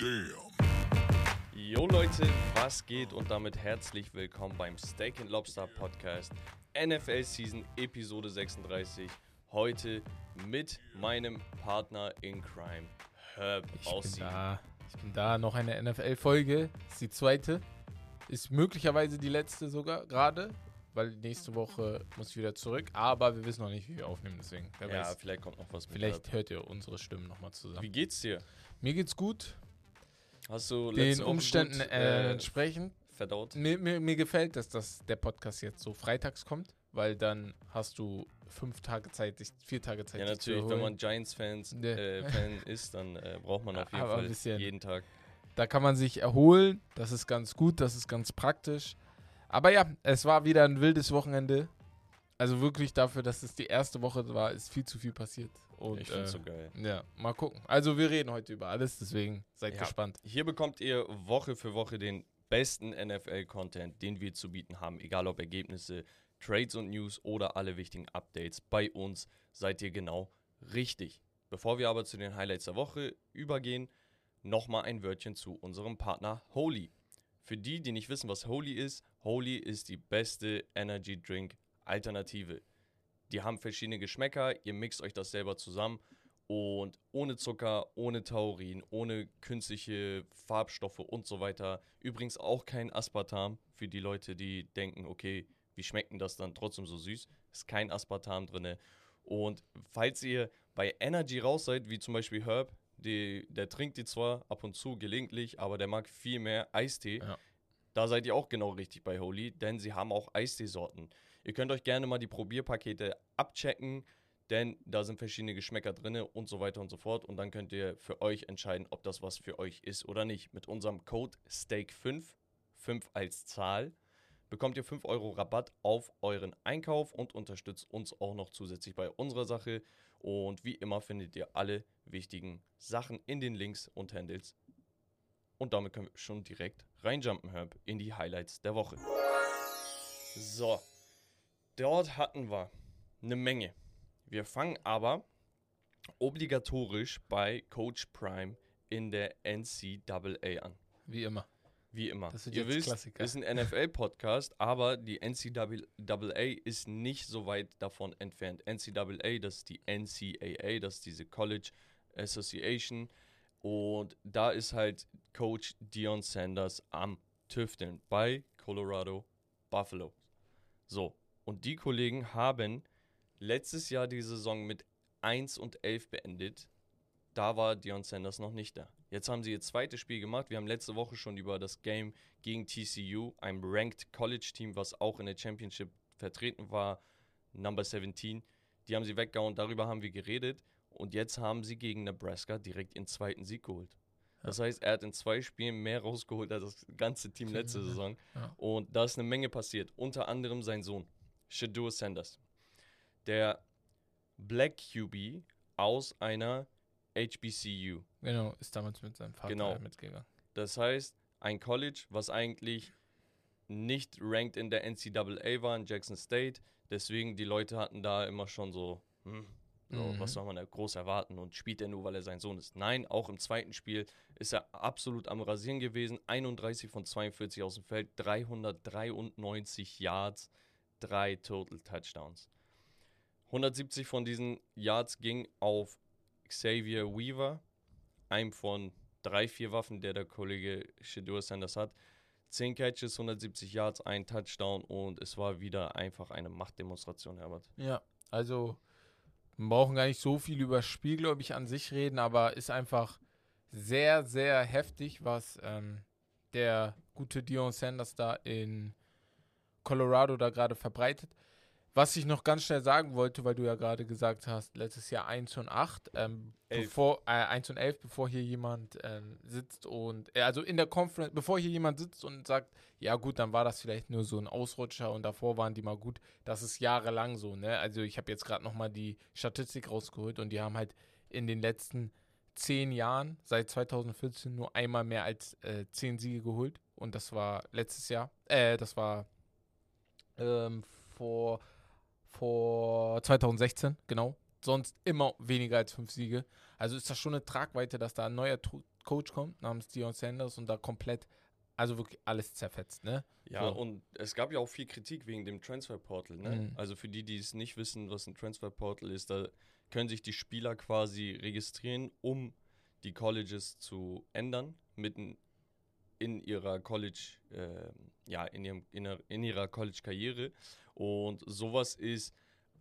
Damn. Jo Leute, was geht und damit herzlich willkommen beim Steak and Lobster Podcast NFL Season Episode 36. Heute mit meinem Partner in Crime, Herb Ich bin da. Ich bin da. Noch eine NFL-Folge. Ist die zweite. Ist möglicherweise die letzte sogar gerade. Weil nächste Woche muss ich wieder zurück. Aber wir wissen noch nicht, wie wir aufnehmen. Deswegen, wer Ja, weiß. vielleicht kommt noch was mit Vielleicht hört ihr unsere Stimmen nochmal zusammen. Wie geht's dir? Mir geht's gut. Hast du Den Umständen gut, äh, äh, entsprechend. verdaut? Mir, mir, mir gefällt, dass das, der Podcast jetzt so freitags kommt. Weil dann hast du fünf Tage Zeit, dich, vier Tage Zeit, Ja, natürlich, wenn man Giants-Fans Nee. äh, Fan ist, dann äh, braucht man auf jeden Aber Fall jeden Tag. Da kann man sich erholen. Das ist ganz gut, das ist ganz praktisch. Aber ja, es war wieder ein wildes Wochenende. Also wirklich dafür, dass es die erste Woche war, ist viel zu viel passiert. Und, ich find's äh, so geil. Ja, mal gucken. Also wir reden heute über alles, deswegen seid Ja. gespannt. Hier bekommt ihr Woche für Woche den besten NFL-Content, den wir zu bieten haben. Egal ob Ergebnisse, Trades und News oder alle wichtigen Updates. Bei uns seid ihr genau richtig. Bevor wir aber zu den Highlights der Woche übergehen, nochmal ein Wörtchen zu unserem Partner Holy. Für die, die nicht wissen, was Holy ist, Holy ist die beste Energy Drink Alternative. Die haben verschiedene Geschmäcker, ihr mixt euch das selber zusammen und ohne Zucker, ohne Taurin, ohne künstliche Farbstoffe und so weiter. Übrigens auch kein Aspartam für die Leute, die denken, okay, wie schmeckt denn das dann trotzdem so süß? Ist kein Aspartam drin. Und falls ihr bei Energy raus seid, wie zum Beispiel Herb, die, der trinkt die zwar ab und zu gelegentlich, aber der mag viel mehr Eistee. Ja. Da seid ihr auch genau richtig bei Holy, denn sie haben auch Eisteesorten. Ihr könnt euch gerne mal die Probierpakete abchecken, denn da sind verschiedene Geschmäcker drin und so weiter und so fort. Und dann könnt ihr für euch entscheiden, ob das was für euch ist oder nicht. Mit unserem Code STEAK5, 5 als Zahl, bekommt ihr 5 Euro Rabatt auf euren Einkauf und unterstützt uns auch noch zusätzlich bei unserer Sache. Und wie immer findet ihr alle wichtigen Sachen in den Links und Handles. Und damit können wir schon direkt reinjumpen, Herb, in die Highlights der Woche. So, dort hatten wir eine Menge. Wir fangen aber obligatorisch bei Coach Prime in der NCAA an. Wie immer. Wie immer. Das wird Ihr wisst, Klassiker. ist ein NFL-Podcast, aber die NCAA ist nicht so weit davon entfernt. NCAA, das ist die NCAA, das ist diese College Association. Und da ist halt Coach Dion Sanders am Tüfteln bei Colorado Buffalo. So, und die Kollegen haben letztes Jahr die Saison mit 1 und 11 beendet. Da war Dion Sanders noch nicht da. Jetzt haben sie ihr zweites Spiel gemacht. Wir haben letzte Woche schon über das Game gegen TCU, einem Ranked College Team, was auch in der Championship vertreten war, Number 17. Die haben sie weggehauen, darüber haben wir geredet. Und jetzt haben sie gegen Nebraska direkt ihren zweiten Sieg geholt. Das heißt, er hat in zwei Spielen mehr rausgeholt als das ganze Team letzte. Saison. Ja. Und da ist eine Menge passiert. Unter anderem sein Sohn, Shadur Sanders. Der Black QB aus einer HBCU. Genau, ist damals mit seinem Vater Genau. mitgegangen. Das heißt, ein College, was eigentlich nicht ranked in der NCAA war, in Jackson State. Deswegen, die Leute hatten da immer schon so, hm, so Mhm. was soll man da groß erwarten und spielt er nur, weil er sein Sohn ist. Nein, auch im zweiten Spiel ist er absolut am Rasieren gewesen. 31 von 42 aus dem Feld, 393 Yards, drei Total Touchdowns. 170 von diesen Yards ging auf Xavier Weaver, einem von drei, vier Waffen, der der Kollege Shadur Sanders hat. 10 Catches, 170 Yards, ein Touchdown und es war wieder einfach eine Machtdemonstration, Herbert. Ja, also wir brauchen gar nicht so viel über das Spiel, glaube ich, an sich reden, aber ist einfach sehr, sehr heftig, was ähm, der gute Dion Sanders da in Colorado da gerade verbreitet. Was ich noch ganz schnell sagen wollte, weil du ja gerade gesagt hast, letztes Jahr 1 und 8, ähm, bevor, äh, 1 und 11, bevor hier jemand ähm, sitzt und, äh, also in der Conference, bevor hier jemand sitzt und sagt, ja gut, dann war das vielleicht nur so ein Ausrutscher und davor waren die mal gut, das ist jahrelang so, ne? Also ich habe jetzt gerade nochmal die Statistik rausgeholt und die haben halt in den letzten zehn Jahren, seit 2014, nur einmal mehr als äh, zehn Siege geholt und das war letztes Jahr, äh, das war ähm, vor, vor 2016, genau. sonst immer weniger als fünf Siege. Also ist das schon eine Tragweite, dass da ein neuer to Coach kommt namens Dion Sanders und da komplett, also wirklich alles zerfetzt, ne? Ja, So. und es gab ja auch viel Kritik wegen dem Transferportal. Ne? Mhm. Also für die, die es nicht wissen, was ein Transferportal ist, da können sich die Spieler quasi registrieren, um die Colleges zu ändern, mitten in ihrer College, ähm, ja, in, ihrem, in, in ihrer College-Karriere. Und sowas ist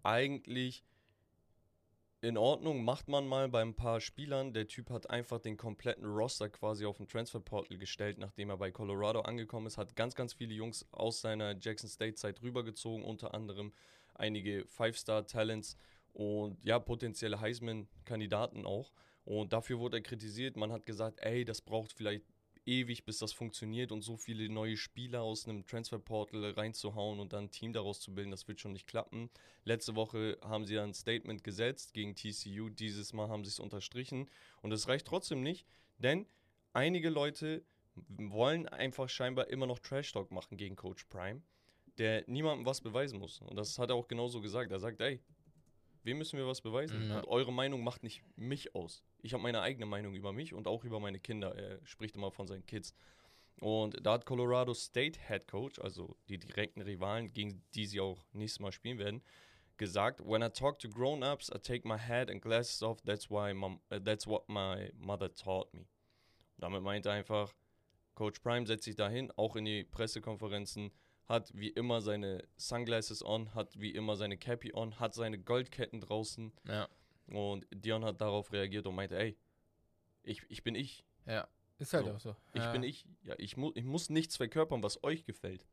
eigentlich in Ordnung, macht man mal bei ein paar Spielern. Der Typ hat einfach den kompletten Roster quasi auf den Transferportal gestellt, nachdem er bei Colorado angekommen ist. Hat ganz, ganz viele Jungs aus seiner Jackson State-Zeit rübergezogen, unter anderem einige Five-Star-Talents und ja, potenzielle Heisman-Kandidaten auch. Und dafür wurde er kritisiert. Man hat gesagt, ey, das braucht vielleicht ewig, bis das funktioniert und so viele neue Spieler aus einem Transferportal reinzuhauen und dann ein Team daraus zu bilden, das wird schon nicht klappen. Letzte Woche haben sie ein Statement gesetzt gegen TCU, dieses Mal haben sie es unterstrichen und es reicht trotzdem nicht, denn einige Leute wollen einfach scheinbar immer noch Trash Talk machen gegen Coach Prime, der niemandem was beweisen muss und das hat er auch genauso gesagt. Er sagt, ey, wem müssen wir was beweisen? Ja. Und eure Meinung macht nicht mich aus. Ich habe meine eigene Meinung über mich und auch über meine Kinder. Er spricht immer von seinen Kids. Und da hat Colorado State Head Coach, also die direkten Rivalen, gegen die sie auch nächstes Mal spielen werden, gesagt, When I talk to grown-ups, I take my hat and glasses off. That's why my, uh, that's what my mother taught me. Damit meint er einfach, Coach Prime setzt sich dahin, auch in die Pressekonferenzen, hat wie immer seine Sunglasses on, hat wie immer seine Cappy on, hat seine Goldketten draußen Ja. Und Dion hat darauf reagiert und meinte, ey, ich, ich bin ich, Ja. Ist halt So. auch so. ich ja. bin ich. Ja, ich, mu ich muss nichts verkörpern, was euch gefällt.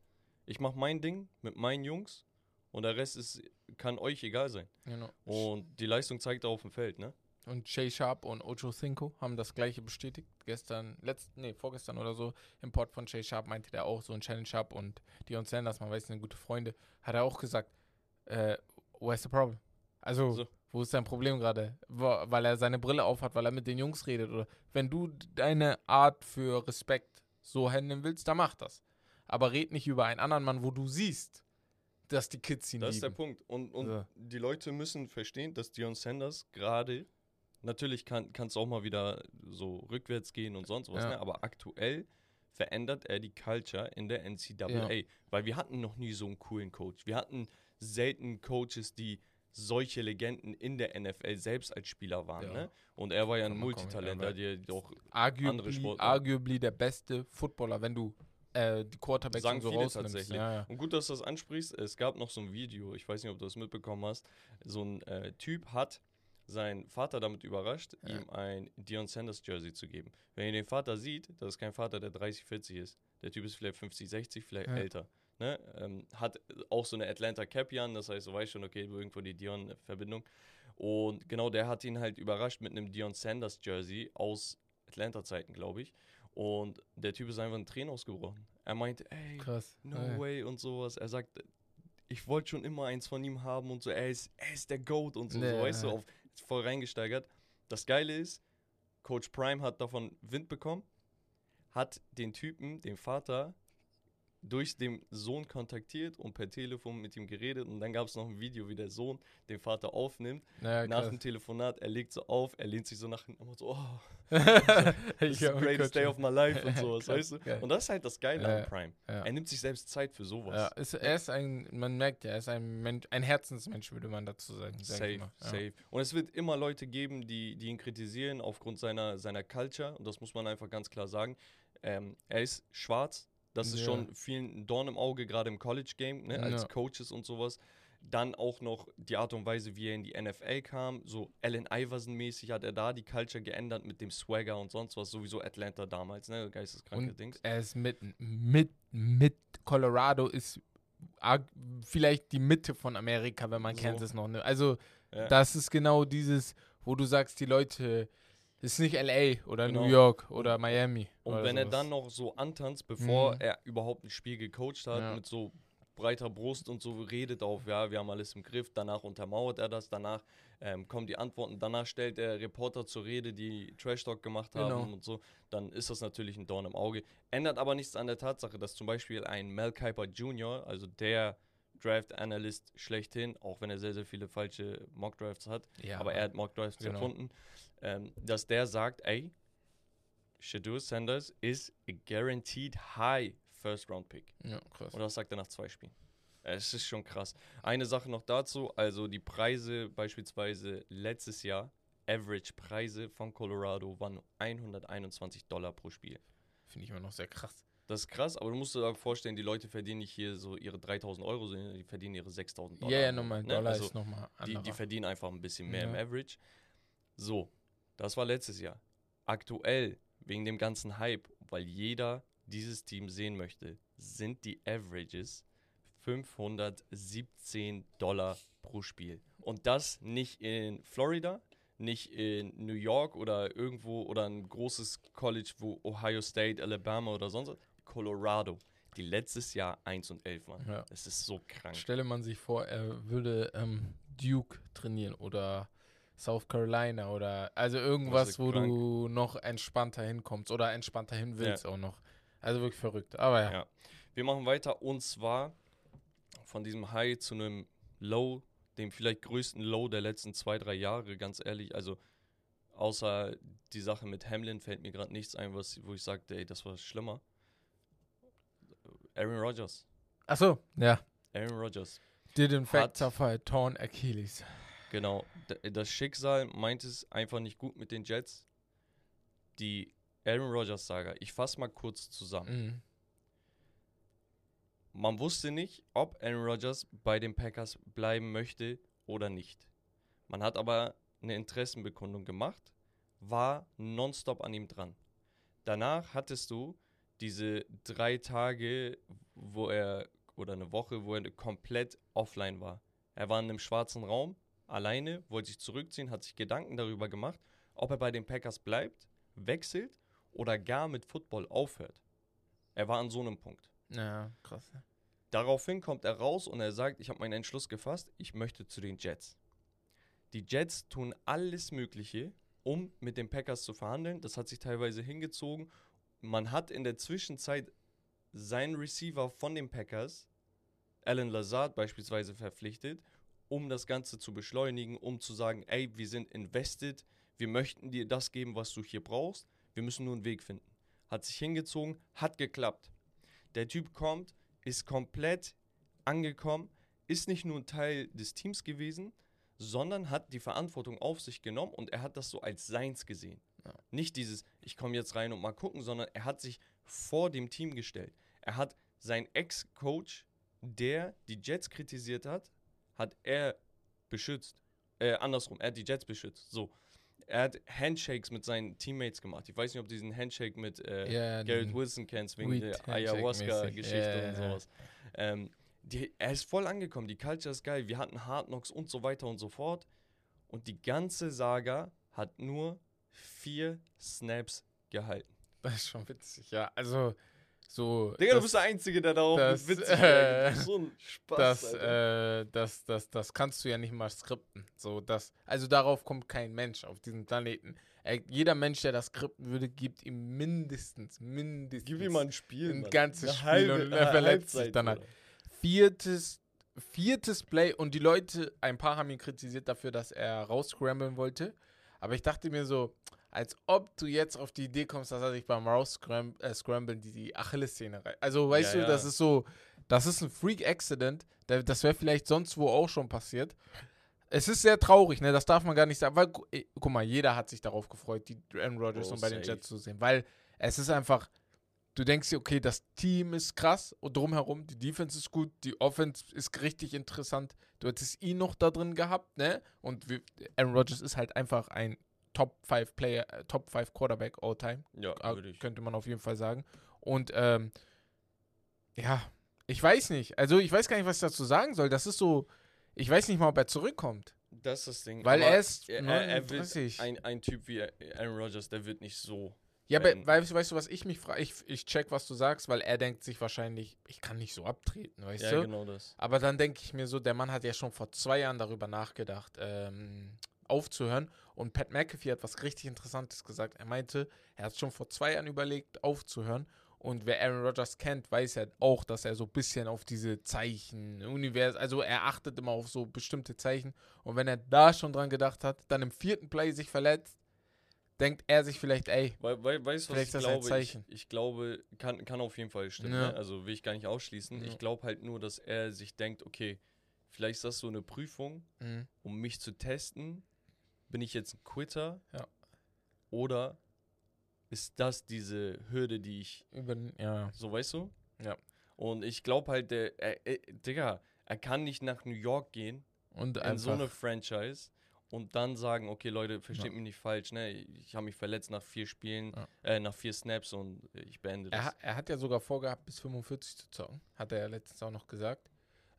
Ich mache mein Ding mit meinen Jungs und der Rest ist, kann euch egal sein. Genau. Und die Leistung zeigt auf dem Feld, ne? Und Shay Sharp und Ocho Cinco haben das gleiche bestätigt. Gestern, letzt, nee, vorgestern oder so, im Pod von Shay Sharp meinte der auch so ein Challenge Sharp und Dion Sanders, man weiß, sind gute Freunde, hat er auch gesagt, äh, where's the problem? Also, So. Wo ist dein Problem gerade? Weil er seine Brille aufhat, weil er mit den Jungs redet oder wenn du deine Art für Respekt so handeln willst, dann mach das. Aber red nicht über einen anderen Mann, wo du siehst, dass die Kids ihn Das ist der lieben. Punkt. Und, und So. die Leute müssen verstehen, dass Dion Sanders gerade, natürlich kann es auch mal wieder so rückwärts gehen und sonst was, Ja. ne? aber aktuell verändert er die Culture in der NCAA. Ja. Weil wir hatten noch nie so einen coolen Coach. Wir hatten selten Coaches, die solche Legenden in der NFL selbst als Spieler waren. Ja. Ne? Und er war ja ein Multitalent, der dir doch andere arguably, Sportler. arguably der beste Footballer, wenn du äh, die Quarterbacks Sagen und so viele tatsächlich. Ja, ja. Und gut, dass du das ansprichst. Es gab noch so ein Video, ich weiß nicht, ob du das mitbekommen hast. So ein äh, Typ hat seinen Vater damit überrascht, Ja. ihm ein Dion Sanders Jersey zu geben. Wenn ihr den Vater sieht, das ist kein Vater, der 30, 40 ist. Der Typ ist vielleicht 50, 60, vielleicht älter. Ne? Ähm, hat auch so eine Atlanta Cappy an, das heißt, du weißt schon, okay, irgendwo die Dion-Verbindung. Und genau, der hat ihn halt überrascht mit einem Dion Sanders Jersey aus Atlanta-Zeiten, glaube ich. Und der Typ ist einfach ein Tränen ausgebrochen. Er meinte, ey, Krass. No ja. way und sowas. Er sagt, ich wollte schon immer eins von ihm haben und so, er ist, er ist der Goat und so, Ja. so weißt du, auf, voll reingesteigert. Das Geile ist, Coach Prime hat davon Wind bekommen, hat den Typen, den Vater, durch den Sohn kontaktiert und per Telefon mit ihm geredet und dann gab es noch ein Video, wie der Sohn den Vater aufnimmt. Ja, Nach dem Telefonat, er legt so auf, er lehnt sich so nach hinten und so, oh, ich this is the greatest day of my life und sowas, weißt du? geil. Und das ist halt das Geile Ja, an Prime. ja. Er nimmt sich selbst Zeit für sowas. Ja, ist, er ist ein, man merkt ja, er ist ein Mensch, ein Herzensmensch, würde man dazu sagen. sag Safe, safe. Und es wird immer Leute geben, die, die ihn kritisieren aufgrund seiner, seiner Culture. Und das muss man einfach ganz klar sagen. Ähm, er ist schwarz. Das ist Ja. schon vielen ein Dorn im Auge, gerade im College-Game, ne, als Ja. Coaches und sowas. Dann auch noch die Art und Weise, wie er in die NFL kam. So Allen Iverson-mäßig hat er da die Culture geändert mit dem Swagger und sonst was. Sowieso Atlanta damals, ne? Geisteskranke Und Dings. er ist mit, mit, mit Colorado ist vielleicht die Mitte von Amerika, wenn man So. Kansas noch nimmt. Also, Ja. das ist genau dieses, wo du sagst, die Leute, ist nicht LA oder Genau. New York oder Miami. Und oder wenn er sowas. dann noch so antanzt, bevor Mhm. er überhaupt ein Spiel gecoacht hat, Ja. mit so breiter Brust und so redet auf, ja, wir haben alles im Griff, danach untermauert er das, danach ähm, kommen die Antworten, danach stellt er Reporter zur Rede, die Trash Talk gemacht haben Genau. und so, dann ist das natürlich ein Dorn im Auge. Ändert aber nichts an der Tatsache, dass zum Beispiel ein Mel Kiper Jr., also der Draft Analyst schlechthin, auch wenn er sehr, sehr viele falsche Mock Drafts hat. Ja, aber er hat Mock Drafts Genau. erfunden. Ähm, dass der sagt, ey, Shadur Sanders ist a guaranteed high First Round Pick. Ja, krass. Und das sagt er nach zwei Spielen. Es ist schon krass. Eine Sache noch dazu, also die Preise beispielsweise letztes Jahr, Average-Preise von Colorado waren 121 Dollar pro Spiel. Finde ich immer noch sehr krass. Das ist krass, aber du musst dir auch vorstellen, die Leute verdienen nicht hier so ihre 3000 Euro, sondern die verdienen ihre 6000 Dollar. Ja, ja, nochmal. ne? Dollar Also ist nochmal die, die verdienen einfach ein bisschen mehr im Ja. Average. So, das war letztes Jahr. Aktuell, wegen dem ganzen Hype, weil jeder dieses Team sehen möchte, sind die Averages 517 Dollar pro Spiel. Und das nicht in Florida, nicht in New York oder irgendwo oder ein großes College, wo Ohio State, Alabama oder sonst was. Colorado, die letztes Jahr 1 und 11 waren. Ja. Das ist so krank. Stelle man sich vor, er würde ähm, Duke trainieren oder South Carolina oder also irgendwas, wo krank. du noch entspannter hinkommst oder entspannter hin willst auch noch. Also wirklich verrückt. Aber ja. Ja. Wir machen weiter und zwar von diesem High zu einem Low, dem vielleicht größten Low der letzten zwei, drei Jahre, ganz ehrlich. Also außer die Sache mit Hamlin fällt mir gerade nichts ein, was, wo ich sagte, ey, das war schlimmer. Aaron Rodgers. Achso, ja. Aaron Rodgers. Did in fact Hat- suffer a torn Achilles. Genau. Das Schicksal meint es einfach nicht gut mit den Jets. Die Aaron Rodgers-Saga. Ich fasse mal kurz zusammen. Mhm. Man wusste nicht, ob Aaron Rodgers bei den Packers bleiben möchte oder nicht. Man hat aber eine Interessenbekundung gemacht, war nonstop an ihm dran. Danach hattest du diese drei Tage, wo er, oder eine Woche, wo er komplett offline war. Er war in einem schwarzen Raum, alleine, wollte sich zurückziehen, hat sich Gedanken darüber gemacht, ob er bei den Packers bleibt, wechselt oder gar mit Football aufhört. Er war an so einem Punkt. Ja, krass. Daraufhin kommt er raus und er sagt, ich habe meinen Entschluss gefasst, ich möchte zu den Jets. Die Jets tun alles Mögliche, um mit den Packers zu verhandeln. Das hat sich teilweise hingezogen. Man hat in der Zwischenzeit seinen Receiver von den Packers, Alan Lazard beispielsweise, verpflichtet, um das Ganze zu beschleunigen, um zu sagen, ey, wir sind invested, wir möchten dir das geben, was du hier brauchst, wir müssen nur einen Weg finden. Hat sich hingezogen, hat geklappt. Der Typ kommt, ist komplett angekommen, ist nicht nur ein Teil des Teams gewesen, sondern hat die Verantwortung auf sich genommen und er hat das so als seins gesehen. Ja. Nicht dieses, ich komme jetzt rein und mal gucken, sondern er hat sich vor dem Team gestellt. Er hat seinen Ex-Coach, der die Jets kritisiert hat, hat er beschützt. Äh, andersrum, er hat die Jets beschützt. So. Er hat Handshakes mit seinen Teammates gemacht. Ich weiß nicht, ob du diesen Handshake mit äh, Ja, Garrett Wilson kennst, wegen der. Ayahuasca-Geschichte ja, und sowas. Ähm, die, er ist voll angekommen, die Culture ist geil, wir hatten Hard Knocks und so weiter und so fort. Und die ganze Saga hat nur vier Snaps gehalten. Das ist schon witzig, ja. Also, so. Digga, du das- bist der Einzige, der darauf das, witzig äh. Du So ein Spaß, das, äh, das, das, das kannst du ja nicht mal skripten. So, das, also darauf kommt kein Mensch auf diesem Planeten. Er, jeder Mensch, der das skripten würde, gibt ihm mindestens, mindestens Gib ihm mal ein Spiel, ein Mann. ganzes Eine Spiel halbe- und er verletzt sich dann halt. Viertes, viertes Play und die Leute, ein paar haben ihn kritisiert dafür, dass er rausscramblen wollte. Aber ich dachte mir so, als ob du jetzt auf die Idee kommst, dass er sich beim Rausscramblen äh, Scramblen die, die Achillessehne rein. Also weißt Ja, du, ja. das ist so, das ist ein Freak-Accident. Das wäre vielleicht sonst wo auch schon passiert. Es ist sehr traurig, ne? Das darf man gar nicht sagen. Weil, eh, guck mal, jeder hat sich darauf gefreut, die Aaron Rodgers Bro, und bei den safe. Jets zu sehen. Weil es ist einfach, du denkst dir, okay, das Team ist krass und drumherum, die Defense ist gut, die Offense ist richtig interessant. Du hättest ihn noch da drin gehabt, ne? Und wir, Aaron Rodgers ist halt einfach ein Top 5 Player, äh, Top 5 Quarterback all time, Ja, äh, könnte man auf jeden Fall sagen. Und ähm, ja, ich weiß nicht. Also ich weiß gar nicht, was ich dazu sagen soll. Das ist so, ich weiß nicht mal, ob er zurückkommt. Das ist das Ding. Weil Aber er ist er, er, er 39. wird ein, ein Typ wie Aaron Rodgers, der wird nicht so. Ja, aber wenn- weißt, weißt du, was ich mich frage? Ich, ich check, was du sagst, weil er denkt sich wahrscheinlich, ich kann nicht so abtreten, weißt Ja, du? genau das. Aber dann denke ich mir so, der Mann hat ja schon vor zwei Jahren darüber nachgedacht, ähm, aufzuhören. Und Pat McAfee hat was richtig Interessantes gesagt. Er meinte, er hat schon vor zwei Jahren überlegt, aufzuhören. Und wer Aaron Rodgers kennt, weiß ja auch, dass er so ein bisschen auf diese Zeichen, Univers, also er achtet immer auf so bestimmte Zeichen. Und wenn er da schon dran gedacht hat, dann im vierten Play sich verletzt, denkt er sich vielleicht, ey, Weil, weil, weißt du, was Vielleicht ich glaube? Ich, Zeichen. ich glaube, kann, kann auf jeden Fall stimmen. Ja. Ne? Also will ich gar nicht ausschließen. Ja. Ich glaube halt nur, dass er sich denkt, okay, vielleicht ist das so eine Prüfung, mhm. um mich zu testen. Bin ich jetzt ein Quitter? Ja. Oder ist das diese Hürde, die ich, über, ja, so weißt du? Ja. Und ich glaube halt, der, er, er, Digga, er kann nicht nach New York gehen und in so eine Franchise und dann sagen, okay Leute, versteht Ja. mich nicht falsch, ne? Ich habe mich verletzt nach vier Spielen, Ja. äh, nach vier Snaps und ich beende das. er, er hat ja sogar vorgehabt, bis 45 zu zocken, hat er ja letztens auch noch gesagt.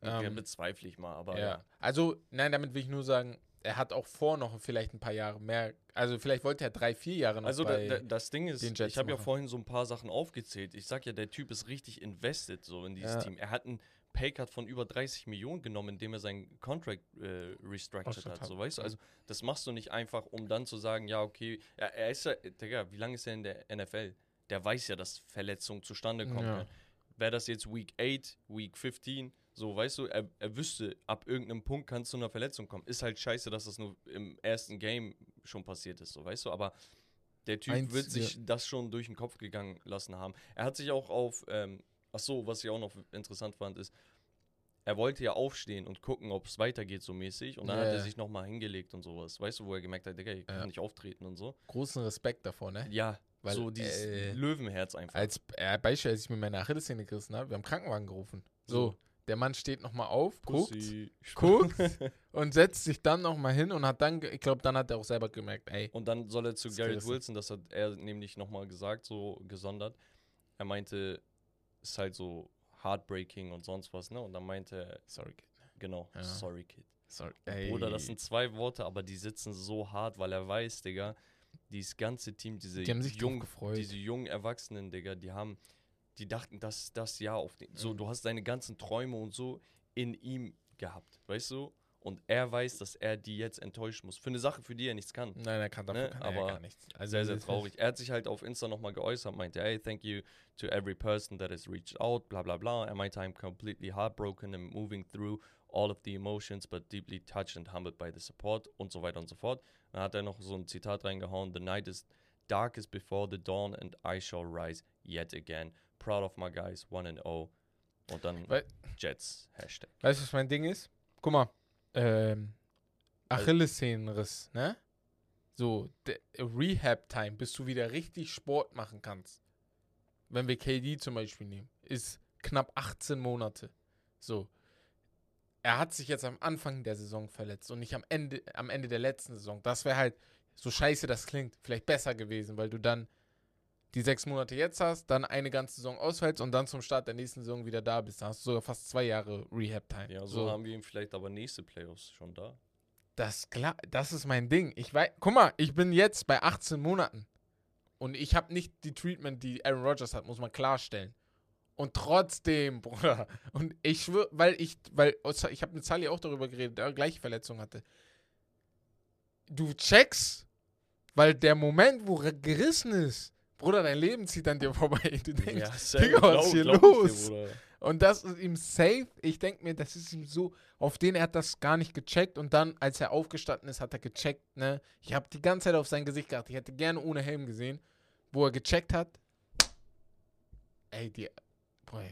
okay, Ähm, bezweifle ich mal, aber ja. Also, nein, damit will ich nur sagen, er hat auch vor noch vielleicht ein paar Jahre mehr, also vielleicht wollte er drei, vier Jahre noch Also da, bei, da, das Ding ist, den Jets ich habe ja vorhin so ein paar Sachen aufgezählt. Ich sag ja, der Typ ist richtig invested so in dieses Ja. Team. Er hat einen Paycut von über 30 Millionen genommen, indem er seinen Contract äh, restructured hat. So, weißt du? ja. Also das machst du nicht einfach, um dann zu sagen, ja, okay, ja, er ist ja, Digga, wie lange ist er in der NFL? Der weiß ja, dass Verletzungen zustande kommen Ja. können. Wäre das jetzt Week 8, Week 15, so, weißt du, er, er wüsste, ab irgendeinem Punkt kann es zu einer Verletzung kommen. Ist halt scheiße, dass das nur im ersten Game schon passiert ist, so, weißt du, aber der Typ Eins, wird sich das schon durch den Kopf gegangen lassen haben. Er hat sich auch auf, ähm, ach so, was ich auch noch interessant fand, ist, er wollte ja aufstehen und gucken, ob es weitergeht so mäßig. Und dann hat Ja. er sich nochmal hingelegt und sowas. Weißt du, wo er gemerkt hat, Digga, ich kann Ja. nicht auftreten und so. großen Respekt davor, ne? Ja, Weil, so dieses äh, Löwenherz einfach. Als äh, Beispiel, als ich mir meine Achillessehne gerissen habe, wir haben Krankenwagen gerufen. So, der Mann steht nochmal auf, guckt, Pussy. guckt und setzt sich dann nochmal hin und hat dann, ich glaube, dann hat er auch selber gemerkt, ey, Und dann soll er zu Garrett. Wilson, das hat er nämlich nochmal gesagt, so gesondert. Er meinte, ist halt so heartbreaking und sonst was, ne? Und dann meinte er, sorry, Kid. genau, Ja. sorry, Kid. Sorry. Bruder, das sind zwei Worte, aber die sitzen so hart, weil er weiß, Digga, dieses ganze Team, diese Die haben sich jungen, gefreut. diese jungen Erwachsenen, Digga, die haben, die dachten, das ist das Jahr auf den, so, Mhm. du hast deine ganzen Träume und so in ihm gehabt, weißt du? Und er weiß, dass er die jetzt enttäuschen muss. Für eine Sache, für die er nichts kann. Nein, er kann dafür Ne, kann er aber gar nichts. Also Sehr, sehr ist- traurig. Er hat sich halt auf Insta nochmal geäußert, meinte, hey, thank you to every person that has reached out, bla bla bla. Er meinte, I'm completely heartbroken and moving through all of the emotions, but deeply touched and humbled by the support und so weiter und so fort. Dann hat er noch so ein Zitat reingehauen, the night is darkest before the dawn and I shall rise yet again. Proud of my guys, 1 and 0. Und dann Weil- Jets, Hashtag. Weißt du, was mein Ding ist? Guck mal, ähm, Also Achillessehnenriss, ne? So, Rehab-Time, bis du wieder richtig Sport machen kannst. Wenn wir KD zum Beispiel nehmen, ist knapp 18 Monate. So. Er hat sich jetzt am Anfang der Saison verletzt und nicht am Ende, am Ende der letzten Saison. Das wäre halt, so scheiße das klingt, vielleicht besser gewesen, weil du dann die sechs Monate jetzt hast, dann eine ganze Saison ausfällst und dann zum Start der nächsten Saison wieder da bist. Da hast du sogar fast zwei Jahre Rehab-Time. Ja, so, haben wir ihn vielleicht aber nächste Playoffs schon da. Das klar, das ist mein Ding. Ich weiß, guck mal, ich bin jetzt bei 18 Monaten und ich habe nicht die Treatment, die Aaron Rodgers hat, muss man klarstellen. Und trotzdem, Bruder, und ich schwöre, weil ich, weil ich habe mit Sally auch darüber geredet, der gleiche Verletzung hatte. Du checkst, weil der Moment, wo er gerissen ist, Bruder, dein Leben zieht an dir vorbei. Du denkst, safe, Digga, was ist hier dir, los? Und das ist ihm safe. Ich denke mir, das ist ihm so, auf den er hat das gar nicht gecheckt. Und dann, als er aufgestanden ist, hat er gecheckt, ne? Ich habe die ganze Zeit auf sein Gesicht geachtet. Ich hätte gerne ohne Helm gesehen, wo er gecheckt hat. Ey, die. Boah,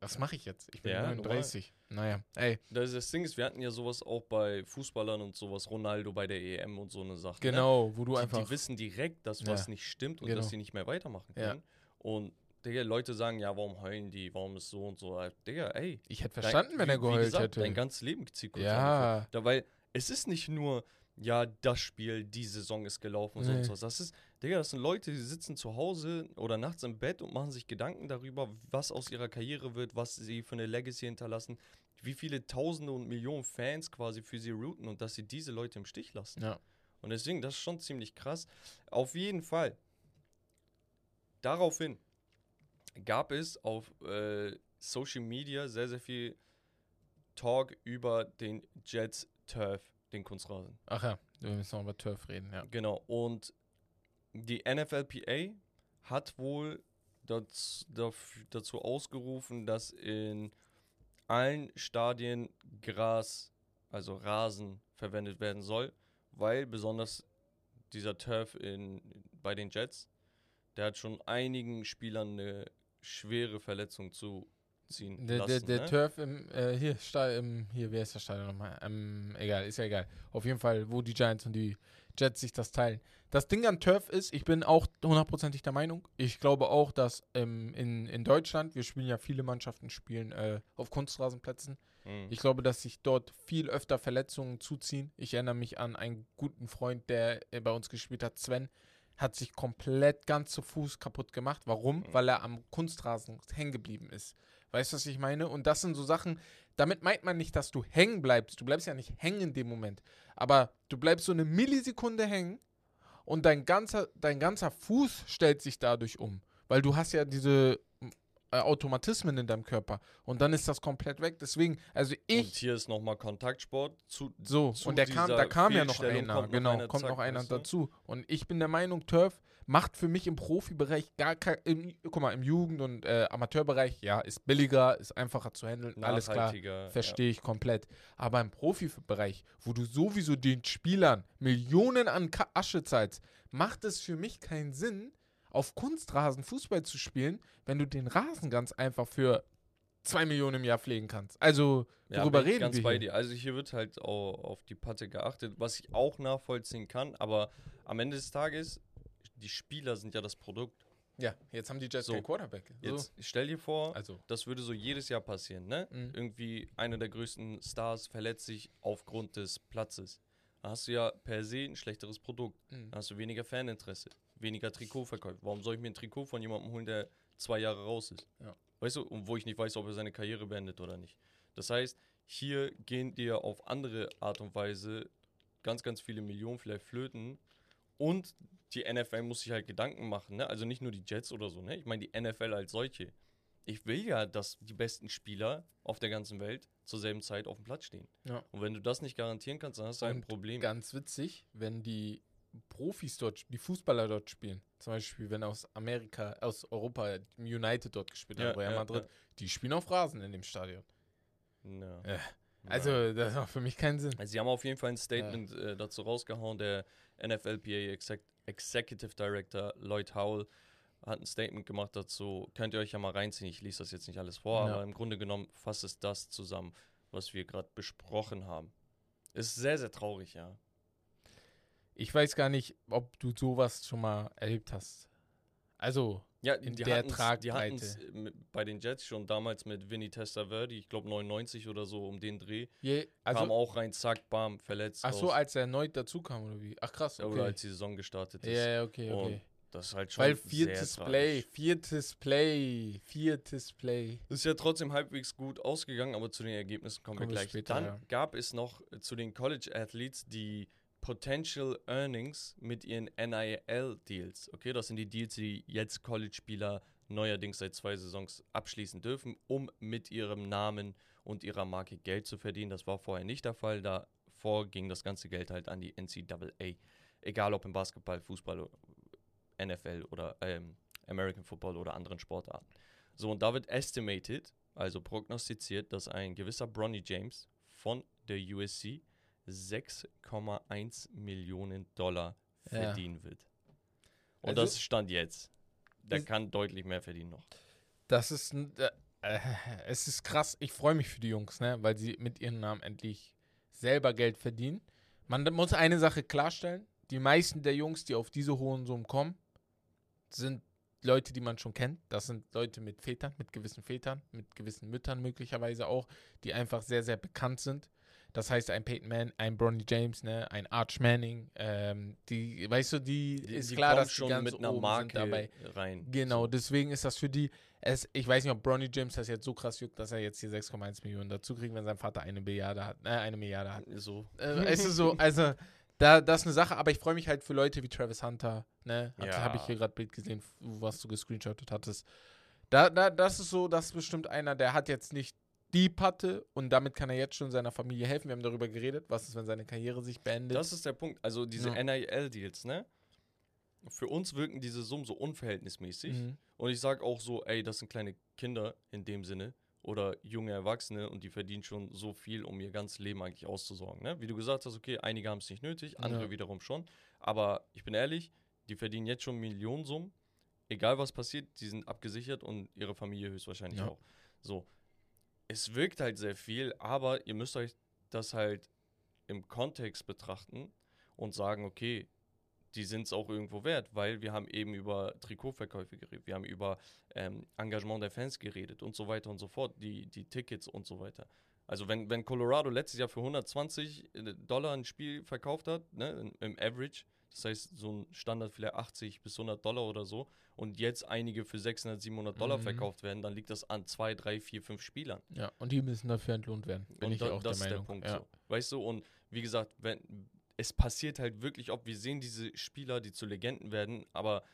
was mache ich jetzt? Ich bin Ja, 39. Naja, ey, Das, das Ding ist, wir hatten ja sowas auch bei Fußballern und sowas, Ronaldo bei der EM und so eine Sache. Ne? genau, wo du Die, einfach. die wissen direkt, dass Ja. was nicht stimmt und Genau. dass sie nicht mehr weitermachen Ja. können. Und Digga, Leute sagen, ja, warum heulen die, warum ist so und so. Digga, ey. ich hätte dein- verstanden, wenn wie- er wie geheult gesagt, hätte. Dein ganzes Leben zieht kurz Ja. ungefähr. Da, weil es ist nicht nur, ja, das Spiel, die Saison ist gelaufen und so Nee. und so. Das ist, Digga, das sind Leute, die sitzen zu Hause oder nachts im Bett und machen sich Gedanken darüber, was aus ihrer Karriere wird, was sie für eine Legacy hinterlassen, wie viele Tausende und Millionen Fans quasi für sie routen und dass sie diese Leute im Stich lassen. Ja. Und deswegen, das ist schon ziemlich krass. Auf jeden Fall. Daraufhin gab es auf äh, Social Media sehr, sehr viel Talk über den Jets Turf, den Kunstrasen. Ach ja, wir müssen noch über Turf reden, ja. Genau. Und die NFLPA hat wohl dazu, dazu ausgerufen, dass in allen Stadien Gras, also Rasen, verwendet werden soll, weil besonders dieser Turf in, bei den Jets, der hat schon einigen Spielern eine schwere Verletzung zuziehen Der, lassen. der, der ne? Turf im, äh, hier, Stall, im, hier, wer ist das Stadion nochmal? Ähm, egal, ist ja egal. Auf jeden Fall, wo die Giants und die Jets sich das teilen. Das Ding an Turf ist, ich bin auch hundertprozentig der Meinung, ich glaube auch, dass ähm, in, in Deutschland, wir spielen ja viele Mannschaften, spielen äh, auf Kunstrasenplätzen. Mhm. Ich glaube, dass sich dort viel öfter Verletzungen zuziehen. Ich erinnere mich an einen guten Freund, der äh, bei uns gespielt hat, Sven, hat sich komplett ganz zu Fuß kaputt gemacht. Warum? Mhm. Weil er am Kunstrasen hängen geblieben ist. Weißt du, was ich meine? Und das sind so Sachen, damit meint man nicht, dass du hängen bleibst. Du bleibst ja nicht hängen in dem Moment. Aber du bleibst so eine Millisekunde hängen und dein ganzer, dein ganzer Fuß stellt sich dadurch um. Weil du hast ja diese Automatismen in deinem Körper. Und dann ist das komplett weg. Deswegen, also Und ich. hier ist nochmal Kontaktsport. Zu, So, zu und der kam, da kam ja noch einer, kommt noch genau, einer, kommt zack, noch einer dazu. Und ich bin der Meinung, Turf macht für mich im Profibereich gar kein, im, guck mal, im Jugend- und äh, Amateurbereich, ja, ist billiger, ist einfacher zu handeln, alles klar, verstehe ich komplett. Aber im Profibereich, wo du sowieso den Spielern Millionen an Asche zahlst, macht es für mich keinen Sinn, auf Kunstrasen Fußball zu spielen, wenn du den Rasen ganz einfach für zwei Millionen im Jahr pflegen kannst. Also, Ja, worüber reden ganz wir bei dir. Also hier wird halt auch auf die Patte geachtet, was ich auch nachvollziehen kann, aber am Ende des Tages, die Spieler sind ja das Produkt. Ja, jetzt haben die Jets So, keinen Quarterback. So. Jetzt stell dir vor, Also, das würde so jedes Jahr passieren, ne? Mhm. Irgendwie einer der größten Stars verletzt sich aufgrund des Platzes. Da hast du ja per se ein schlechteres Produkt. Mhm. Da hast du weniger Faninteresse, weniger Trikotverkäufe. Warum soll ich mir ein Trikot von jemandem holen, der zwei Jahre raus ist? Ja. Weißt du, und wo ich nicht weiß, ob er seine Karriere beendet oder nicht. Das heißt, hier gehen dir auf andere Art und Weise ganz, ganz viele Millionen vielleicht flöten. Und die NFL muss sich halt Gedanken machen, ne? Also nicht nur die Jets oder so, ne? Ich meine die NFL als solche. Ich will ja, dass die besten Spieler auf der ganzen Welt zur selben Zeit auf dem Platz stehen. Ja. Und wenn du das nicht garantieren kannst, dann hast du halt ein Und Problem. ganz witzig, wenn die Profis dort, die Fußballer dort spielen, zum Beispiel, wenn aus Amerika, aus Europa United dort gespielt Ja, hat, Real ja, Madrid, die spielen auf Rasen in dem Stadion. Ja. Ja. Also, das macht für mich keinen Sinn. Also sie haben auf jeden Fall ein Statement äh, dazu rausgehauen. Der NFLPA Exec Executive Director Lloyd Howell hat ein Statement gemacht dazu. Könnt ihr euch ja mal reinziehen. Ich lese das jetzt nicht alles vor, Ja. aber im Grunde genommen fasst es das zusammen, was wir gerade besprochen haben. Ist sehr, sehr traurig, ja. Ich weiß gar nicht, ob du sowas schon mal erlebt hast. Also, Ja, In der Tragweite. es bei den Jets schon damals mit Vinny Testaverde, ich glaube 99 oder so um den Dreh. je, kam also auch rein, zack, bam, verletzt. ach so, raus. als er erneut dazu kam oder wie? Ach krass, Ja, Oder okay. als die Saison gestartet ist. Ja, ja, okay, Und okay. Das ist halt schon Weil sehr viertes tragisch. Play, viertes Play, viertes Play. Ist ja trotzdem halbwegs gut ausgegangen, aber zu den Ergebnissen kommen, Kommen wir gleich. später, Dann ja. gab es noch äh, zu den College Athletes die Potential Earnings mit ihren NIL-Deals. Okay, das sind die Deals, die jetzt College-Spieler neuerdings seit zwei Saisons abschließen dürfen, um mit ihrem Namen und ihrer Marke Geld zu verdienen. Das war vorher nicht der Fall. Davor ging das ganze Geld halt an die NCAA. Egal ob im Basketball, Fußball, NFL oder ähm, American Football oder anderen Sportarten. So, und da wird estimated, also prognostiziert, dass ein gewisser Bronny James von der USC 6,1 Millionen Dollar Ja. verdienen wird. Und Also- das stand jetzt. Der kann deutlich mehr verdienen noch. Das ist, äh, es ist krass. Ich freue mich für die Jungs, ne, weil sie mit ihrem Namen endlich selber Geld verdienen. Man muss eine Sache klarstellen: Die meisten der Jungs, die auf diese hohen Summen kommen, sind Leute, die man schon kennt. Das sind Leute mit Vätern, mit gewissen Vätern, mit gewissen Müttern möglicherweise auch, die einfach sehr, sehr bekannt sind. Das heißt, ein Peyton Man, ein Bronny James, ne, ein Arch Manning, ähm, die, weißt du, die, Die, ist die klar, dass die schon ganz mit einer oben Marke sind dabei. rein. Genau, deswegen ist das für die, es, ich weiß nicht, ob Bronny James das jetzt so krass juckt, dass er jetzt hier 6,1 Millionen dazu kriegt, wenn sein Vater eine Milliarde hat, äh, eine Milliarde hat. So. Äh, es ist so, also, da, das ist eine Sache, aber ich freue mich halt für Leute wie Travis Hunter, ne, Ja. habe ich hier gerade Bild gesehen, was du gescreenshottet hattest. Da, da, das ist so, das ist bestimmt einer, der hat jetzt nicht die Patte und damit kann er jetzt schon seiner Familie helfen. Wir haben darüber geredet, was ist, wenn seine Karriere sich beendet. Das ist der Punkt. Also diese Ja. NIL-Deals, ne? für uns wirken diese Summen so unverhältnismäßig. Mhm. Und ich sage auch so, ey, das sind kleine Kinder in dem Sinne oder junge Erwachsene und die verdienen schon so viel, um ihr ganzes Leben eigentlich auszusorgen. Ne? Wie du gesagt hast, okay, einige haben es nicht nötig, andere Ja. wiederum schon. Aber ich bin ehrlich, die verdienen jetzt schon Millionensummen. Egal was passiert, die sind abgesichert und ihre Familie höchstwahrscheinlich Ja. auch. So. Es wirkt halt sehr viel, aber ihr müsst euch das halt im Kontext betrachten und sagen, okay, die sind es auch irgendwo wert, weil wir haben eben über Trikotverkäufe geredet, wir haben über ähm, Engagement der Fans geredet und so weiter und so fort, die, die Tickets und so weiter. Also wenn, wenn Colorado letztes Jahr für 120 Dollar ein Spiel verkauft hat, ne, im Average, das heißt so ein Standard vielleicht 80 bis 100 Dollar oder so, und jetzt einige für 600, 700 Dollar Mhm. verkauft werden, dann liegt das an zwei, drei, vier, fünf Spielern. Ja, und die müssen dafür entlohnt werden. Bin Und ich da, auch das der ist Meinung. der Punkt ja. so. Weißt du, und wie gesagt, wenn es passiert halt wirklich oft, wir sehen diese Spieler, die zu Legenden werden, aber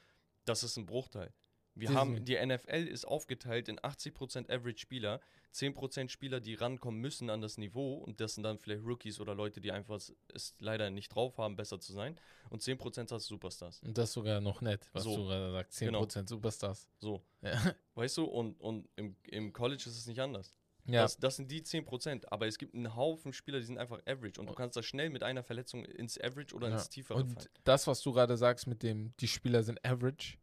das ist ein Bruchteil. Wir haben, die NFL ist aufgeteilt in 80% Average Spieler, 10% Spieler, die rankommen müssen an das Niveau und das sind dann vielleicht Rookies oder Leute, die einfach es- leider nicht drauf haben, besser zu sein und 10% hast du Superstars. Und das sogar noch nett, was So. du gerade sagst. 10% Superstars. So, Ja. weißt du, und, und im, im College ist es nicht anders. ja. Das, das sind die 10%, aber es gibt einen Haufen Spieler, die sind einfach Average und du kannst da schnell mit einer Verletzung ins Average oder Ja. ins Tiefere Und fallen. das, was du gerade sagst mit dem, die Spieler sind average,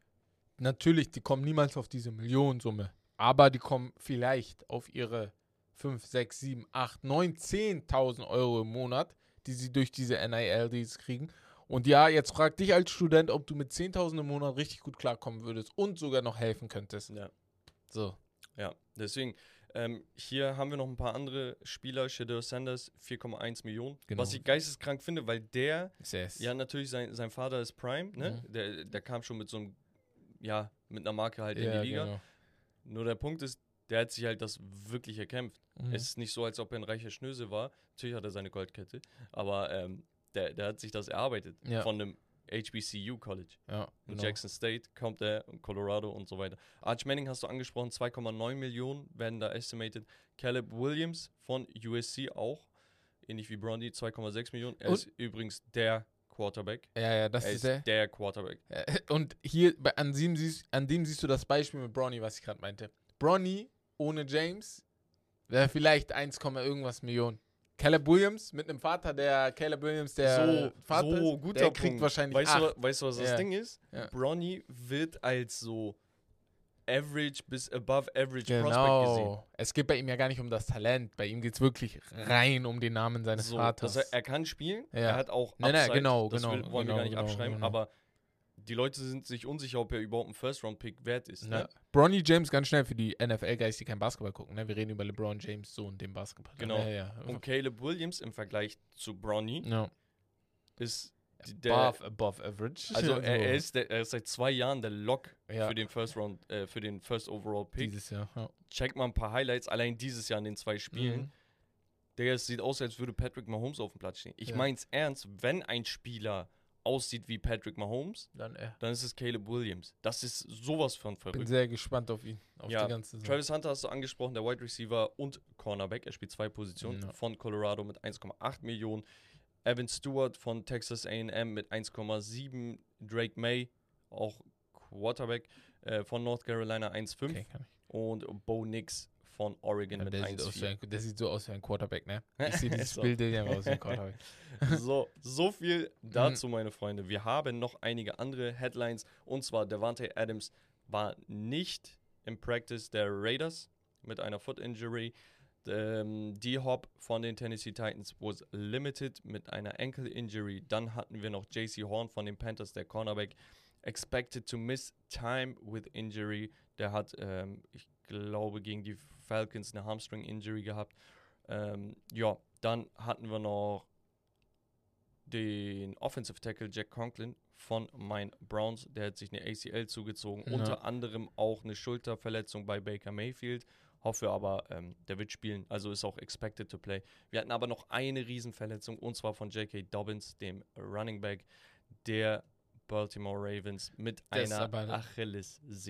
natürlich, die kommen niemals auf diese Millionensumme. Aber die kommen vielleicht auf ihre 5, 6, 7, 8, 9, 10.000 Euro im Monat, die sie durch diese NIL-Deals kriegen. Und ja, jetzt frag dich als Student, ob du mit 10.000 im Monat richtig gut klarkommen würdest und sogar noch helfen könntest. Ja. So. Ja, deswegen, ähm, hier haben wir noch ein paar andere Spieler. Shadow Sanders, 4,1 Millionen. Genau. Was ich geisteskrank finde, weil der, Yes. ja, natürlich, sein, sein Vater ist Prime, ne? Mhm. Der, der kam schon mit so einem, ja, mit einer Marke halt in Ja, die Liga. genau. Nur der Punkt ist, der hat sich halt das wirklich erkämpft. Mhm. Es ist nicht so, als ob er ein reicher Schnösel war. Natürlich hat er seine Goldkette, aber ähm, der, der hat sich das erarbeitet Ja. von einem HBCU College. ja, In genau. Jackson State kommt er, Colorado und so weiter. Arch Manning hast du angesprochen, 2,9 Millionen werden da estimated. Caleb Williams von USC auch, ähnlich wie Brondy, 2,6 Millionen. Er Und- ist übrigens der Quarterback. Ja, ja, das er ist der. der Quarterback. Äh, Und hier, an, dem siehst, an dem siehst du das Beispiel mit Bronny, was ich gerade meinte. Bronny ohne James wäre vielleicht 1, irgendwas Millionen. Caleb Williams mit einem Vater, der Caleb Williams, der Vater so ist, guter der kriegt Punkt. wahrscheinlich weißt, du, acht. wa- weißt du, was das Ja. Ding ist? Ja. Bronny wird als so average bis above average Prospect gesehen. Genau. Es geht bei ihm ja gar nicht um das Talent. Bei ihm geht es wirklich rein um den Namen seines So, Vaters. er, er kann spielen, Ja. er hat auch Nein, nein, Upside, genau, das genau, will, wollen genau, wir gar nicht genau, abschreiben, genau. aber die Leute sind sich unsicher, ob er überhaupt ein First-Round-Pick wert ist. Ja. Ne? Bronny James, ganz schnell für die NFL-Guys, die kein Basketball gucken. Ne? Wir reden über LeBron James, Sohn, dem Basketball. Genau. Ja, ja. Und Caleb Williams im Vergleich zu Bronny ja. ist der, above, above average. also er, er, ist der, er ist seit zwei Jahren der Lock Ja. für den First Round, äh, für den First Overall Pick. dieses Jahr. Ja. Check mal ein paar Highlights, allein dieses Jahr in den zwei Spielen. Mhm. Der sieht aus, als würde Patrick Mahomes auf dem Platz stehen. Ich Ja. mein's ernst, wenn ein Spieler aussieht wie Patrick Mahomes, Dann er. dann ist es Caleb Williams. Das ist sowas von Bin verrückt. sehr gespannt auf ihn, auf Ja, die ganze Saison. Travis Hunter hast du angesprochen, der Wide Receiver und Cornerback. Er spielt zwei Positionen Ja. von Colorado mit 1,8 Millionen. Evan Stewart von Texas AM mit 1,7. Drake May, auch Quarterback äh, von North Carolina 1,5. Okay. Und Bo Nix von Oregon Ja, mit der, sieht aus wie 1,4. ein, der sieht so aus wie ein Quarterback, ne? Ich sehe dieses So. Bild der aus wie ein Quarterback. So, so viel Mhm. dazu, meine Freunde. Wir haben noch einige andere Headlines. Und zwar Devante Adams war nicht im Practice der Raiders mit einer Foot Injury. Ähm, D-Hop von den Tennessee Titans was limited mit einer Ankle Injury. Dann hatten wir noch JC Horn von den Panthers, der Cornerback, expected to miss time with injury. Der hat, ähm, ich glaube, gegen die Falcons eine Hamstring Injury gehabt. Ähm, ja, dann hatten wir noch den Offensive Tackle Jack Conklin von meinen Browns. Der hat sich eine ACL zugezogen. Ja. Unter anderem auch eine Schulterverletzung bei Baker Mayfield. Hoffe aber, ähm, der wird spielen. Also ist auch expected to play. Wir hatten aber noch eine Riesenverletzung und zwar von J.K. Dobbins, dem Running Back der Baltimore Ravens, mit Das einer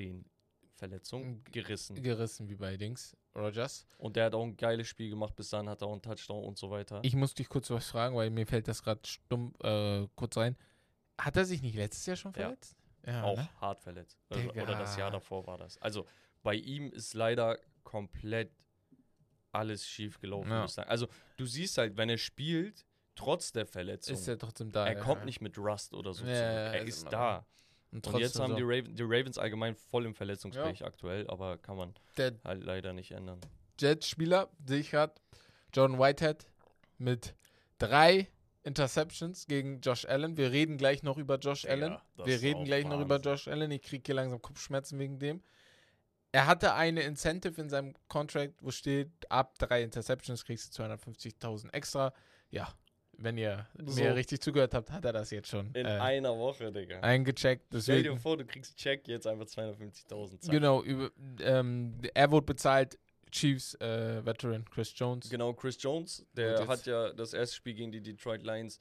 Achillessehnenverletzung gerissen. Gerissen wie bei Dings. Rogers. Und der hat auch ein geiles Spiel gemacht. Bis dann hat er auch einen Touchdown und so weiter. Ich muss dich kurz was fragen, weil mir fällt das gerade stumm äh, kurz rein. Hat er sich nicht letztes Jahr schon Ja. verletzt? Ja, auch ne? hart verletzt. Also, Digga. oder das Jahr davor war das. Also bei ihm ist leider komplett alles schief gelaufen, Ja. muss ich sagen. Also du siehst halt, wenn er spielt, trotz der Verletzung, Ist er trotzdem da. er ja. kommt nicht mit Rust oder so Ja, zurück. ja, Er ist da. Und, Und jetzt haben so. die, Raven, die Ravens allgemein voll im Verletzungspech aktuell, aber kann man Der halt leider nicht ändern. Jets-Spieler, sehe ich gerade, John Whitehead mit drei Interceptions gegen Josh Allen. Wir reden gleich noch über Josh Allen. Wir reden gleich noch über Wahnsinn. Josh Allen. Ich kriege hier langsam Kopfschmerzen wegen dem. Er hatte eine Incentive in seinem Contract, wo steht, ab drei Interceptions kriegst du 250.000 extra. Ja, wenn ihr So. mir richtig zugehört habt, hat er das jetzt schon In äh, einer Woche, Digga. eingecheckt. Stell dir Deswegen, vor, du kriegst Check jetzt einfach 250.000. zack. genau, über, ähm, er wurde bezahlt, Chiefs äh, Veteran Chris Jones. Genau, Chris Jones, der hat ja das erste Spiel gegen die Detroit Lions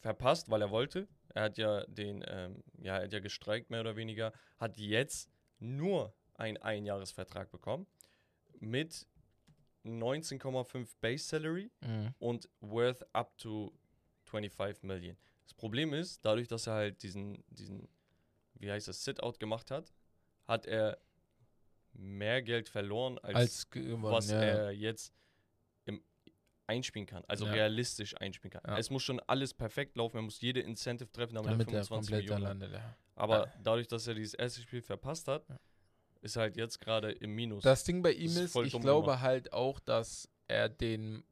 verpasst, weil er wollte. Er hat ja den, ähm, ja, er hat ja gestreikt, mehr oder weniger, hat jetzt nur einen Einjahresvertrag bekommen mit 19,5 Base Salary Mhm. und worth up to 25 Million. Das Problem ist, dadurch, dass er halt diesen, diesen, wie heißt das, Sit-Out gemacht hat, hat er mehr Geld verloren, als, Als gewonnen, was ja. er jetzt im, einspielen kann, also Ja. realistisch einspielen kann. Ja. Es muss schon alles perfekt laufen, er muss jede Incentive treffen, damit, damit er er 25 komplett da Millionen landet. Aber dadurch, dass er dieses erste Spiel verpasst hat. Ist halt jetzt gerade im Minus. Das Ding bei ihm ist ist, ich glaube gemacht. halt auch, dass er den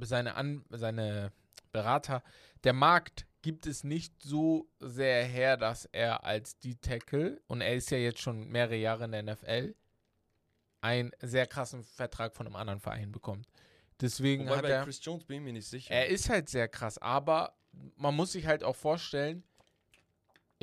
seine An seine Berater, der Markt gibt es nicht so sehr her, dass er als D-Tackle, und er ist ja jetzt schon mehrere Jahre in der NFL, einen sehr krassen Vertrag von einem anderen Verein bekommt. Deswegen Wobei hat bei er. Chris Jones bin ich mir nicht sicher. Er ist halt sehr krass, aber man muss sich halt auch vorstellen,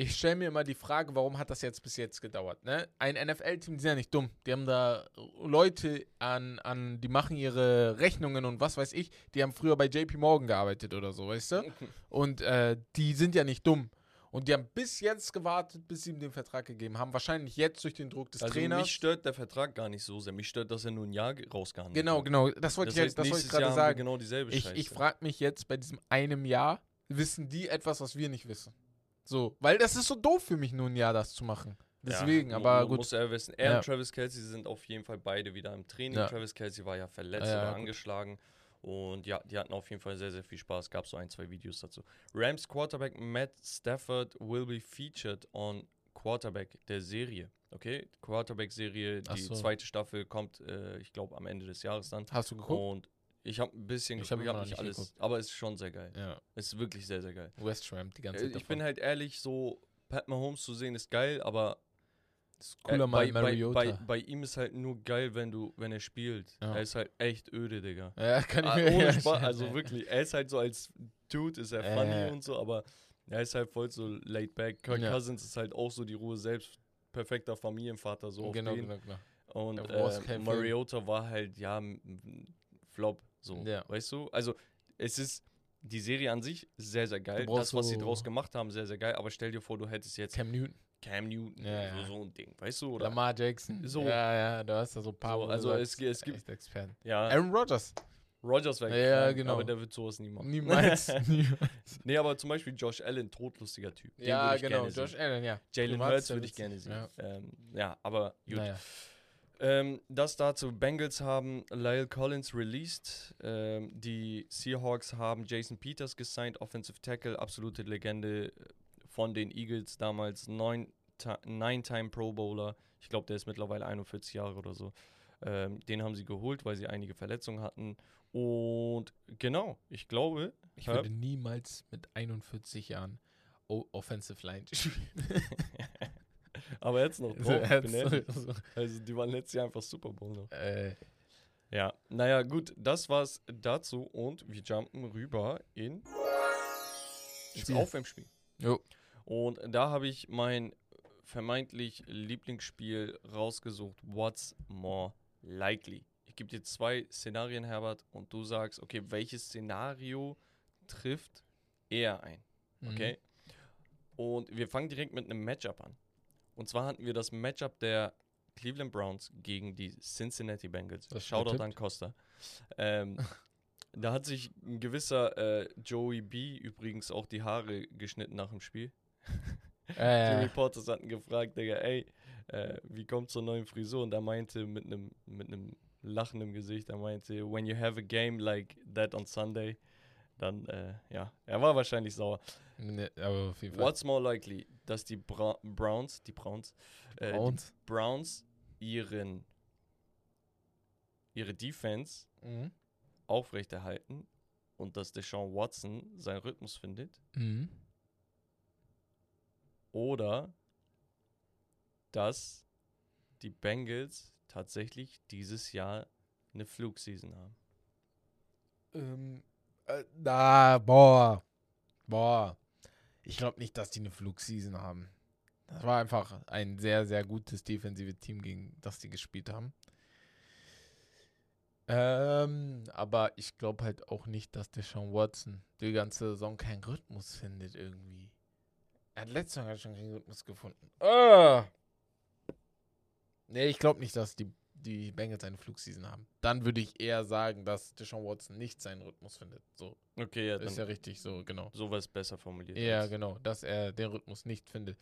ich stelle mir immer die Frage, warum hat das jetzt bis jetzt gedauert? Ne? Ein NFL-Team, die sind ja nicht dumm. Die haben da Leute an, an, die machen ihre Rechnungen und was weiß ich, die haben früher bei JP Morgan gearbeitet oder so, weißt du? Und äh, die sind ja nicht dumm. Und die haben bis jetzt gewartet, bis sie ihm den Vertrag gegeben haben. Wahrscheinlich jetzt durch den Druck des also Trainers. mich stört der Vertrag gar nicht so sehr. Mich stört, dass er nur ein Jahr ge- rausgehandelt genau, hat. genau. Das wollte Das ich, heißt, das wollte ich gerade Jahr sagen. genau dieselbe Ich, Scheiße. ich frage mich jetzt bei diesem einem Jahr, wissen die etwas, was wir nicht wissen? So, weil das ist so doof für mich, nur ein Jahr das zu machen. Deswegen, ja, aber gut. Muss er wissen. Er Ja. und Travis Kelsey sind auf jeden Fall beide wieder im Training. Ja. Travis Kelsey war ja verletzt Ja, ja, oder angeschlagen. Und ja, die hatten auf jeden Fall sehr, sehr viel Spaß. Gab so ein, zwei Videos dazu. Rams Quarterback Matt Stafford will be featured on Quarterback der Serie. Okay, Quarterback-Serie, die so. zweite Staffel kommt, äh, ich glaube, am Ende des Jahres dann. Hast du geguckt? Und ich habe ein bisschen, Ich hab geguckt, immer hab nicht alles, geguckt. aber es ist schon sehr geil. Ja, Es ist wirklich sehr, sehr geil. West Ram die ganze Äh, Zeit. Ich bin halt ehrlich, so Pat Mahomes zu sehen ist geil, aber das ist cooler äh, bei, bei, Mariota. bei, bei ihm ist halt nur geil, wenn du, wenn er spielt. Ja. Er ist halt echt öde, Digga. ja, kann ich Ah, mir ohne ja, Spaß, also wirklich, er ist halt so als Dude, ist er Ja, funny und so, aber er ist halt voll so laid back. Kirk Ja. Cousins ist halt auch so die Ruhe selbst, perfekter Familienvater, so Genau, genau, genau. Und äh. Mariota war halt, ja, Flop, so, Ja. weißt du? Also, es ist, die Serie an sich sehr, sehr geil. Das, was sie draus gemacht haben, sehr, sehr geil. Aber stell dir vor, du hättest jetzt Cam Newton, Cam Newton, Ja, so, ja. so ein Ding, weißt du? Oder, Lamar Jackson. So. Ja, ja, du hast da so ein paar. So, du also es- es gibt- echt Experten. ja, Aaron Rodgers. Rogers wäre Ja, genau. aber der wird sowas nie machen. Niemals. niemals. nee, aber zum Beispiel Josh Allen, todlustiger Typ. Den ja, genau. gerne sehen. Josh Allen, ja. Jalen Hurts würde ich gerne sehen. Ja. Ähm, ja, aber gut. Naja. Ähm, das dazu, Bengals haben Lyle Collins released. Ähm, die Seahawks haben Jason Peters gesigned, Offensive Tackle, absolute Legende von den Eagles damals, neun Ti- Nine-Time Pro Bowler. Ich glaube, der ist mittlerweile 41 Jahre oder so. Ähm, den haben sie geholt, weil sie einige Verletzungen hatten. Und genau, ich glaube, Ich würde niemals mit 41 Jahren Offensive Line spielen. aber jetzt noch ernst- ehrlich. so, Also die waren letztes Jahr einfach Super Bowl noch. äh, Ja, naja, gut, das war's dazu und wir jumpen rüber in ins Spiel. Aufwärmspiel. jo. Und da habe ich mein vermeintlich Lieblingsspiel rausgesucht. What's more likely? Ich gebe dir zwei Szenarien, Herbert, und du sagst, okay, welches Szenario trifft eher ein? Mhm. Okay. Und wir fangen direkt mit einem Matchup an. Und zwar hatten wir das Matchup der Cleveland Browns gegen die Cincinnati Bengals. Das Shoutout an Costa. Ähm, da hat sich ein gewisser äh, Joey B übrigens auch die Haare geschnitten nach dem Spiel. Die Äh, Reporters hatten gefragt, Digga, ey, äh, wie kommt zur neuen Frisur? Und er meinte mit einem mit einem Lachen im Gesicht, er meinte, when you have a game like that on Sunday, dann, äh, ja, er war wahrscheinlich sauer. Ne, aber auf jeden Fall. What's more likely, dass die Bra Browns, die Browns, äh, Browns? die Browns ihren ihre Defense Mhm. aufrechterhalten und dass Deshaun Watson seinen Rhythmus findet Mhm. oder dass die Bengals tatsächlich dieses Jahr eine Flugseason haben. Ähm, äh, na, boah. Boah. Ich glaube nicht, dass die eine Flugseason haben. Das war einfach ein sehr, sehr gutes defensive Team, gegen das die gespielt haben. Ähm, aber ich glaube halt auch nicht, dass der Sean Watson die ganze Saison keinen Rhythmus findet irgendwie. Er hat letzte Saison schon keinen Rhythmus gefunden. Ah! Nee, ich glaube nicht, dass die, die Bengals eine Flugseason haben. Dann würde ich eher sagen, dass Deshaun Watson nicht seinen Rhythmus findet. So, Okay, ja, ist ja richtig, so, genau. sowas besser formuliert. Ja, als- genau, dass er den Rhythmus nicht findet.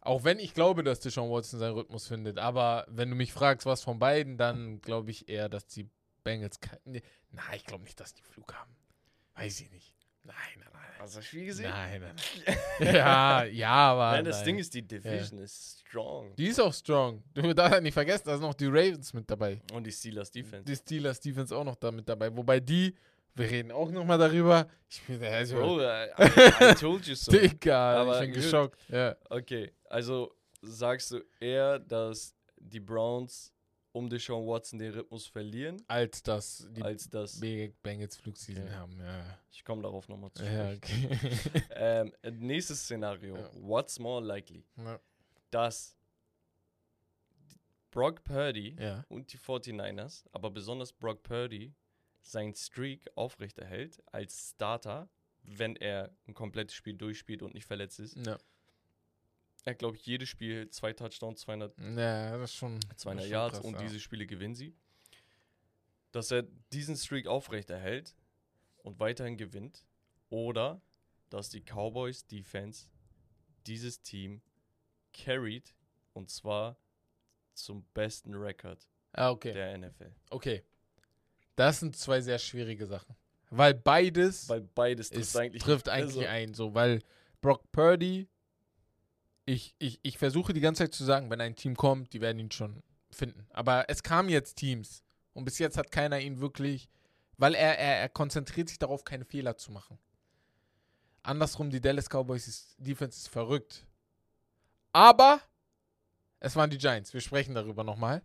Auch wenn ich glaube, dass Deshaun Watson seinen Rhythmus findet. Aber wenn du mich fragst, was von beiden, dann glaube ich eher, dass die Bengals. Nee, nein, ich glaube nicht, dass die Flug haben. Weiß ich nicht. Nein, nein, nein. Hast du das Spiel gesehen? Nein, nein, nein. ja, ja, aber. Nein, das nein. Ding ist, die Division ist strong. Die ist auch strong. Du darfst nicht vergessen, da sind noch die Ravens mit dabei. Und die Steelers Defense. Die Steelers Defense auch noch da mit dabei. Wobei die, wir reden auch nochmal darüber. Ich bin also, Bro, I, I, I told you so. Digga, Aber ich bin gut. geschockt. Ja. Okay, also sagst du eher, dass die Browns um Deshaun Watson den Rhythmus verlieren, Als dass die als. Big Bengals Flugseason Okay. haben. Ja, Ich komme darauf nochmal zu ja okay. Ähm, nächstes Szenario. Ja. What's more likely? ja. Dass Brock Purdy und die 49ers, aber besonders Brock Purdy, sein Streak aufrechterhält als Starter, wenn er ein komplettes Spiel durchspielt und nicht verletzt ist. Ja. Er hat, glaube ich, jedes Spiel zwei Touchdowns, 200 ja, das ist schon. 200 das ist schon Yards krass, und ja. diese Spiele gewinnen sie. Dass er diesen Streak aufrechterhält und weiterhin gewinnt. Oder dass die Cowboys Defense dieses Team carried und zwar zum besten Rekord Ah, okay. der NFL. Okay. Das sind zwei sehr schwierige Sachen. Weil beides Weil beides ist, trifft eigentlich, trifft eigentlich also, ein. So, weil Brock Purdy, ich, ich, ich versuche die ganze Zeit zu sagen, wenn ein Team kommt, die werden ihn schon finden. Aber es kamen jetzt Teams. Und bis jetzt hat keiner ihn wirklich, weil er, er, er konzentriert sich darauf, keine Fehler zu machen. Andersrum, die Dallas Cowboys ist, Defense ist verrückt. Aber es waren die Giants. Wir sprechen darüber nochmal.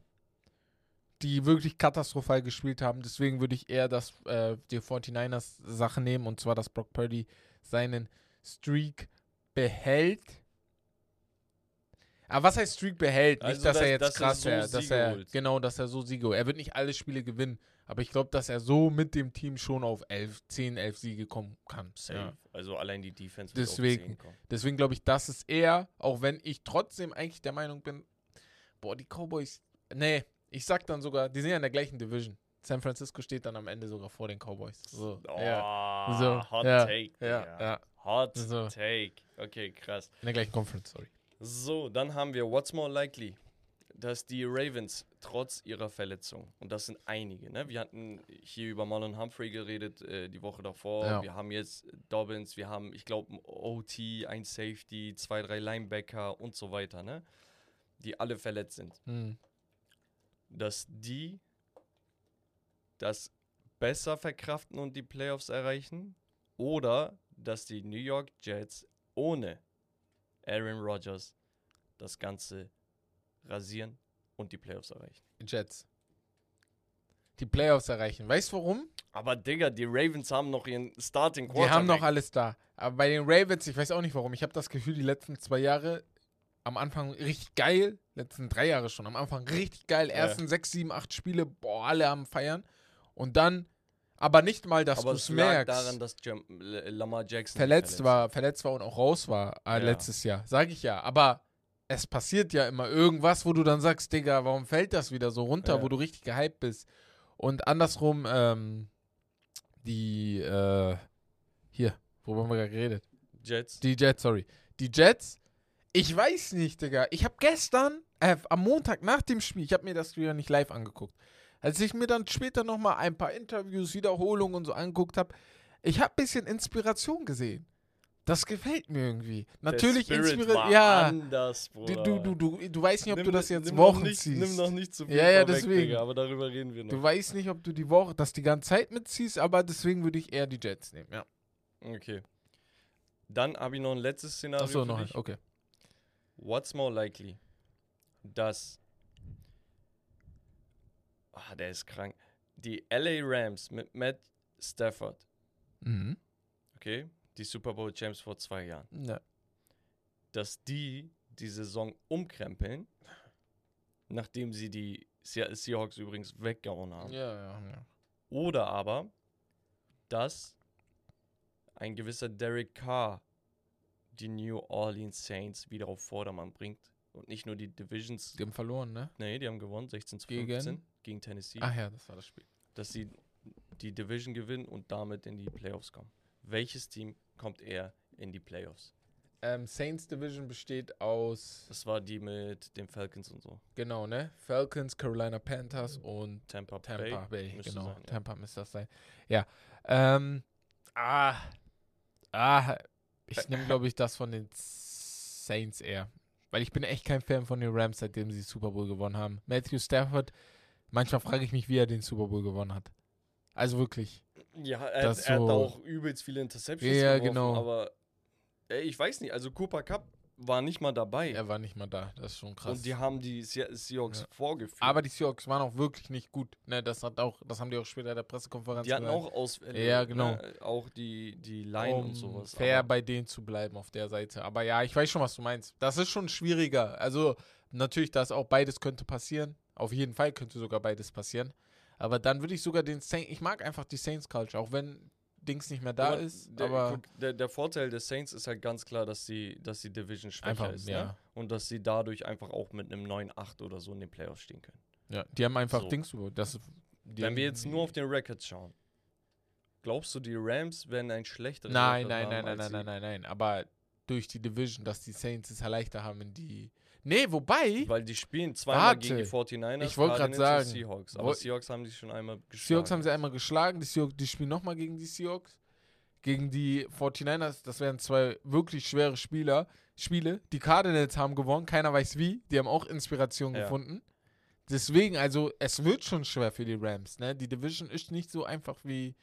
Die wirklich katastrophal gespielt haben. Deswegen würde ich eher das, äh, die 49ers Sache nehmen. Und zwar, dass Brock Purdy seinen Streak behält. Aber was heißt Streak behält? Also, nicht, dass, dass- er jetzt dass er krass so wäre. Dass Siege er, holt. genau, dass er so Siege holt. Er wird nicht alle Spiele gewinnen. Aber ich glaube, dass er so mit dem Team schon auf 11, 10, 11 Siege kommen kann. safe. Ja. Also allein die Defense wird Deswegen. auf 10 kommen. Deswegen glaube ich, das ist eher, auch wenn ich trotzdem eigentlich der Meinung bin, boah, die Cowboys, nee, ich sag dann sogar, die sind ja in der gleichen Division. San Francisco steht dann am Ende sogar vor den Cowboys. So, Oh, ja, So, hot ja, take. ja, ja, Hot So. take. Okay, krass. in der gleichen Conference, sorry. So, dann haben wir What's More Likely, dass die Ravens trotz ihrer Verletzung, und das sind einige, ne? wir hatten hier über Marlon Humphrey geredet äh, die Woche davor, Ja. wir haben jetzt Dobbins, wir haben, ich glaube, ein OT, ein Safety, zwei, drei Linebacker und so weiter, ne? die alle verletzt sind, Hm. dass die das besser verkraften und die Playoffs erreichen oder dass die New York Jets ohne Aaron Rodgers das Ganze rasieren und die Playoffs erreichen. Jets. Die Playoffs erreichen. Weißt du warum? Aber Digga, die Ravens haben noch ihren Starting Die Quarterback. haben noch alles da. Aber bei den Ravens, ich weiß auch nicht warum, ich habe das Gefühl, die letzten zwei Jahre am Anfang richtig geil, letzten drei Jahre schon, am Anfang richtig geil, Ja. ersten sechs, sieben, acht Spiele, boah, alle am Feiern. Und dann, aber nicht mal, dass du es es lag merkst. daran, dass Jam Lamar Jackson verletzt war, verletzt war und auch raus war äh, Ja. letztes Jahr, sag ich ja. Aber es passiert ja immer irgendwas, wo du dann sagst, Digga, warum fällt das wieder so runter, Ja. wo du richtig gehypt bist. Und andersrum, ähm, die, äh, hier, worüber haben wir gerade geredet? Jets. Die Jets, sorry. Die Jets, Ich weiß nicht, Digga. Ich habe gestern, äh, am Montag nach dem Spiel, ich habe mir das wieder nicht live angeguckt. Als ich mir dann später nochmal ein paar Interviews, Wiederholungen und so angeguckt habe, ich habe ein bisschen Inspiration gesehen. Das gefällt mir irgendwie. Natürlich inspiriert. Ja. Anders, Du, du, du, du, du weißt nicht, ob Nimm du das jetzt Wochen nicht, ziehst. Nimm noch nicht zu viel Ja, ja, deswegen. Digga, aber darüber reden wir noch. Du weißt nicht, ob du die Woche, das die ganze Zeit mitziehst, aber deswegen würde ich eher die Jets nehmen, ja. Okay. Dann habe ich noch ein letztes Szenario Achso, noch, dich. okay. What's more likely, dass ah, der ist krank. Die LA Rams mit Matt Stafford, Mhm. okay, die Super Bowl Champs vor zwei Jahren, Ja. dass die die Saison umkrempeln, nachdem sie die Se- Seahawks übrigens weggehauen haben. Ja, ja, ja. Oder aber, dass ein gewisser Derek Carr die New Orleans Saints wieder auf Vordermann bringt und nicht nur die Divisions, Die haben verloren, ne? nee, die haben gewonnen, 16 zu Gegen? 15 gegen Tennessee, Ach ja, das war das Spiel. dass sie die Division gewinnen und damit in die Playoffs kommen. Welches Team kommt eher in die Playoffs? Ähm, Saints Division besteht aus, Das war die mit den Falcons und so. genau, ne? Falcons, Carolina Panthers und Tampa, Tampa Bay. Bay, müsste genau. sein, ja. Tampa müsste das sein. Ja. Ähm, ah, ah, ich nehme, glaube ich, das von den Saints eher. Weil ich bin echt kein Fan von den Rams, seitdem sie Super Bowl gewonnen haben. Matthew Stafford, manchmal frage ich mich, wie er den Super Bowl gewonnen hat. Also wirklich. Ja, er, er hat so- auch übelst viele Interceptions Ja, geworfen, genau. aber ey, ich weiß nicht, also Cooper Cup war nicht mal dabei. Er war nicht mal da. Das ist schon krass. Und die haben die Se Seahawks Ja. vorgeführt. Aber die Seahawks waren auch wirklich nicht gut. Ne, das hat auch, das haben die auch später in der Pressekonferenz die hatten gesagt. auch Ausfälle. Ja, genau. Ne? Auch die, die Line um und sowas. fair bei denen zu bleiben auf der Seite. Aber ja, ich weiß schon, was du meinst. Das ist schon schwieriger. Also natürlich, dass auch beides könnte passieren. Auf jeden Fall könnte sogar beides passieren. Aber dann würde ich sogar den Saints, ich mag einfach die Saints Culture, auch wenn Dings nicht mehr da aber ist. der, aber guck, der, der Vorteil des Saints ist halt ganz klar, dass die, dass die Division schwächer einfach, ist. ja. Ne? Und dass sie dadurch einfach auch mit einem 9-8 oder so in den Playoffs stehen können. ja. Die haben einfach So. Dings. Das, Wenn wir jetzt nur auf den Records schauen, glaubst du, die Rams werden ein schlechteres Nein, nein, nein, nein, nein, nein, nein, nein. Aber durch die Division, dass die Saints es ja leichter haben in die. Nee, wobei. Weil die spielen zweimal Warte. gegen die 49ers, Ich wollt grad Cardinals sagen, Seahawks. Aber Seahawks haben die schon einmal geschlagen. Seahawks haben sie einmal geschlagen, die, Seahawks, die spielen nochmal gegen die Seahawks. Gegen die 49ers, das wären zwei wirklich schwere Spieler, Spiele. Die Cardinals haben gewonnen, keiner weiß wie. Die haben auch Inspiration Ja. gefunden. Deswegen, also, es wird schon schwer für die Rams. Ne? Die Division ist nicht so einfach, wie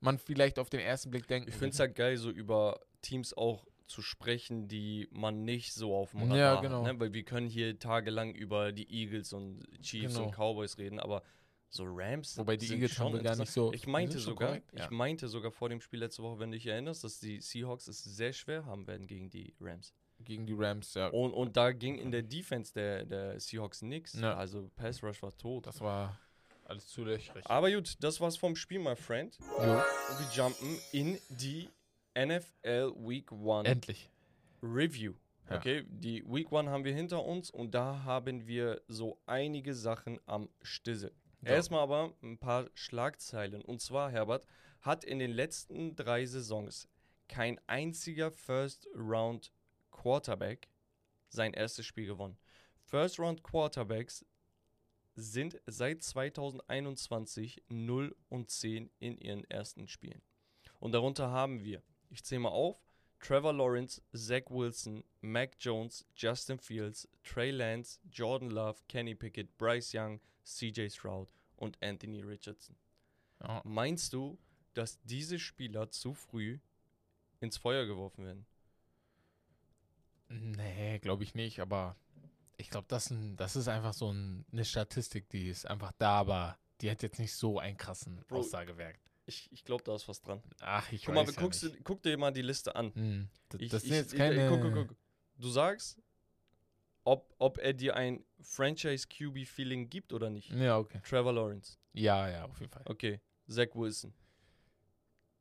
man vielleicht auf den ersten Blick denkt. Ich finde es halt geil, so über Teams auch zu sprechen, die man nicht so auf dem Radar Ja, genau. hat. Ne? Weil wir können hier tagelang über die Eagles und Chiefs Genau. und Cowboys reden, aber so Rams Wobei die sind Eagles schon gar nicht so- Ich meinte sogar, korrekt, ja. ich meinte sogar vor dem Spiel letzte Woche, wenn du dich erinnerst, dass die Seahawks es sehr schwer haben werden gegen die Rams. Gegen die Rams, ja. Und, und da ging in der Defense der, der Seahawks nichts. Ja. Also Pass Rush war tot. Das war alles zu löchrig. Aber gut, das war's vom Spiel, my friend. Jo, Und wir jumpen in die NFL Week 1 endlich. Review. Ja. Okay, die Week 1 haben wir hinter uns und da haben wir so einige Sachen am Stissel. Ja. Erstmal aber ein paar Schlagzeilen. Und zwar, Herbert, hat in den letzten drei Saisons kein einziger First Round Quarterback sein erstes Spiel gewonnen. First Round Quarterbacks sind seit 2021 0 und 10 in ihren ersten Spielen. Und darunter haben wir, ich zähle mal auf, Trevor Lawrence, Zach Wilson, Mac Jones, Justin Fields, Trey Lance, Jordan Love, Kenny Pickett, Bryce Young, CJ Stroud und Anthony Richardson. Ja. Meinst du, dass diese Spieler zu früh ins Feuer geworfen werden? Nee, glaube ich nicht, aber ich glaube, das, das ist einfach so ein, eine Statistik, die ist einfach da, aber die hat jetzt nicht so einen krassen Bro, Aussagewerk. Ich, ich glaube, da ist was dran. Ach, ich Guck mal, weiß ja guckst nicht. guck dir mal die Liste an. Hm, das, Ich, das ich, sind jetzt ich- keine... guck, guck, guck. Du sagst, ob, ob er dir ein Franchise-QB-Feeling gibt oder nicht. Ja, okay. Trevor Lawrence. Ja, ja, auf jeden Fall. Okay. Zach Wilson.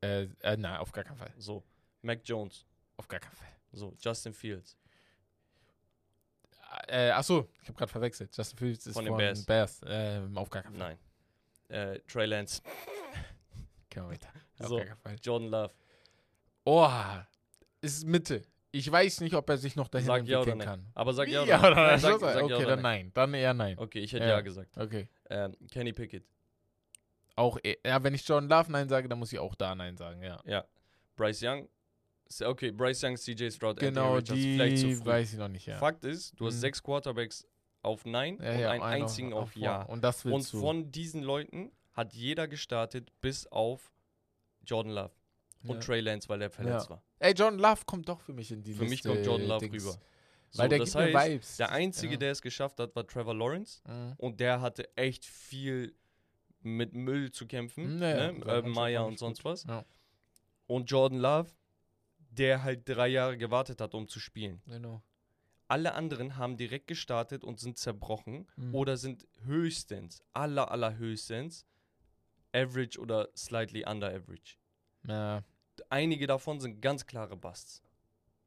Äh, äh, nein, auf gar keinen Fall. So. Mac Jones. Auf gar keinen Fall. So. Justin Fields. Äh, achso, ich habe gerade verwechselt. Justin Fields ist Von von, den Bears. Bears. Ähm, auf gar keinen Fall. Nein. Äh, Trey Lance. Weiter. Auf So. gar keinen Fall. Jordan Love. Oh, ist Mitte. Ich weiß nicht, ob er sich noch dahin Sag ja oder entwickeln nein. kann. Aber sag ja ja oder oder nein. Sag, Sag, sag ja okay, oder dann nein. Dann eher nein. Okay, ich hätte Ja. ja, gesagt. Okay. Ähm, Kenny Pickett. Auch, eh- ja, wenn ich Jordan Love Nein sage, dann muss ich auch da Nein sagen, ja. Ja. Bryce Young. Okay, Bryce Young, CJ Stroud, Genau, Anthony Richards. Vielleicht zu die früh. weiß ich noch nicht, ja. Fakt ist, du hast Mhm. sechs Quarterbacks auf Nein ja, und ja, einen einzigen auf, vor. Ja. Und das Und du. von diesen Leuten hat jeder gestartet, bis auf Jordan Love und ja. Trey Lance, weil er verletzt war. Ey, Jordan Love kommt doch für mich in die Für mich Liste, kommt Jordan Love Dings. rüber. Weil der das gibt heißt, Vibes. der Einzige, ja. der es geschafft hat, war Trevor Lawrence. Mhm. Und der hatte echt viel mit Müll zu kämpfen. Naja, ne? Urban Mannschaft Meyer und sonst gut. was. Ja. Und Jordan Love, der halt drei Jahre gewartet hat, um zu spielen. Genau. Alle anderen haben direkt gestartet und sind zerbrochen Mhm. oder sind höchstens, aller, aller höchstens, average oder slightly under average. Ja. Einige davon sind ganz klare Busts.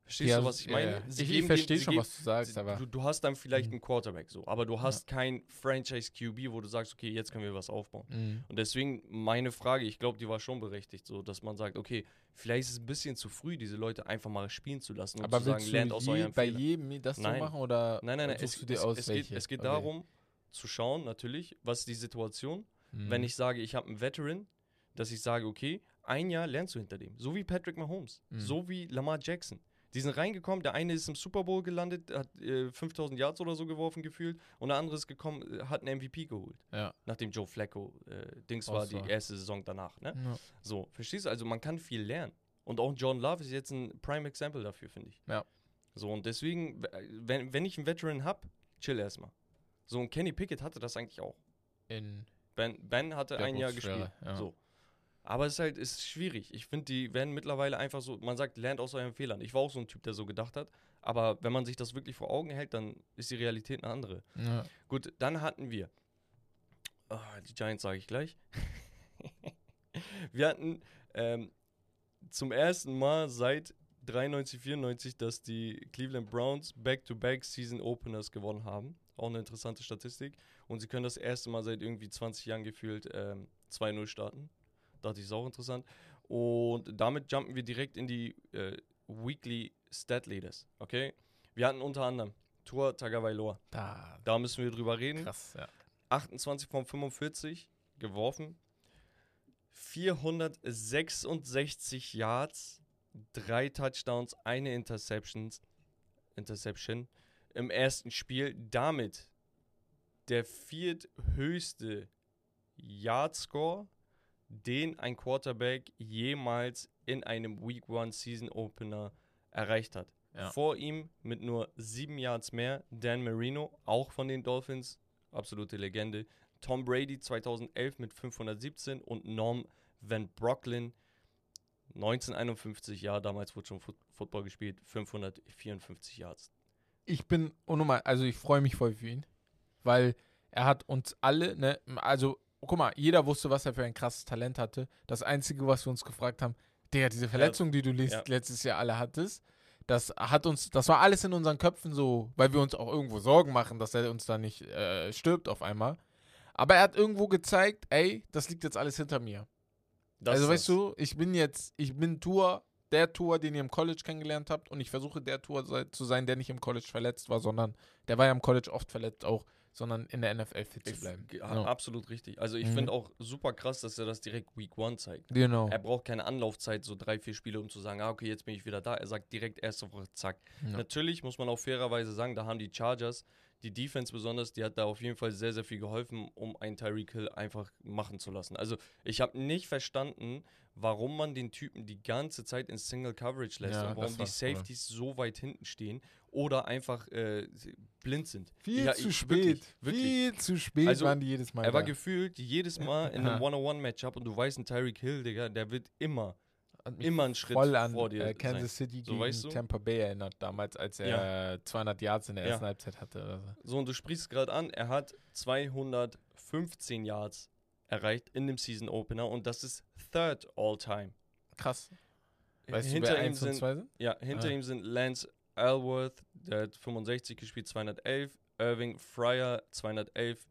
Verstehst Ja, du, was ich ja, meine? ja. Ich, ich verstehe schon, geben- was du sagst, aber. Du, du hast dann vielleicht Mhm. einen Quarterback so, aber du hast kein Franchise QB, wo du sagst, okay, jetzt können wir was aufbauen. Mhm. Und deswegen meine Frage, ich glaube, die war schon berechtigt, so dass man sagt, okay, vielleicht ist es ein bisschen zu früh, diese Leute einfach mal spielen zu lassen und Aber zu sagen, lernt aus je, euren bei jedem das Nein. so machen oder Nein, nein, nein, suchst es, du dir es, aus, es, geht, es geht Okay. darum, zu schauen, natürlich, was ist die Situation. Mhm. Wenn ich sage, ich habe einen Veteran, dass ich sage, okay, ein Jahr lernst du hinter dem. So wie Patrick Mahomes, Mhm. so wie Lamar Jackson. Die sind reingekommen, der eine ist im Super Bowl gelandet, hat äh, 5000 Yards oder so geworfen gefühlt und der andere ist gekommen, äh, hat einen MVP geholt. Ja. Nachdem Joe Flacco äh, Dings war, die erste Saison danach. Ne? Ja. So, verstehst du? Also man kann viel lernen. Und auch John Love ist jetzt ein Prime Example dafür, finde ich. Ja. So, und deswegen, w- wenn, wenn ich einen Veteran habe, chill erstmal. So, und Kenny Pickett hatte das eigentlich auch. In Ben, ben hatte Der ein Jahr gespielt. ja. So. Aber es ist halt ist schwierig. Ich finde, die werden mittlerweile einfach so, man sagt, lernt aus euren Fehlern. Ich war auch so ein Typ, der so gedacht hat. Aber wenn man sich das wirklich vor Augen hält, dann ist die Realität eine andere. ja. Gut, dann hatten wir. Ah, die Giants sage ich gleich. wir hatten ähm, zum ersten Mal seit 93, 94, dass die Cleveland Browns Back-to-Back Season Openers gewonnen haben. Auch eine interessante Statistik. Und sie können das erste Mal seit irgendwie 20 Jahren gefühlt ähm, 2-0 starten. Dachte ich, ist auch interessant. Und damit jumpen wir direkt in die äh, Weekly Stat Leaders. Okay? Wir hatten unter anderem Tua Tagovailoa. Da. Da müssen wir drüber reden. Krass, ja. 28 von 45 geworfen. 466 Yards, drei Touchdowns, eine Interceptions, Interception im ersten Spiel. Damit der vierthöchste Yard-Score, den ein Quarterback jemals in einem Week One Season Opener erreicht hat. Ja. Vor ihm mit nur sieben Yards mehr Dan Marino, auch von den Dolphins, absolute Legende. Tom Brady 2011 mit 517 und Norm Van Brocklin 1951, ja, damals wurde schon Foot Football gespielt, 554 Yards. Ich bin unnormal, also ich freue mich voll für ihn, weil er hat uns alle, ne, also guck mal, jeder wusste, was er für ein krasses Talent hatte. Das Einzige, was wir uns gefragt haben, der diese Verletzung, die du Ja. letztes Jahr alle hattest, das hat uns, das war alles in unseren Köpfen so, weil wir uns auch irgendwo Sorgen machen, dass er uns da nicht äh, stirbt auf einmal. Aber er hat irgendwo gezeigt, ey, das liegt jetzt alles hinter mir. Das also weißt du, ich bin jetzt, ich bin Tour, der Tour, den ihr im College kennengelernt habt und ich versuche der Tour zu sein, der nicht im College verletzt war, sondern der war ja im College oft verletzt auch, sondern in der NFL fit zu bleiben. ge- Ja. Absolut richtig. Also ich Mhm. finde auch super krass, dass er das direkt Week One zeigt. Genau. Er braucht keine Anlaufzeit, so drei, vier Spiele, um zu sagen, ah, okay, jetzt bin ich wieder da. Er sagt direkt erste Woche, zack. Ja. Natürlich muss man auch fairerweise sagen, da haben die Chargers, die Defense besonders, die hat da auf jeden Fall sehr, sehr viel geholfen, um einen Tyreek Hill einfach machen zu lassen. Also ich habe nicht verstanden, warum man den Typen die ganze Zeit in Single Coverage lässt Ja, und warum die. Safeties so weit hinten stehen oder einfach äh, blind sind. Viel Ja, zu ich- spät. wirklich, wirklich. Viel zu spät Also, waren die jedes Mal. Er war da. gefühlt jedes Mal in einem One-on-One-Matchup und du weißt, ein Tyreek Hill, Digga, der wird immer, immer einen Schritt voll an vor dir äh, Kansas sein. City So, gegen weißt du? Tampa Bay erinnert, damals, als er 200 Yards in der Ja. ersten Halbzeit hatte. Oder so. So, und du sprichst gerade an, er hat 215 Yards erreicht in dem Season Opener und das ist third all time. Krass. Weißt hinter du, wer ihm 1 und sind 2 sind? ja, hinter Ah. ihm sind Lance Alworth, der hat 65 gespielt, 211, Irving Fryer 211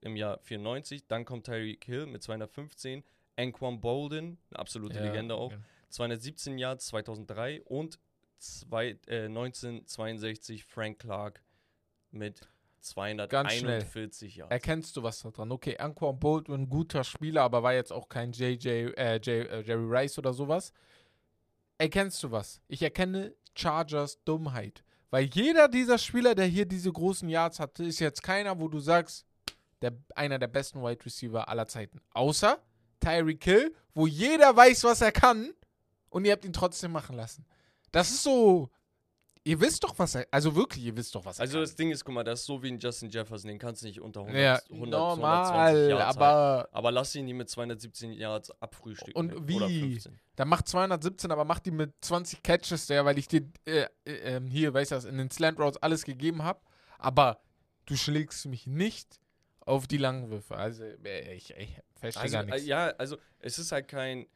im Jahr 94, dann kommt Tyreek Hill mit 215, Anquan Bolden, eine absolute Ja, Legende auch, genau. 217 Yards 2003 und zwei, äh, 1962 Frank Clark mit Ganz schnell. 241 Yards. Erkennst du was da dran? Okay, Anquan Baldwin, guter Spieler, aber war jetzt auch kein JJ, äh, J, äh, Jerry Rice oder sowas. Erkennst du was? Ich erkenne Chargers Dummheit. Weil jeder dieser Spieler, der hier diese großen Yards hatte, ist jetzt keiner, wo du sagst, der, einer der besten Wide Receiver aller Zeiten. Außer Tyreek Hill, wo jeder weiß, was er kann und ihr habt ihn trotzdem machen lassen. Das ist so. Ihr wisst doch, was er. Also wirklich, ihr wisst doch, was er Also kann. das Ding ist, guck mal, das ist so wie ein Justin Jefferson, den kannst du nicht unter 100, ja, 100 220 normal, Yards aber Aber lass ihn nie mit 217 Yards abfrühstücken. Und wie? 15. dann macht 217, aber macht die mit 20 Catches der, weil ich dir äh, äh, ähm, hier, weißt du, was, in den Slant Routes alles gegeben habe. Aber du schlägst mich nicht auf die langen Würfe. Also, äh, ich, ich verstehe Also, gar äh, nichts. ja, also es ist halt kein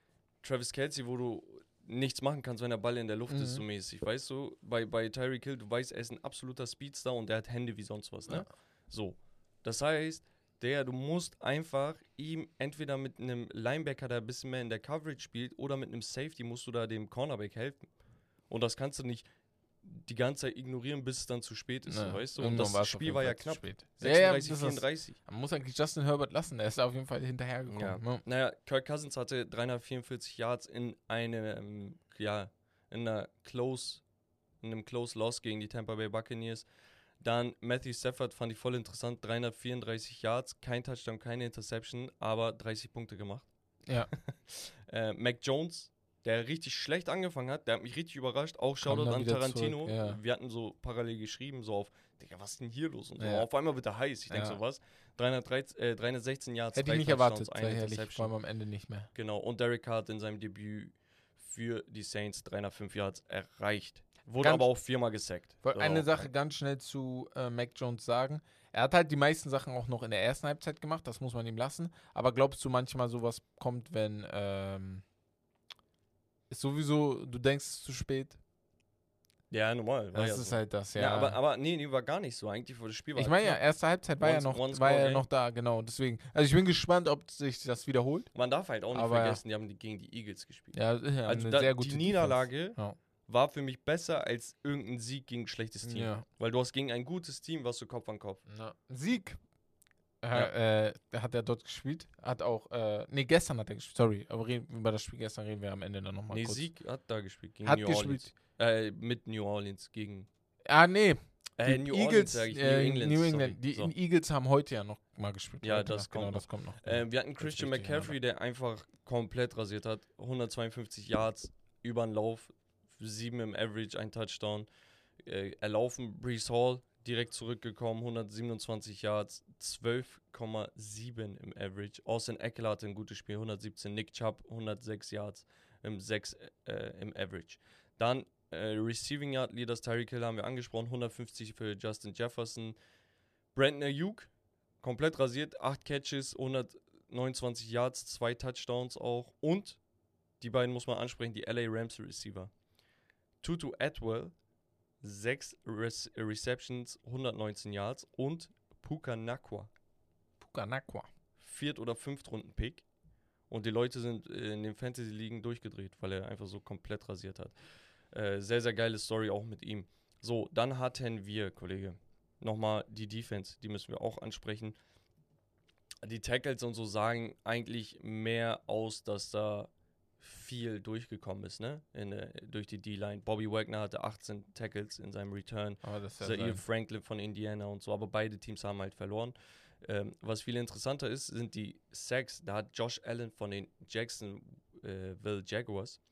Travis Kelsey, wo du nichts machen kannst, wenn der Ball in der Luft ist, Mhm. so mäßig. Weißt du, bei, bei Tyreek Hill, du weißt, er ist ein absoluter Speedstar und der hat Hände wie sonst was, ne? Ja. So. Das heißt, der, du musst einfach ihm entweder mit einem Linebacker, der ein bisschen mehr in der Coverage spielt, oder mit einem Safety musst du da dem Cornerback helfen. Und das kannst du nicht die ganze Zeit ignorieren, bis es dann zu spät ist, Ne, weißt du? Und das Spiel war ja knapp. spät. Ja, ja, 36, das 34. Man muss eigentlich Justin Herbert lassen. Er ist auf jeden Fall hinterhergekommen. Ja. ne? Naja, Kirk Cousins hatte 344 Yards in einem, ja, in einer Close, in einem Close Loss gegen die Tampa Bay Buccaneers. Dann Matthew Stafford fand ich voll interessant, 334 Yards, kein Touchdown, keine Interception, aber 30 Punkte gemacht. Ja. Äh, Mac Jones, der richtig schlecht angefangen hat, der hat mich richtig überrascht. Auch Shoutout dann an Tarantino. zurück, ja. Wir hatten so parallel geschrieben, so auf, Digga, was ist denn hier los? Und so. Ja. Auf einmal wird er heiß. Ich denke Ja. so, was? 313, äh, 316 Yards, Hätte ich nicht erwartet, ehrlich. Vor allem am Ende nicht mehr. Genau, und Derek hat in seinem Debüt für die Saints 305 Yards erreicht. Wurde Ganz- aber auch viermal gesackt. wollte So, eine Sache ganz schnell zu äh, Mac Jones sagen. Er hat halt die meisten Sachen auch noch in der ersten Halbzeit gemacht, das muss man ihm lassen. Aber glaubst du manchmal sowas kommt, wenn ähm, ist sowieso, du denkst es ist zu spät? Ja, normal. War Das ja ist so. halt das, ja. ja, aber, aber nee, nee, war gar nicht so. Eigentlich vor das Spiel war ich meine ja, erste Halbzeit war One- ja noch, war score ja noch da, genau. Deswegen, also ich bin gespannt, ob sich das wiederholt. Man darf halt auch nicht aber vergessen, die haben die gegen die Eagles gespielt. Ja, ja also da, sehr gute die Niederlage war für mich besser als irgendein Sieg gegen ein schlechtes. Team. Weil du hast gegen ein gutes Team, warst du Kopf an Kopf. Sieg. Ja. Äh, äh, hat er dort gespielt? Hat auch, äh, nee, gestern hat er gespielt, sorry, aber reden, über das Spiel gestern reden wir am Ende dann nochmal nee, kurz. Sieg hat da gespielt. Gegen hat New gespielt. Orleans. Äh, mit New Orleans gegen. Ah, nee, Äh, New Eagles, Orleans, sag ich. äh, New England. New. England. Die So. Eagles haben heute ja noch mal gespielt. Ja, Heute das kommt genau, noch. das kommt noch. Äh, wir hatten Christian McCaffrey, der einfach komplett rasiert hat. 152 Yards über den Lauf, 7 im Average, ein Touchdown. Äh, erlaufen Brees Hall, direkt zurückgekommen, 127 Yards, 12,7 im Average. Austin Eckler hatte ein gutes Spiel, 117. Nick Chubb, 106 Yards, im 6 äh, im Average. Dann äh, Receiving Yard Leaders, Tyreek Hill haben wir angesprochen, 150 für Justin Jefferson. Brandon Ayuk, komplett rasiert, 8 Catches, 129 Yards, 2 Touchdowns auch. Und die beiden muss man ansprechen, die LA Rams Receiver. Tutu Atwell, 6 Res Receptions, 119 Yards. Und Puka Nakwa, Pukanakwa. Viert- oder Fünftrunden-Pick. Und die Leute sind äh, in den Fantasy-Ligen durchgedreht, weil er einfach so komplett rasiert hat. Äh, sehr, sehr geile Story auch mit ihm. So, dann hatten wir, Kollege, nochmal die Defense, die müssen wir auch ansprechen. Die Tackles und so sagen eigentlich mehr aus, dass da viel durchgekommen ist, ne? In, äh, durch die D-Line. Bobby Wagner hatte 18 Tackles in seinem Return. Aber das ist ja. Franklin von Indiana und so, aber beide Teams haben halt verloren. Ähm, was viel interessanter ist, sind die Sacks. Da hat Josh Allen von den Jacksonville Jaguars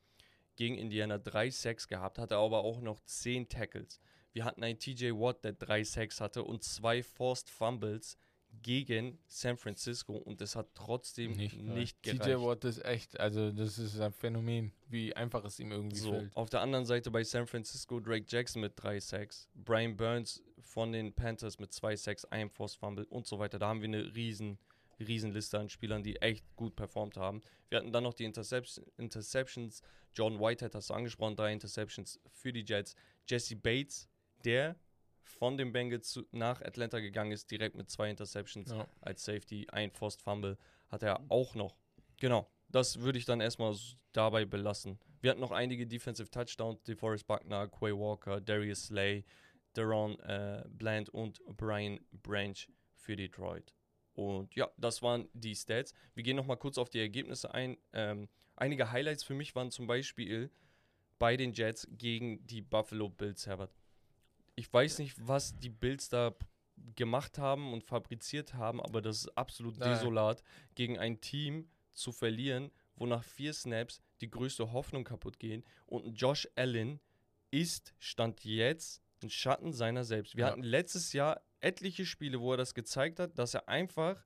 gegen Indiana drei Sacks gehabt, hatte aber auch noch zehn Tackles. Wir hatten einen TJ Watt, der drei Sacks hatte und zwei Forced Fumbles gegen San Francisco und es hat trotzdem nicht, Nicht, gereicht. TJ Watt ist echt, also das ist ein Phänomen, wie einfach es ihm irgendwie So, fällt. auf der anderen Seite bei San Francisco Drake Jackson mit drei Sacks, Brian Burns von den Panthers mit zwei Sacks, einem Force Fumble und so weiter. Da haben wir eine riesen, riesen Liste an Spielern, die echt gut performt haben. Wir hatten dann noch die Interception, Interceptions. John Whitehead hast du angesprochen, drei Interceptions für die Jets. Jesse Bates, der von den Bengals zu, nach Atlanta gegangen ist, direkt mit zwei Interceptions Ja. als Safety, ein Forced Fumble hat er auch noch. Genau. das würde ich dann erstmal dabei belassen. Wir hatten noch einige Defensive Touchdowns, DeForest Buckner, Quay Walker, Darius Slay, Deron äh, Bland und Brian Branch für Detroit. Und ja, das waren die Stats. Wir gehen nochmal kurz auf die Ergebnisse ein. Ähm, einige Highlights für mich waren zum Beispiel bei den Jets gegen die Buffalo Bills, Herbert. Ich weiß nicht, was die Bills da gemacht haben und fabriziert haben, aber das ist absolut Nein. desolat, gegen ein Team zu verlieren, wo nach vier Snaps die größte Hoffnung kaputt gehen. Und Josh Allen ist, stand jetzt, ein Schatten seiner selbst. Wir Ja. hatten letztes Jahr etliche Spiele, wo er das gezeigt hat, dass er einfach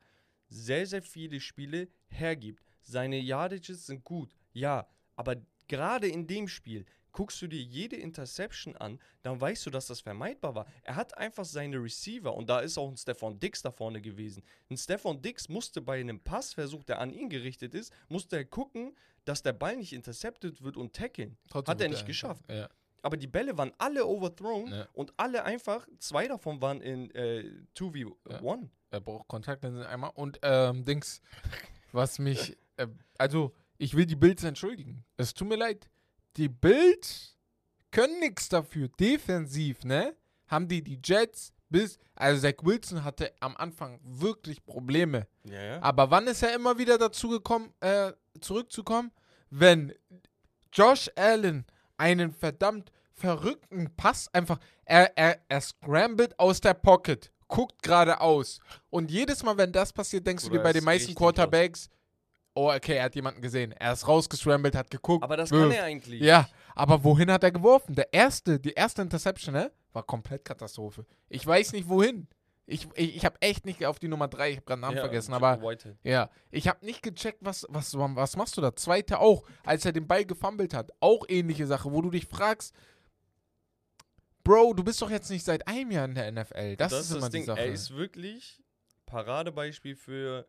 sehr, sehr viele Spiele hergibt. Seine Yardages sind gut, ja, aber gerade in dem Spiel guckst du dir jede Interception an, dann weißt du, dass das vermeidbar war. Er hat einfach seine Receiver und da ist auch ein Stefan Dix da vorne gewesen. Ein Stefan Dix musste bei einem Passversuch, der an ihn gerichtet ist, musste er gucken, dass der Ball nicht intercepted wird und tackeln. Trotzdem Hat er nicht geschafft. Ja. Aber die Bälle waren alle overthrown Ja. und alle einfach, zwei davon waren in äh, 2v1. Er braucht Kontaktlinsen einmal. Und ähm, Dings, was mich, äh, also ich will die Bills entschuldigen. Es tut mir leid. Die Bills können nichts dafür. Defensiv, ne? Haben die die Jets bis, also Zach Wilson hatte am Anfang wirklich Probleme. Ja, ja. Aber wann ist er immer wieder dazu gekommen, äh, zurückzukommen? Wenn Josh Allen einen verdammt verrückten Pass einfach, er, er, er scrambled aus der Pocket, guckt geradeaus. Und jedes Mal, wenn das passiert, denkst du Bruder, dir bei den meisten Quarterbacks, oh, okay, er hat jemanden gesehen. Er ist rausgescrambled, hat geguckt. Aber das wirft. kann er eigentlich. Ja, aber wohin hat er geworfen? Der erste, die erste Interception, ne? War komplett Katastrophe. Ich weiß nicht wohin. Ich, ich, ich habe echt nicht auf die Nummer 3, ich habe gerade den Namen Ja, vergessen, aber Whitehead. ja, ich habe nicht gecheckt, was, was, was machst du da? Zweite auch, als er den Ball gefummelt hat. Auch ähnliche Sache, wo du dich fragst, Bro, du bist doch jetzt nicht seit einem Jahr in der NFL. Das, ist immer die Sache. Er ist wirklich Paradebeispiel für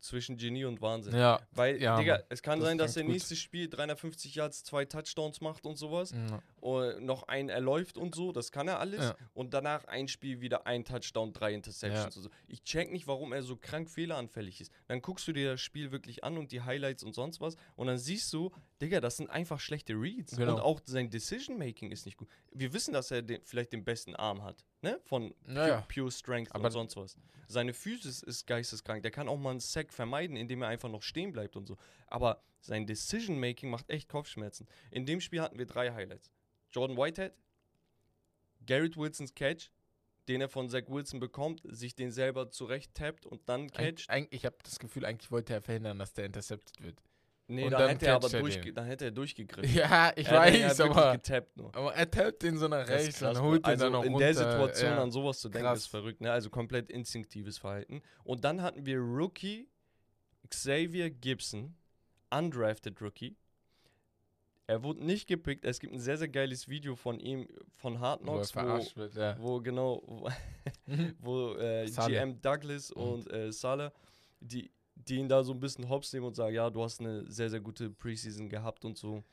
zwischen Genie und Wahnsinn. ja. Weil, Ja, Digga, es kann Das sein, dass klingt der gut. nächste Spiel 350 Yards, zwei Touchdowns macht und sowas. Ja. Und noch ein erläuft und so, das kann er alles. Ja. Und danach ein Spiel wieder ein Touchdown, drei Interceptions und so. Ich check nicht, warum er so krank fehleranfällig ist. Dann guckst du dir das Spiel wirklich an und die Highlights und sonst was. Und dann siehst du, Digga, das sind einfach schlechte Reads. Genau. Und auch sein Decision-Making ist nicht gut. Wir wissen, dass er den, vielleicht den besten Arm hat, ne? Von Ja, pure, ja. pure Strength Aber- und sonst was. Seine Physis ist geisteskrank. Der kann auch mal einen Sack vermeiden, indem er einfach noch stehen bleibt und so. Aber sein Decision-Making macht echt Kopfschmerzen. In dem Spiel hatten wir drei Highlights. Jordan Whitehead, Garrett Wilsons Catch, den er von Zach Wilson bekommt, sich den selber zurecht tappt und dann catcht. Eig ich habe das Gefühl, eigentlich wollte er verhindern, dass der intercepted wird. Nee, und dann, dann hätte er aber er den. dann hätte er durchgegriffen. Ja, ich er weiß, ja aber, getappt nur. aber er tappt den so nach rechts krass, und holt den also dann noch in runter. der Situation ja. an sowas zu denken, Krass. ist verrückt. Ne? Also komplett instinktives Verhalten. Und dann hatten wir Rookie Xavier Gibson, undrafted Rookie. Er wurde nicht gepickt. Es gibt ein sehr, sehr geiles Video von ihm, von Hard Wo Knocks, wo, verarscht wird, ja. wo genau, wo, wo äh. GM Douglas und, äh, Salah, die, die ihn da so ein bisschen hops nehmen und sagen, ja, du hast eine sehr, sehr gute Preseason gehabt und so.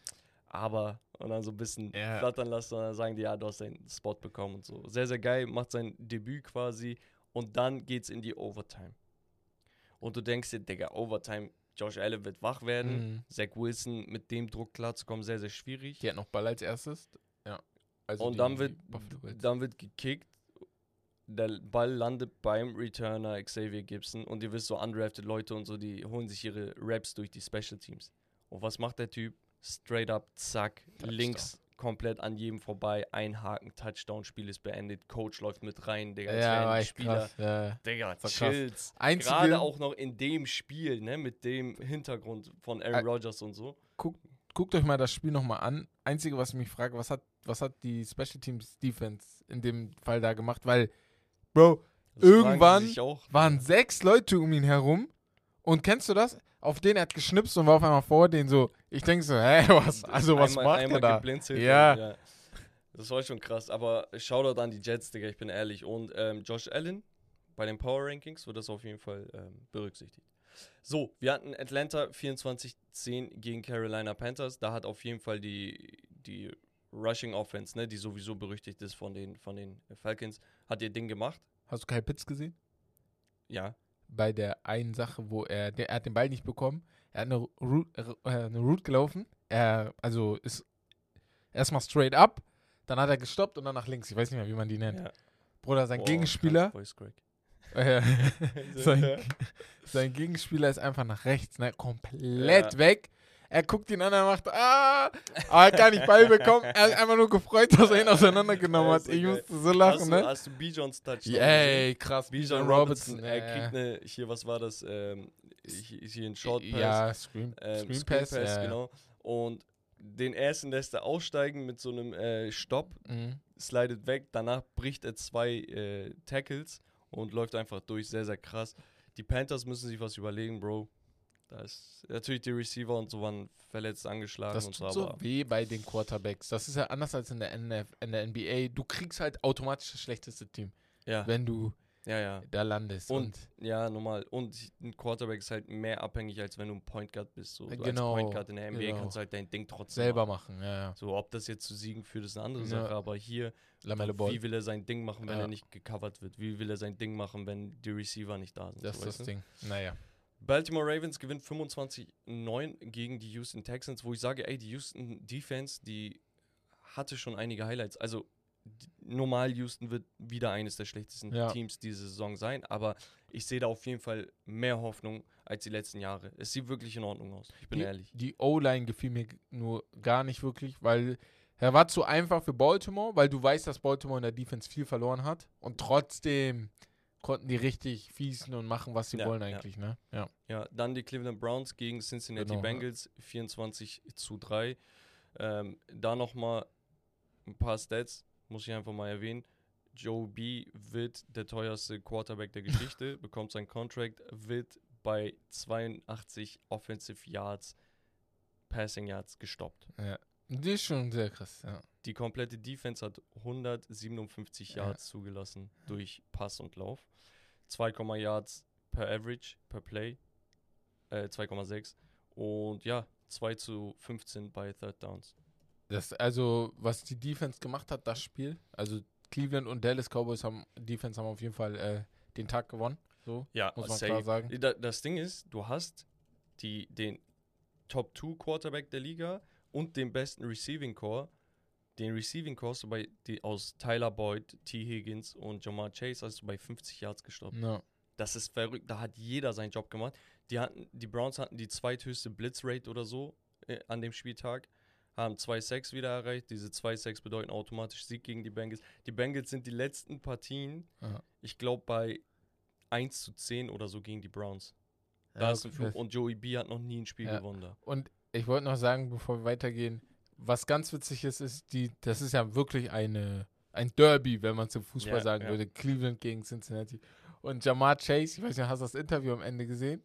Aber, und dann so ein bisschen Ja. flattern lassen und dann sagen die, ja, du hast deinen Spot bekommen und so. Sehr, sehr geil, macht sein Debüt quasi und dann geht's in die Overtime. Und du denkst dir, Digga, Overtime, Josh Allen wird wach werden. Mhm. Zach Wilson mit dem Druck klarzukommen, sehr, sehr schwierig. Die hat noch Ball als erstes. Ja. Also und die- dann wird, dann wird gekickt. Der Ball landet beim Returner Xavier Gibson und ihr wisst so, undrafted Leute und so, die holen sich ihre Raps durch die Special Teams. Und was macht der Typ? Straight up, zack, Touchdown. links komplett an jedem vorbei, ein Haken, Touchdown, Spiel ist beendet, Coach läuft mit rein, Digga, ja, Spieler. Ja. Digga, chills. Gerade auch noch in dem Spiel, ne, mit dem Hintergrund von Aaron Rodgers und so. guckt euch mal das Spiel nochmal an. Einzige, was ich mich frage, was hat, was hat die Special Teams Defense in dem Fall da gemacht? Weil, Bro, Das Irgendwann waren sechs Leute um ihn herum. Und kennst du das? Auf den er hat geschnipst und war auf einmal vor den so. Ich denke so, hä, was? Also, was einmal, macht einmal er da? geblinzelt Ja. und, ja. Das war schon krass. Aber Shoutout an die Jets, Digga, ich bin ehrlich. Und ähm, Josh Allen, bei den Power Rankings wird das auf jeden Fall ähm, berücksichtigt. So, wir hatten Atlanta 24-10 gegen Carolina Panthers. Da hat auf jeden Fall die, die Rushing Offense, ne, die sowieso berüchtigt ist von den, von den Falcons, hat ihr Ding gemacht. Hast du Kyle Pitts gesehen? Ja. bei der einen Sache, wo er, der, er hat den Ball nicht bekommen. Er hat eine Route, äh, eine Route gelaufen. Er, also ist erstmal straight up, dann hat er gestoppt und dann nach links. Ich weiß nicht mehr, wie man die nennt. Ja. Bruder, sein Boah, Gegenspieler, Voice Crack. äh, sein, sein Gegenspieler ist einfach nach rechts, ne? Komplett Ja. weg. Er guckt ihn an, er macht, ah, aber er hat gar nicht Ball bekommen. Er hat einfach nur gefreut, dass er ihn auseinandergenommen hat. ist Ich musste so lachen, hast, du, ne? hast du Bijons Touchdown Yay, krass. Bijan Bijan Robinson, ja, er kriegt eine, hier, was war das? Ähm, hier, hier ein Short Pass. Ja, Screen, ähm, Screen, Screen Pass, Pass, ja, genau. Und den ersten lässt er aussteigen mit so einem äh, Stopp, Mhm. slidet weg, danach bricht er zwei äh, Tackles und läuft einfach durch, sehr, sehr krass. Die Panthers müssen sich was überlegen, Bro. Da ist natürlich die Receiver und so waren verletzt angeschlagen Das und tut so, so aber weh bei den Quarterbacks. Das ist ja anders als in der, NF, in der NBA. Du kriegst halt automatisch das schlechteste Team, ja, wenn du ja, ja. da landest. Und, ja, normal. Und ein Quarterback ist halt mehr abhängig, als wenn du ein Point Guard bist. So. Du Genau, Als Point Guard in der NBA genau. kannst du halt dein Ding trotzdem selber machen. machen, ja, ja. So, ob das jetzt zu Siegen führt, ist eine andere Ja. Sache. Aber hier, wie will er sein Ding machen, wenn er nicht gecovert wird? Wie will er sein Ding machen, wenn die Receiver nicht da sind? Das so, ist das? Ding. Naja. Baltimore Ravens gewinnt 25-9 gegen die Houston Texans, wo ich sage, ey, die Houston Defense, die hatte schon einige Highlights. Also normal Houston wird wieder eines der schlechtesten Ja. Teams diese Saison sein, aber ich sehe da auf jeden Fall mehr Hoffnung als die letzten Jahre. Es sieht wirklich in Ordnung aus. Ich bin die, ehrlich. Die O-Line gefiel mir nur gar nicht wirklich, weil er war zu einfach für Baltimore, weil du weißt, dass Baltimore in der Defense viel verloren hat. Und trotzdem konnten die richtig fiesen und machen, was sie Ja, wollen ja. eigentlich, ne? Ja. Ja, dann die Cleveland Browns gegen Cincinnati Genau, ja. Bengals 24 zu 3. Ähm, da nochmal ein paar Stats, muss ich einfach mal erwähnen. Joe B wird der teuerste Quarterback der Geschichte, bekommt sein Contract, wird bei 82 Offensive Yards, Passing Yards gestoppt. Die ist schon sehr krass, ja. Die komplette Defense hat 157 Ja. Yards zugelassen durch Pass und Lauf. 2, Yards per Average, per Play. Äh, 2,6. Und ja, 2 zu 15 bei Third Downs. Das, also, was die Defense gemacht hat, das Spiel, also Cleveland und Dallas Cowboys haben, Defense haben auf jeden Fall äh, den Tag gewonnen. So, Ja, muss man safe. klar sagen. Da, das Ding ist, du hast die, den Top 2 Quarterback der Liga und den besten Receiving Core. Den Receiving Core hast du bei, die, aus Tyler Boyd, T. Higgins und Jamar Chase hast du bei 50 Yards gestoppt. Ja. Das ist verrückt. Da hat jeder seinen Job gemacht. Die, hatten, die Browns hatten die zweithöchste Blitzrate oder so äh, an dem Spieltag. Haben 2 Sacks wieder erreicht. Diese 2 Sacks bedeuten automatisch Sieg gegen die Bengals. Die Bengals sind die letzten Partien, Ja. ich glaube, bei 1 zu 10 oder so gegen die Browns. Da Ja, ist ein Fluch. Und Joey B hat noch nie ein Spiel Ja. gewonnen da. Und ich wollte noch sagen, bevor wir weitergehen, was ganz witzig ist, ist, die, das ist ja wirklich eine, ein Derby, wenn man zum Fußball Ja, sagen würde. Cleveland gegen Cincinnati. Und Jamar Chase, ich weiß nicht, hast du das Interview am Ende gesehen?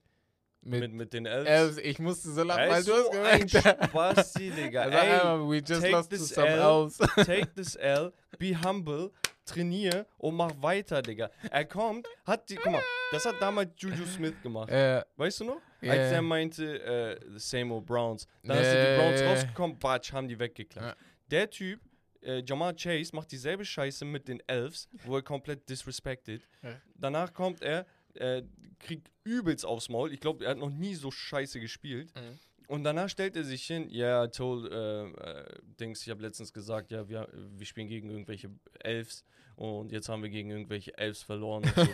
Mit, Mit, mit den Elves. Elves, ich musste so lachen, weil du hast ein gemerkt. Spasti, Digga. Also Ey, einmal, we just take lost to this some L. else. take this L, be humble, trainier und mach weiter, Digga. Er kommt, hat die, guck mal, das hat damals Juju Smith gemacht. äh, Weißt du noch? Ja. Als er meinte, äh, the same old Browns. Dann Ja, sind die Browns rausgekommen, batsch, haben die weggeklappt. Ja. Der Typ, äh, Jamar Chase, macht dieselbe Scheiße mit den Elves, wo er komplett disrespected. Ja. Danach kommt er, äh, kriegt übelst aufs Maul. Ich glaube, er hat noch nie so scheiße gespielt. Mhm. Und danach stellt er sich hin, ja, yeah, I told, äh, äh, Dings, ich habe letztens gesagt, ja, wir, wir spielen gegen irgendwelche Elves und jetzt haben wir gegen irgendwelche Elves verloren. So.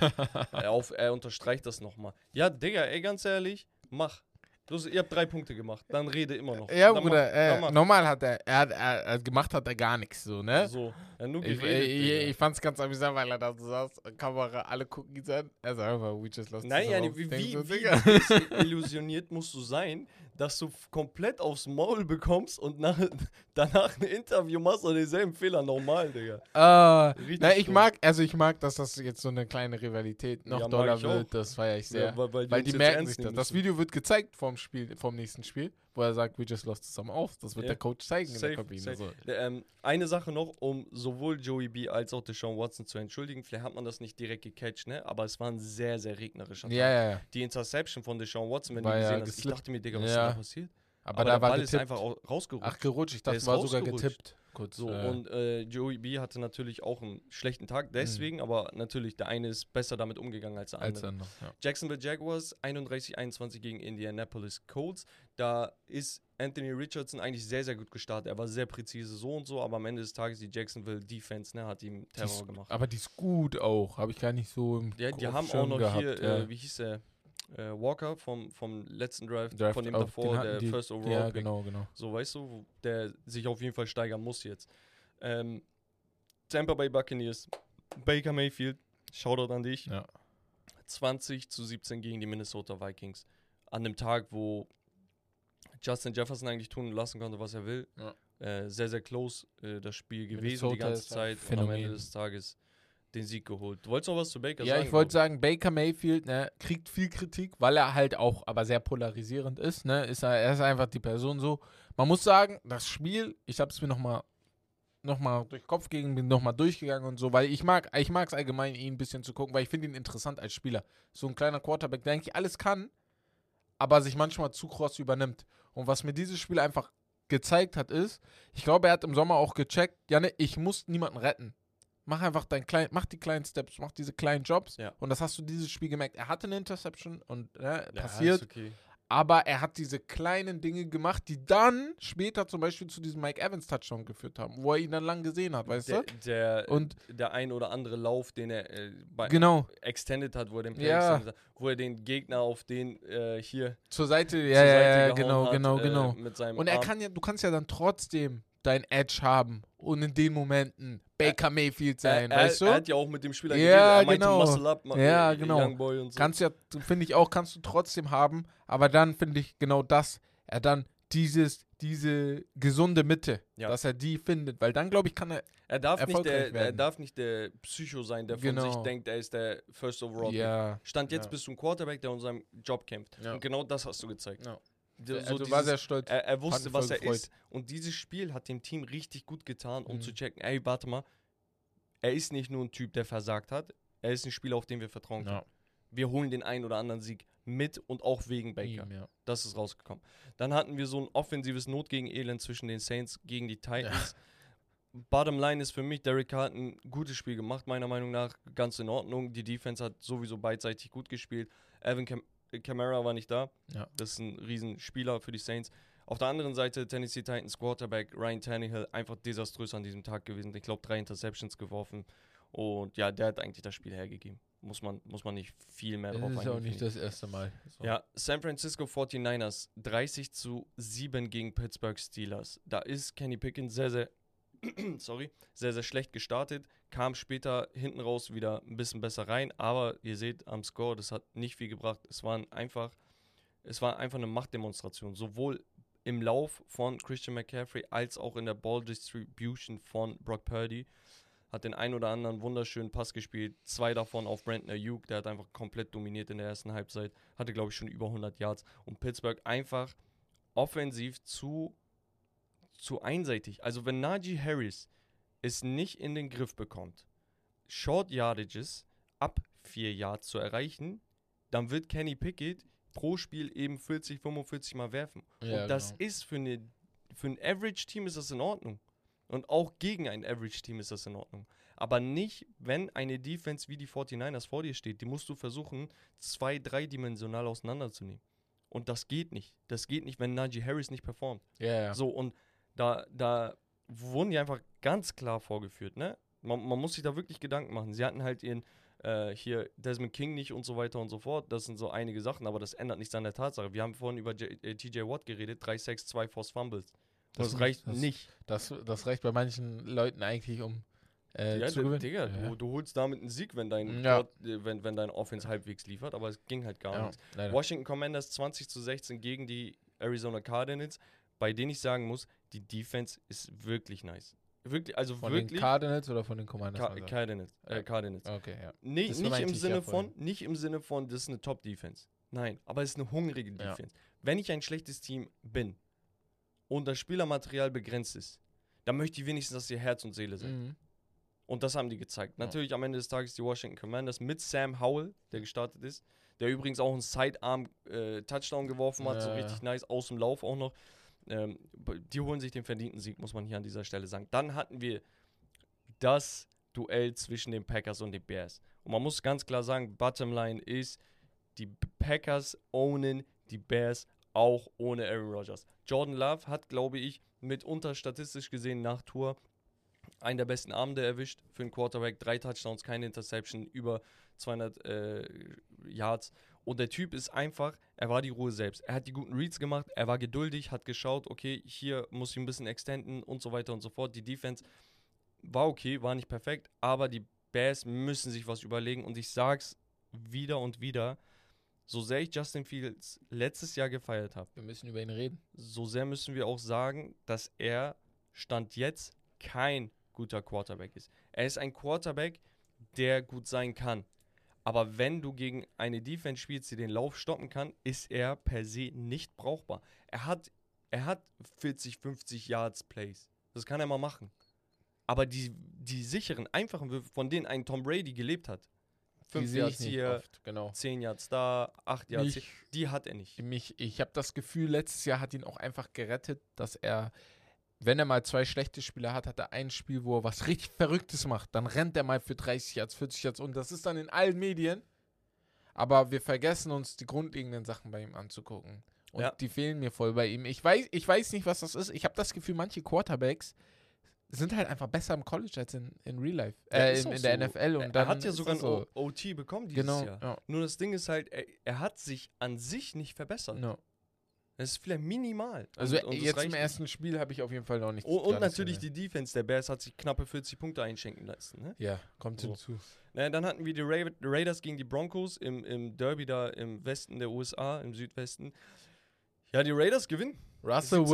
er, auf, er unterstreicht das nochmal. Ja, Digga, ey, ganz ehrlich, mach. Los, ihr habt drei Punkte gemacht, dann rede immer noch. ja, dann Bruder, mach, äh, mach. normal hat er, er hat, er, er, gemacht hat er gar nichts, so, ne? So, ja, nur Ich, geredet, ich, Digga. ich fand's ganz amüsant, weil er da so saß, Kamera, alle gucken ihn an. Er sagt einfach, we just lost Nein, ja, wie, wie, so, wie illusioniert musst du sein, dass du komplett aufs Maul bekommst und nach, danach ein Interview machst und denselben Fehler normal, Digga. Richtig na, ich mag, also ich mag, dass das jetzt so eine kleine Rivalität noch Ja, doller ich auch. wird. Das feiere ich sehr. Ja, weil, weil, weil die merken sich das. nehmen Das müssen. Video wird gezeigt vom Spiel, vom nächsten Spiel, wo er sagt, we just lost some off. Das wird Ja. der Coach zeigen in Safe, der Kabine. So. Ähm, eine Sache noch, um sowohl Joey B. als auch Deshaun Watson zu entschuldigen. Vielleicht hat man das nicht direkt gecatcht, ne? aber es war ein sehr, sehr regnerischer Ja, Tag. ja, ja. Die Interception von Deshaun Watson, wenn War du ja gesehen hast, ich dachte mir, Digga, was Ja. ist da passiert? Aber, der da war Ball ist einfach au- rausgerutscht. Ach, gerutscht. Ich Der dachte, ist war sogar getippt. Kurz. So, äh, und äh, Joey B hatte natürlich auch einen schlechten Tag, deswegen, aber natürlich, der eine ist besser damit umgegangen als der als andere. dann noch. Ja. Jacksonville Jaguars 31-21 gegen Indianapolis Colts. Da ist Anthony Richardson eigentlich sehr, sehr gut gestartet. Er war sehr präzise so und so, aber am Ende des Tages die Jacksonville Defense ne, hat ihm Terror ist, gemacht. aber die ist gut auch. Habe ich gar nicht so im Ja, die haben auch noch gehabt, hier, ja. äh, wie hieß der? Äh, Walker vom, vom letzten Draft, Draft von dem davor, der die- First Overall Ja, Pick. genau, genau. So, weißt du, der sich auf jeden Fall steigern muss jetzt. Ähm, Tampa Bay Buccaneers, Baker Mayfield, Shoutout an dich. Ja. 20 zu 17 gegen die Minnesota Vikings. An dem Tag, wo Justin Jefferson eigentlich tun und lassen konnte, was er will. Ja. Äh, sehr, sehr close äh, das Spiel gewesen die Minnesota ganze ist ein Zeit und am Ende Phänomen. des Tages den Sieg geholt. Du wolltest noch was zu Baker Ja, sagen? ich wollte sagen, Baker Mayfield ne, kriegt viel Kritik, weil er halt auch aber sehr polarisierend ist. Ne? Ist er, er ist einfach die Person so. Man muss sagen, das Spiel, ich habe es mir nochmal noch mal durch den Kopf gegangen, bin nochmal durchgegangen und so, weil ich mag ich mag es allgemein, ihn ein bisschen zu gucken, weil ich finde ihn interessant als Spieler. So ein kleiner Quarterback, der eigentlich alles kann, aber sich manchmal zu kross übernimmt. Und was mir dieses Spiel einfach gezeigt hat, ist, ich glaube, er hat im Sommer auch gecheckt, Janne, ich muss niemanden retten. Mach einfach dein klein, mach die kleinen Steps, mach diese kleinen Jobs. Ja. Und das hast du dieses Spiel gemerkt. Er hatte eine Interception und ne, Ja, passiert, okay. aber er hat diese kleinen Dinge gemacht, die dann später zum Beispiel zu diesem Mike Evans Touchdown geführt haben, wo er ihn dann lang gesehen hat, weißt der, du? der, Und der ein oder andere Lauf, den er äh, bei genau, extended hat, wo er den Play Ja. wo er den Gegner auf den äh, hier zur Seite, ja, Seite ja, genau, hat, genau, äh, genau. seinem Und er Arm. kann ja, du kannst ja dann trotzdem dein Edge haben und in den Momenten Baker Mayfield sein, er, weißt du? er hat ja auch mit dem Spieler Ja, geredet. Er genau. Muscle up, Ja, genau. Young Boy und so. Kannst ja, finde ich auch, kannst du trotzdem haben, aber dann finde ich genau das, er dann dieses, diese gesunde Mitte, Ja. dass er die findet, weil dann glaube ich, kann er, er, darf nicht der, er darf nicht der Psycho sein, der von Genau. sich denkt, er ist der First Overall. Ja, Stand jetzt Ja. bist du ein Quarterback, der um seinen Job kämpft. Ja. Und genau das hast du gezeigt. Ja. D- also so war sehr stolz. er, er wusste, was er gefreut. ist. Und dieses Spiel hat dem Team richtig gut getan, um Mhm. zu checken, ey, warte mal, er ist nicht nur ein Typ, der versagt hat, er ist ein Spieler, auf den wir vertrauen können. ja, Wir holen den einen oder anderen Sieg mit und auch wegen Baker. ihm, ja. Das ist rausgekommen. Dann hatten wir so ein offensives Not gegen Elend zwischen den Saints gegen die Titans. Bottom line ist für mich, Derek hat ein gutes Spiel gemacht, meiner Meinung nach ganz in Ordnung. Die Defense hat sowieso beidseitig gut gespielt. Evan Cam Kamara war nicht da. Ja. Das ist ein Riesenspieler für die Saints. Auf der anderen Seite Tennessee Titans Quarterback Ryan Tannehill einfach desaströs an diesem Tag gewesen. Ich glaube, drei Interceptions geworfen. Und ja, der hat eigentlich das Spiel hergegeben. Muss man, muss man nicht viel mehr drauf Das ist auch eingehen, nicht das erste Mal. So. Ja, San Francisco 49ers 30 zu 7 gegen Pittsburgh Steelers. Da ist Kenny Pickens sehr, sehr, sorry, sehr, sehr schlecht gestartet, kam später hinten raus wieder ein bisschen besser rein, aber ihr seht am Score, das hat nicht viel gebracht. Es waren einfach, es war einfach eine Machtdemonstration, sowohl im Lauf von Christian McCaffrey als auch in der Ball Distribution von Brock Purdy. Hat den ein oder anderen wunderschönen Pass gespielt. Zwei davon auf Brandon Ayuk. Der hat einfach komplett dominiert in der ersten Halbzeit. Hatte, glaube ich, schon über 100 Yards. Und Pittsburgh einfach offensiv zu, zu einseitig. Also, wenn Najee Harris es nicht in den Griff bekommt, Short Yardages ab 4 Yards zu erreichen, dann wird Kenny Pickett pro Spiel eben 40, 45 Mal werfen. Ja, und das genau. ist für, eine, für ein Average-Team ist das in Ordnung. Und auch gegen ein Average-Team ist das in Ordnung. Aber nicht, wenn eine Defense wie die 49ers vor dir steht. Die musst du versuchen, zwei-, dreidimensional auseinanderzunehmen. Und das geht nicht. Das geht nicht, wenn Najee Harris nicht performt. Ja, ja. So, und da, da wurden die einfach ganz klar vorgeführt, ne? Man, man muss sich da wirklich Gedanken machen. Sie hatten halt ihren, äh, hier Desmond King nicht und so weiter und so fort. Das sind so einige Sachen, aber das ändert nichts an der Tatsache. Wir haben vorhin über J äh, TJ Watt geredet, 3 6 2 Force Fumbles. Das, Das- reicht das- nicht. Das, das reicht bei manchen Leuten eigentlich, um äh, Ja, zu gewinnen. Digga, ja. du, du holst damit einen Sieg, wenn dein, Ja. Quad- äh, wenn, wenn dein Offense halbwegs liefert, aber es ging halt gar ja, nicht. leider. Washington Commanders 20 zu 16 gegen die Arizona Cardinals, bei denen ich sagen muss, die Defense ist wirklich nice. Wirklich, also Von den wirklich. Cardinals oder von den Commanders? Also? Cardinals. Äh, Ja. Cardinals. Okay, ja. Nee, nicht im ja Sinne von, nicht im Sinne von, das ist eine Top-Defense. Nein, aber es ist eine hungrige Ja. Defense. Wenn ich ein schlechtes Team bin und das Spielermaterial begrenzt ist, dann möchte ich wenigstens, dass ihr Herz und Seele sind. Mhm. Und das haben die gezeigt. Ja. Natürlich am Ende des Tages die Washington Commanders mit Sam Howell, der gestartet ist, der übrigens auch einen Sidearm-Touchdown geworfen hat, so Ja, ja. richtig nice, aus dem Lauf auch noch. Ähm, die holen sich den verdienten Sieg, muss man hier an dieser Stelle sagen. Dann hatten wir das Duell zwischen den Packers und den Bears. Und man muss ganz klar sagen, Bottomline ist, die Packers ownen die Bears auch ohne Aaron Rodgers. Jordan Love hat, glaube ich, mitunter statistisch gesehen nach Tour einen der besten Abende erwischt für einen Quarterback. Drei Touchdowns, keine Interception, über 200 äh, Yards. Und der Typ ist einfach, er war die Ruhe selbst. Er hat die guten Reads gemacht, er war geduldig, hat geschaut, okay, hier muss ich ein bisschen extenden und so weiter und so fort. Die Defense war okay, war nicht perfekt, aber die Bears müssen sich was überlegen und ich sag's wieder und wieder, so sehr ich Justin Fields letztes Jahr gefeiert habe, Wir müssen über ihn reden. so sehr müssen wir auch sagen, dass er Stand jetzt kein guter Quarterback ist. Er ist ein Quarterback, der gut sein kann. Aber wenn du gegen eine Defense spielst, die den Lauf stoppen kann, ist er per se nicht brauchbar. Er hat, er hat 40, 50 Yards Plays. Das kann er mal machen. Aber die, die sicheren, einfachen Würfe, von denen ein Tom Brady gelebt hat, Die 5 sehe Yards hier, oft, genau. 10 Yards da, 8 Yards die hat er nicht. mich, ich habe das Gefühl, letztes Jahr hat ihn auch einfach gerettet, dass er, wenn er mal zwei schlechte Spiele hat, hat er ein Spiel, wo er was richtig Verrücktes macht. Dann rennt er mal für 30 Yards, 40 Yards und das ist dann in allen Medien. Aber wir vergessen uns die grundlegenden Sachen bei ihm anzugucken. Und Ja. die fehlen mir voll bei ihm. Ich weiß, ich weiß nicht, was das ist. Ich habe das Gefühl, manche Quarterbacks sind halt einfach besser im College als in, in Real Life. Ja, Äh, ist in, in der so. NFL. Und er dann hat ja sogar ein so. OT bekommen dieses Genau. Jahr. Ja. Nur das Ding ist halt, er, er hat sich an sich nicht verbessert. Ja. Es ist vielleicht minimal. Also Und- und jetzt im nicht. ersten Spiel habe ich auf jeden Fall noch nichts Und, und natürlich die Defense der Bears hat sich knappe 40 Punkte einschenken lassen. Ne? Ja, kommt So. hinzu. Naja, dann hatten wir die Ra Raiders gegen die Broncos im, im Derby da im Westen der USA, im Südwesten. Ja, die Raiders gewinnen. Russell 17,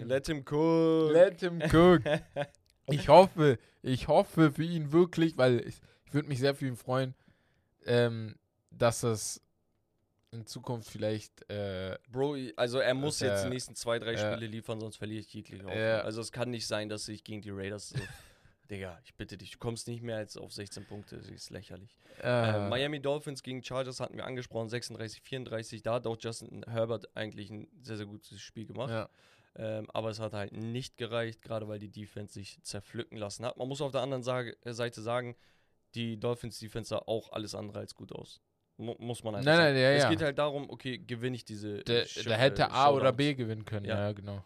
Wilson. Let him cook. Let him cook. Ich hoffe, ich hoffe für ihn wirklich, weil ich, ich würde mich sehr für ihn freuen, ähm, dass es in Zukunft vielleicht äh, Bro, also er muss jetzt die äh, nächsten zwei, drei ja. Spiele liefern, sonst verliere ich jegliche Hoffnung. Also es kann nicht sein, dass ich gegen die Raiders so, Digga, ich bitte dich, du kommst nicht mehr als auf 16 Punkte, das ist lächerlich. äh, Äh, Miami Dolphins gegen Chargers hatten wir angesprochen, 36, 34. Da hat auch Justin Herbert eigentlich ein sehr, sehr gutes Spiel gemacht. ja. Ähm, aber es hat halt nicht gereicht, gerade weil die Defense sich zerpflücken lassen hat. Man muss auf der anderen äh, Seite sagen, die Dolphins Defense sah auch alles andere als gut aus. Mu muss man einfach Nein, sagen. nein, ja, es ja. geht halt darum, okay, gewinne ich diese. Sch- der hätte äh, A oder Showdowns. B gewinnen können. Ja. Ja, genau.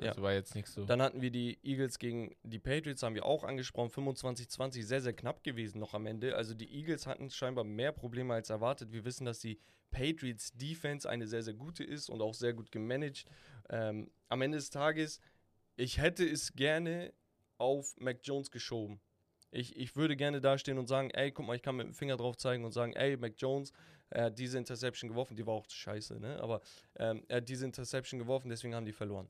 Ja. Also war jetzt nicht so. Dann hatten wir die Eagles gegen die Patriots, haben wir auch angesprochen. 25-20, sehr, sehr knapp gewesen noch am Ende. Also die Eagles hatten scheinbar mehr Probleme als erwartet. Wir wissen, dass die Patriots Defense eine sehr, sehr gute ist und auch sehr gut gemanagt. Ähm, am Ende des Tages, ich hätte es gerne auf Mac Jones geschoben. Ich, ich würde gerne dastehen und sagen, ey, guck mal, ich kann mit dem Finger drauf zeigen und sagen, ey, Mac Jones, er hat diese Interception geworfen, die war auch scheiße, ne? Aber ähm, er hat diese Interception geworfen, deswegen haben die verloren.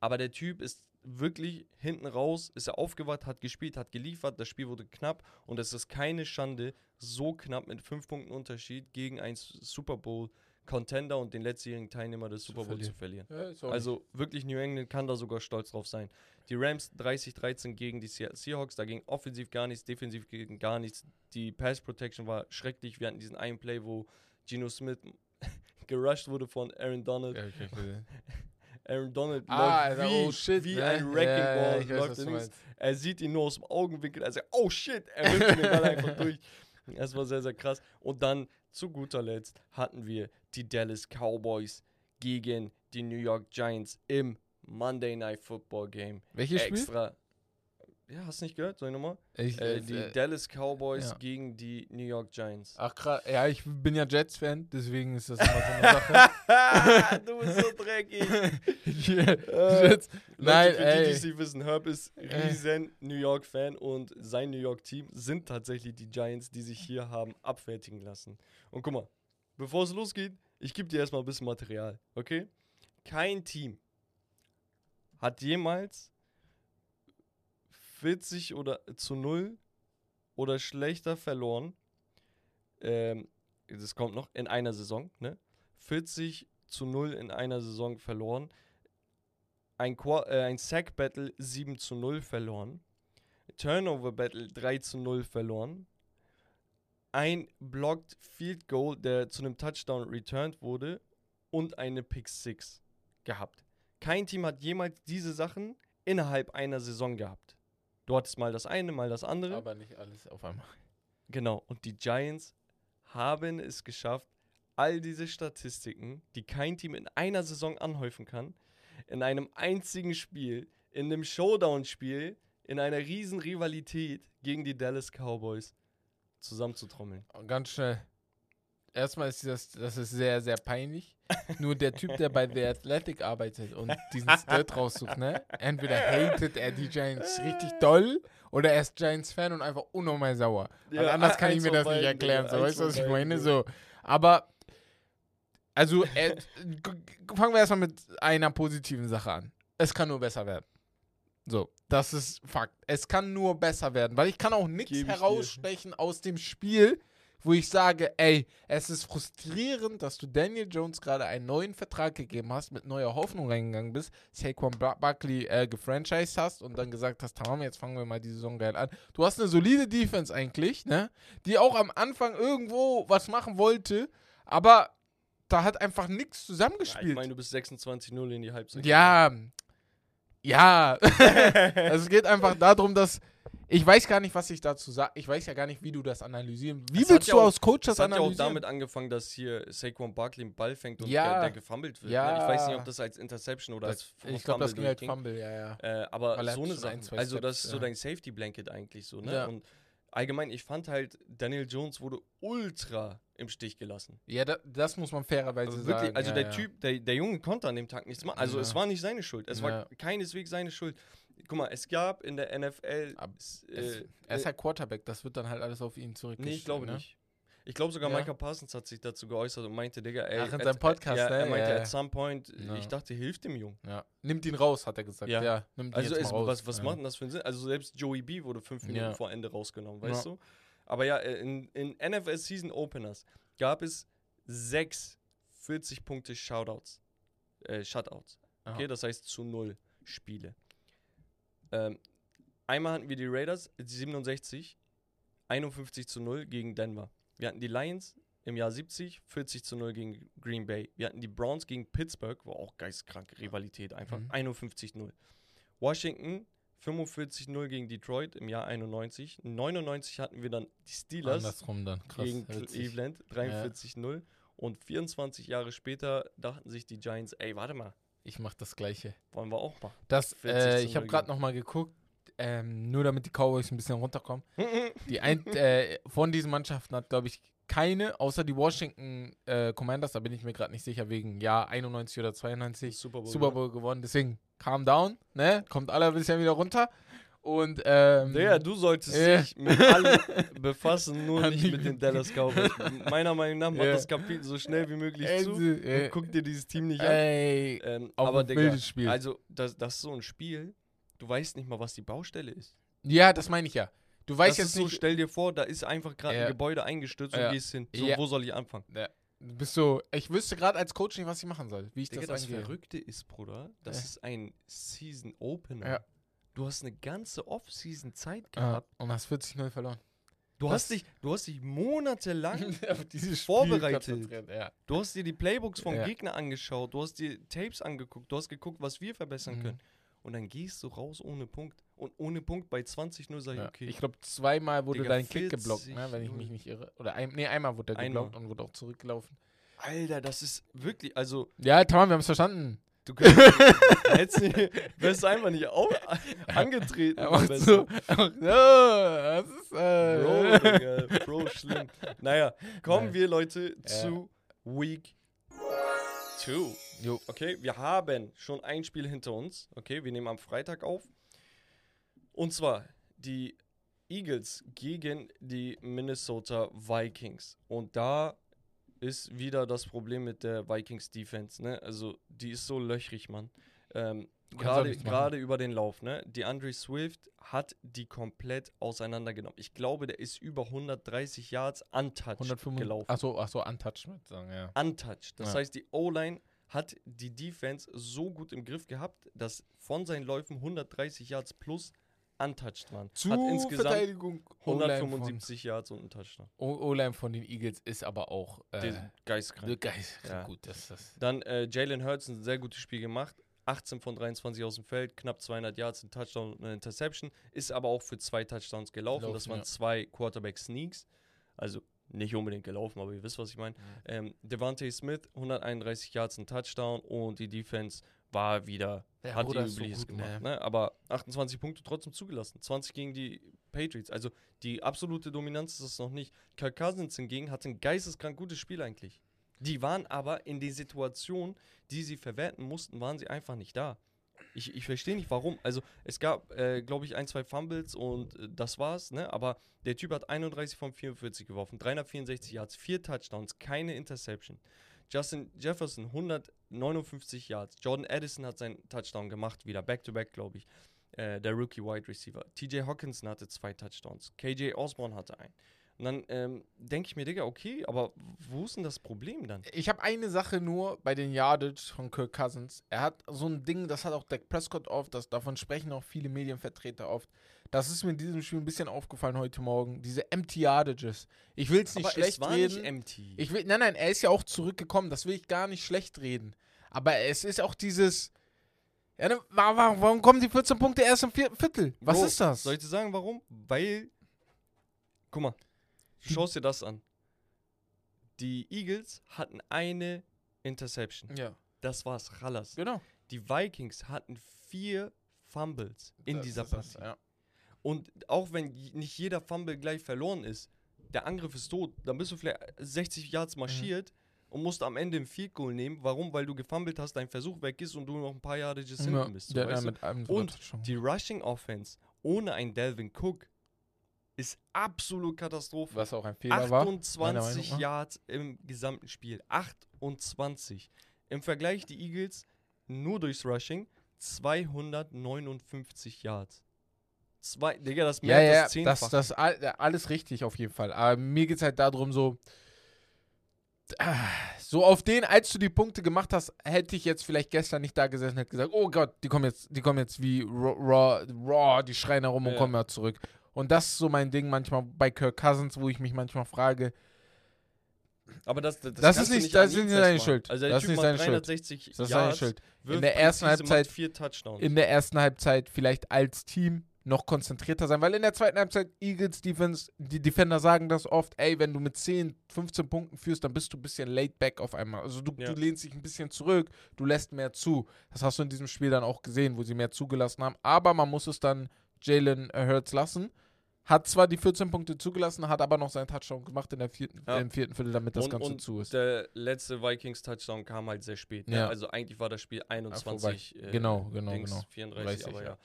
Aber der Typ ist wirklich hinten raus, ist er aufgewacht, hat gespielt, hat geliefert, das Spiel wurde knapp und es ist keine Schande, so knapp mit fünf Punkten Unterschied gegen einen Super Bowl Contender und den letztjährigen Teilnehmer des Super Bowl zu verlieren. Ja, Also wirklich New England kann da sogar stolz drauf sein. Die Rams 30-13 gegen die Seahawks, da ging offensiv gar nichts, defensiv ging gar nichts. Die Pass Protection war schrecklich. Wir hatten diesen einen Play, wo Geno Smith gerusht wurde von Aaron Donald. Ja, okay, okay. Aaron Donald ah, läuft wie, oh shit. wie ne? ein Wrecking Ja, ja, Ball. ich weiß, er sieht ihn nur aus dem Augenwinkel. Er sagt, oh shit, er nimmt den Ball einfach durch. Das war sehr, sehr krass. Und dann zu guter Letzt hatten wir die Dallas Cowboys gegen die New York Giants im Monday Night Football Game. Welches Spiel? Extra. Ja, hast du nicht gehört? Soll ich nochmal? Ich, Äh, äh, die äh, Dallas Cowboys ja. gegen die New York Giants. Ach krass, ja, ich bin ja Jets-Fan, deswegen ist das immer so eine Sache. du bist so dreckig. Yeah, Äh, Jets. Nein, Leute, für die, die ey. es nicht wissen, Herb ist Äh. riesen New York-Fan und sein New York-Team sind tatsächlich die Giants, die sich hier haben abfertigen lassen. Und guck mal, bevor es losgeht, ich gebe dir erstmal ein bisschen Material, okay? Kein Team hat jemals 40 oder zu 0 oder schlechter verloren. Ähm, das kommt noch in einer Saison, ne? 40 zu 0 in einer Saison verloren ein, Qua äh, ein Sack Battle 7 zu 0 verloren. Turnover Battle 3 zu 0 verloren. Ein Blocked Field Goal, der zu einem Touchdown returned wurde. Und eine Pick 6 gehabt. kein Team hat jemals diese Sachen innerhalb einer Saison gehabt. Du hattest mal das eine, mal das andere. Aber nicht alles auf einmal. Genau. Und die Giants haben es geschafft, all diese Statistiken, die kein Team in einer Saison anhäufen kann, in einem einzigen Spiel, in einem Showdown-Spiel, in einer riesen Rivalität gegen die Dallas Cowboys zusammenzutrommeln. Ganz schnell. Erstmal ist das, das ist sehr, sehr peinlich. Nur der Typ, der bei The Athletic arbeitet und diesen Stat raussucht, ne? Entweder hatet er die Giants richtig doll oder er ist Giants-Fan und einfach unnormal sauer. Weil Ja, anders kann ich mir das nicht erklären. So, weißt du, was ich meine? So. Aber, also, g- fangen wir erstmal mit einer positiven Sache an. Es kann nur besser werden. So, das ist Fakt. Es kann nur besser werden, weil ich kann auch nichts ich dir. herausstechen aus dem Spiel, wo ich sage, ey, es ist frustrierend, dass du Daniel Jones gerade einen neuen Vertrag gegeben hast, mit neuer Hoffnung reingegangen bist, Saquon Barkley äh, gefranchised hast und dann gesagt hast, tamam, jetzt fangen wir mal die Saison geil an. Du hast eine solide Defense eigentlich, ne, die auch am Anfang irgendwo was machen wollte, aber da hat einfach nichts Ja, ich zusammengespielt. meine, du bist 26-0 in die Halbzeit. Ja, ja. also es geht einfach darum, dass ich weiß gar nicht, was ich dazu sage. Ich weiß ja gar nicht, wie du das analysieren. Wie hat willst ja du auch- aus Coach Das das hat ja auch analysieren? damit angefangen, dass hier Saquon Barkley einen Ball fängt und Ja. der, der gefummelt wird. Ja. ne? Ich weiß nicht, ob das als Interception oder als das, ich glaube, das ging als durchging. Fumble, ja, ja. Äh, aber Weil so hat eine Sache. ein, Also, Steps, das ist so ja. dein Safety Blanket eigentlich so, ne? Ja. Und allgemein, ich fand halt, Daniel Jones wurde ultra im Stich gelassen. Ja, da, das muss man fairerweise wirklich, sagen. also ja, der ja. Typ, der, der Junge konnte an dem Tag nichts machen. Also Ja. es war nicht seine Schuld. Es Ja. war keineswegs seine Schuld. Guck mal, es gab in der NFL. Ab- Es, äh, er ist halt Quarterback, das wird dann halt alles auf ihn zurückgestellt. nee, ich glaube ne? nicht. Ich glaube sogar, Ja. Micah Parsons hat sich dazu geäußert und meinte, Digga, ey. Ach, in seinem Podcast, ja, ne? Er meinte, Ja, ja. at some point, ich dachte, hilft dem Jungen. Ja. Nimmt ihn raus, hat er gesagt. Ja. Ja, nimmt ihn Also jetzt es, raus. was, was macht denn das für einen Sinn? Also selbst Joey B wurde fünf Minuten vor Ende rausgenommen, weißt du? Aber ja, in, in NFL Season Openers gab es sechs 40 Punkte Shoutouts, äh, Shutouts. Aha. Okay, das heißt zu null Spiele. Ähm, einmal hatten wir die Raiders 67, 51 zu 0 gegen Denver. Wir hatten die Lions im Jahr 70, 40 zu 0 gegen Green Bay. Wir hatten die Browns gegen Pittsburgh, war auch geistkranke Rivalität einfach, Mhm. 51 0. Washington 45 0 gegen Detroit im Jahr 91. 99 hatten wir dann die Steelers dann. Krass. gegen witzig. Cleveland 43 0. Und 24 Jahre später dachten sich die Giants, ey, warte mal, Ich mach das Gleiche. wollen wir auch mal. Das, 40 äh, ich habe 0 gerade noch mal geguckt, ähm, nur damit die Cowboys ein bisschen runterkommen. Die ein, äh, von diesen Mannschaften hat, glaube ich, keine, außer die Washington äh, Commanders, da bin ich mir gerade nicht sicher, wegen Jahr 91 oder 92 Super Bowl. Super Bowl gewonnen. Deswegen, calm down, ne? Kommt alle ein bisschen wieder runter. Und, ähm, Digga, du solltest Ja. dich mit allem befassen, nur nicht mit den Dallas Cowboys. Meiner Meinung nach mach Ja. das Kapitel so schnell wie möglich äh, zu äh, und guck dir dieses Team nicht an. ey, Ähm, aber ein Digga, wildes Spiel. also das, das ist so ein Spiel, du weißt nicht mal, was die Baustelle ist. ja, das meine ich ja. Du weißt das jetzt ist so, nicht, stell dir vor, da ist einfach gerade Ja. ein Gebäude eingestürzt Ja. und gehst hin. So, Ja. wo soll ich anfangen? Ja, du bist so, ich wüsste gerade als Coach nicht, was ich machen soll. Wie ich Digga, das das. Verrückte ist, Bruder, das Ja. ist ein Season Opener. Ja. Du hast eine ganze Off-Season Zeit gehabt. und hast 40-0 verloren. Du das- hast dich, du hast dich monatelang Vorbereitet. Ja. Du hast dir die Playbooks vom Ja. Gegner angeschaut, du hast dir Tapes angeguckt, du hast geguckt, was wir verbessern Mhm. können. Und dann gehst du raus ohne Punkt. Und ohne Punkt bei 20-0 sag ich, Ja. okay. Ich glaube, zweimal wurde Digga, dein Kick geblockt, ne, wenn ich 40-0. mich nicht irre. Oder ein, nee, einmal wurde er Einmal. geblockt und wurde auch zurückgelaufen. Alter, das ist wirklich, also, Ja, tamam, wir haben es verstanden. Du kannst, hättest nicht, wärst du einfach nicht au, angetreten. Er macht so, er macht das ist, äh, Bro, Digga, Bro, schlimm. Naja, kommen Nein. wir, Leute, Ja. zu Week 2. Jo. Okay, wir haben schon ein Spiel hinter uns. Okay, wir nehmen am Freitag auf. Und zwar die Eagles gegen die Minnesota Vikings. Und da ist wieder das Problem mit der Vikings Defense, ne? Also, die ist so löchrig, Mann. Ähm, Gerade über den Lauf, ne? Die Andre Swift hat die komplett auseinandergenommen. Ich glaube, der ist über 130 Yards untouched 105, gelaufen. achso, untouched würde ich sagen, ja. Untouched. Das Ja. heißt, die O-Line hat die Defense so gut im Griff gehabt, dass von seinen Läufen 130 Yards plus untouched waren. Zu hat insgesamt Verteidigung O-Line 175 Yards und einen Touchdown. O-Line von den Eagles ist aber auch äh, geistkrank. geil. Ja. Gut, das ist das. Dann äh, Jalen Hurts ein sehr gutes Spiel gemacht. 18 von 23 aus dem Feld, knapp 200 Yards, ein Touchdown und eine Interception. Ist aber auch für zwei Touchdowns gelaufen. Gelaufen, das waren ja. zwei Quarterback-Sneaks. Also nicht unbedingt gelaufen, aber ihr wisst, was ich meine. Ähm, Devontae Smith, 131 Yards, ein Touchdown und die Defense war wieder, Ja, hat Bruder, die ist so Übliches gut, gemacht. ne? Ne? Aber 28 Punkte trotzdem zugelassen. 20 gegen die Patriots. Also die absolute Dominanz ist es noch nicht. Kirk Cousins hingegen hatte ein geisteskrank gutes Spiel eigentlich. Die waren aber in den Situationen, die sie verwerten mussten, waren sie einfach nicht da. Ich, ich verstehe nicht warum. Also es gab, äh, glaube ich, ein, zwei Fumbles und äh, das war's, ne? Aber der Typ hat 31 von 44 geworfen, 364 Yards, vier Touchdowns, keine Interception. Justin Jefferson 159 Yards. Jordan Addison hat seinen Touchdown gemacht, wieder back-to-back, glaube ich. Äh, der Rookie Wide Receiver. TJ Hawkinson hatte zwei Touchdowns. KJ Osborne hatte einen. Und dann ähm, denke ich mir, Digga, okay, aber wo ist denn das Problem dann? Ich habe eine Sache nur bei den Yardage von Kirk Cousins. Er hat so ein Ding, das hat auch Dak Prescott oft, das, davon sprechen auch viele Medienvertreter oft. Das ist mir in diesem Spiel ein bisschen aufgefallen heute Morgen. Diese Empty Yardages. Ich will es nicht schlecht reden. empty. Ich will, nein, nein, er ist ja auch zurückgekommen. Das will ich gar nicht schlecht reden. Aber es ist auch dieses. Ja, ne, wa- wa- warum kommen die 14 Punkte erst im Vier- Viertel? Was Bro, ist das? Soll ich dir sagen, warum? Weil, guck mal, Die- schaust dir das an. Die Eagles hatten eine Interception. Ja, Das war's, Rallas. genau. Die Vikings hatten vier Fumbles in Das dieser Partie. ja. Und auch wenn nicht jeder Fumble gleich verloren ist, der Angriff ist tot, dann bist du vielleicht 60 Yards Mhm. marschiert und musst am Ende ein Field Goal nehmen. Warum? Weil du gefummelt hast, dein Versuch weg ist und du noch ein paar Jahre Ja, hinten bist. Der- du? mit einem Und. Die Rushing Offense ohne einen Delvin Cook ist absolut Katastrophe. Was auch ein Fehler war. meiner 28 Meinung nach. Yards im gesamten Spiel. 28. Im Vergleich die Eagles nur durchs Rushing 259 Yards. Zwei, Digga, das Ja, merkt ja, das das, zehnfach. das, ja, alles richtig auf jeden Fall. Aber mir geht es halt darum, so. So auf den, als du die Punkte gemacht hast, hätte ich jetzt vielleicht gestern nicht da gesessen und hätte gesagt, oh Gott, die kommen jetzt, die kommen jetzt wie Raw, Raw, die schreien herum und Ja. kommen ja zurück. Und das ist so mein Ding manchmal bei Kirk Cousins, wo ich mich manchmal frage, Aber das, das, Das ist nicht- an das ist nicht seine. Schuld. Also Das ist nicht seine Schuld. 360 das ist seine Schuld. wirft der ersten Halbzeit- vier Touchdowns. in der ersten Halbzeit vielleicht als Team noch konzentrierter sein, weil in der zweiten Halbzeit Eagles Defense, die Defender sagen das oft, ey, wenn du mit 10, 15 Punkten führst, dann bist du ein bisschen laid back auf einmal. Also du, Ja. du lehnst dich ein bisschen zurück, du lässt mehr zu. Das hast du in diesem Spiel dann auch gesehen, wo sie mehr zugelassen haben, aber man muss es dann Jalen Hurts lassen. Hat zwar die 14 Punkte zugelassen, hat aber noch seinen Touchdown gemacht in der vierten, Ja. im vierten Viertel, damit das und, Ganze und zu ist. der letzte Vikings-Touchdown kam halt sehr spät. Ne? Ja. Also eigentlich war das Spiel 21. äh, Genau, genau, Dings, genau. 34, 30, aber ja.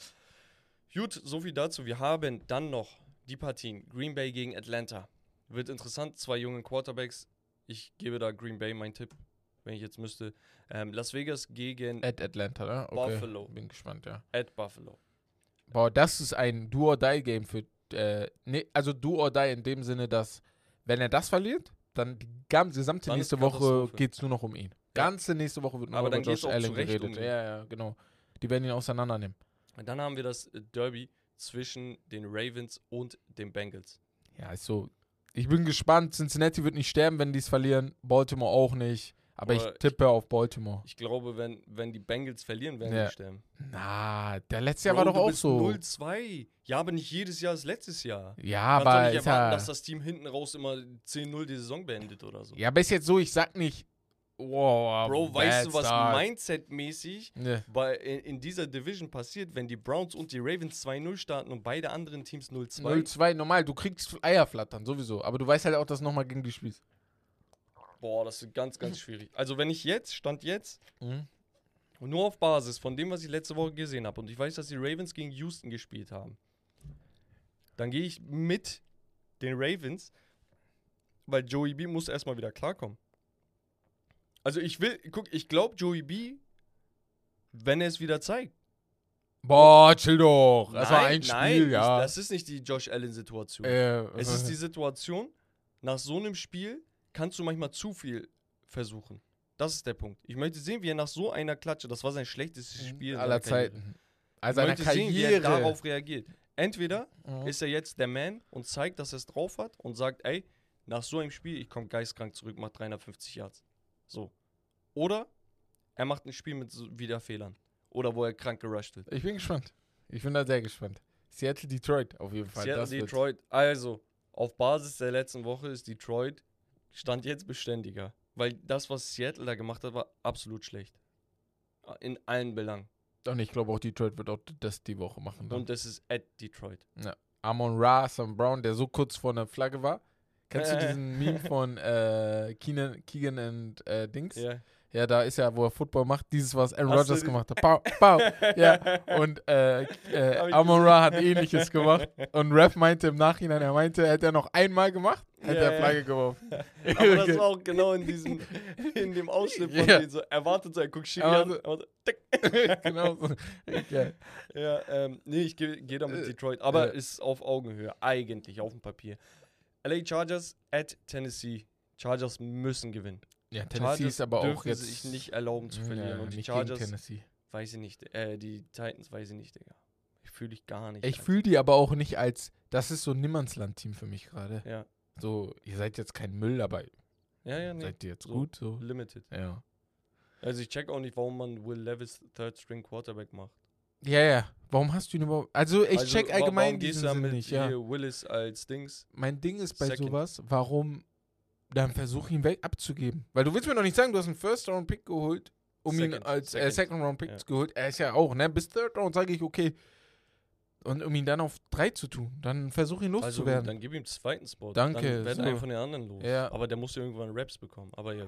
Ja. Gut, soviel dazu. Wir haben dann noch die Partien. Green Bay gegen Atlanta. Wird interessant. Zwei junge Quarterbacks. Ich gebe da Green Bay meinen Tipp, wenn ich jetzt müsste. Ähm, Las Vegas gegen At Atlanta, ne? Okay. Buffalo. Bin gespannt, ja. at Buffalo. Boah, das ist ein Do-or-Die-Game für. Äh, nee, also Do-or-Die in dem Sinne, dass, wenn er das verliert, dann die gesamte Dann nächste Woche geht es nur noch um ihn. Ganze nächste Woche wird nur Aber über Josh Allen geredet. um ja, ja, genau. Die werden ihn auseinandernehmen. Und dann haben wir das äh, Derby zwischen den Ravens und den Bengals. Ja, ist so. Ich bin gespannt. Cincinnati wird nicht sterben, wenn die es verlieren. Baltimore auch nicht. Aber Aber ich tippe auf Baltimore. Ich glaube, wenn, wenn die Bengals verlieren, werden Ja. die sterben. Na, der letzte Jahr Bro, war doch auch so. 0-2. Ja, aber nicht jedes Jahr ist letztes Jahr. Ja, Kannst aber nicht erwarten, ja, dass das Team hinten raus immer 10-0 die Saison beendet oder so. ja, aber ist jetzt so, ich sag nicht. Wow, Bro, weißt du, was. Mindset-mäßig bei, in, in dieser Division passiert, wenn die Browns und die Ravens 2-0 starten und beide anderen Teams 0-2? 0-2, normal, du kriegst Eier flattern, sowieso. Aber du weißt halt auch, dass nochmal gegen die spielst. Boah, das ist ganz, ganz schwierig. Also, wenn ich jetzt, Stand jetzt, Mhm. nur auf Basis von dem, was ich letzte Woche gesehen habe, und ich weiß, dass die Ravens gegen Houston gespielt haben, dann gehe ich mit den Ravens, weil Joey B muss erstmal wieder klarkommen. Also ich will, guck, ich glaube Joey B, wenn er es wieder zeigt. Boah, chill doch. Das war Nein, ein Spiel, nein, ja. Ich, das ist nicht die Josh Allen-Situation. äh, es ist die Situation, nach so einem Spiel kannst du manchmal zu viel versuchen. Das ist der Punkt. Ich möchte sehen, wie er nach so einer Klatsche, das war sein schlechtestes Spiel Mhm. aller seiner Karriere. Zeiten. Also Ich möchte sehen, wie er Karriere. darauf reagiert. Entweder Mhm. ist er jetzt der Man und zeigt, dass er es drauf hat und sagt, ey, nach so einem Spiel, ich komme geistkrank zurück, mach 350 Yards. So. Oder er macht ein Spiel mit wieder Fehlern. oder wo er krank gerusht wird. Ich bin gespannt. Ich bin da sehr gespannt. Seattle, Detroit auf jeden Fall. Seattle, das Detroit. Also, auf Basis der letzten Woche ist Detroit stand jetzt beständiger. Weil das, was Seattle da gemacht hat, war absolut schlecht. In allen Belangen. Und ich glaube auch Detroit wird auch das die Woche machen. Dann. Und das ist at Detroit. Amon Ra, Sam Brown, der so kurz vor einer Flagge war. Kennst du Äh. diesen Meme von äh, Keenan, Keegan und äh, Dings? Ja. Ja, da ist ja, wo er Football macht, dieses, was Aaron Rodgers gemacht hat. Pow, pow. Ja, und äh, äh, Hab ich Amon gesehen. Ra hat ähnliches gemacht. Und Ref meinte im Nachhinein, er meinte, hätte er noch einmal gemacht, hätte Ja, er. Flagge geworfen. Aber das war auch genau in diesem, in dem Ausschnitt von denen so, er wartet so, er guckt Schiri an, genau so. Okay. Ja, ähm, nee, ich gehe geh da mit Äh, Detroit, aber äh. ist auf Augenhöhe, eigentlich, auf dem Papier. LA Chargers at Tennessee. Chargers müssen gewinnen. Ja, Tennessee Chargers ist aber auch jetzt. sich nicht erlauben zu verlieren. Ja, und die Chargers, Tennessee. weiß ich nicht, äh, die Titans, weiß ich nicht, Digga. Ich fühle dich gar nicht. Ich fühle die aber auch nicht als. Das ist so ein Nimmernsland-Team für mich gerade. Ja, So, ihr seid jetzt kein Müll, aber ja, ja, nee. seid ihr jetzt so. gut? So. Limited. Ja. Also ich check auch nicht, warum man Will Levis Third String Quarterback macht. Ja, ja. Warum hast du ihn überhaupt. Also, ich also, check allgemein warum gehst diesen du da Sinn mit nicht, ja. Willis als Dings? Mein Ding ist bei Second. sowas, warum dann versuch ihn weg abzugeben. Weil du willst mir doch nicht sagen, du hast einen First-Round-Pick geholt, um ihn Second, als äh, second. Second-Round-Pick Ja. geholt. Er ist ja auch, ne? Bis Third-Round sage ich, okay. Und um ihn dann auf drei zu tun, dann versuch ihn Also loszuwerden. dann gib ihm zweiten Spot. Danke, Dann werden so. einen von den anderen los. Ja. Aber der muss ja irgendwann Raps bekommen. Aber ja.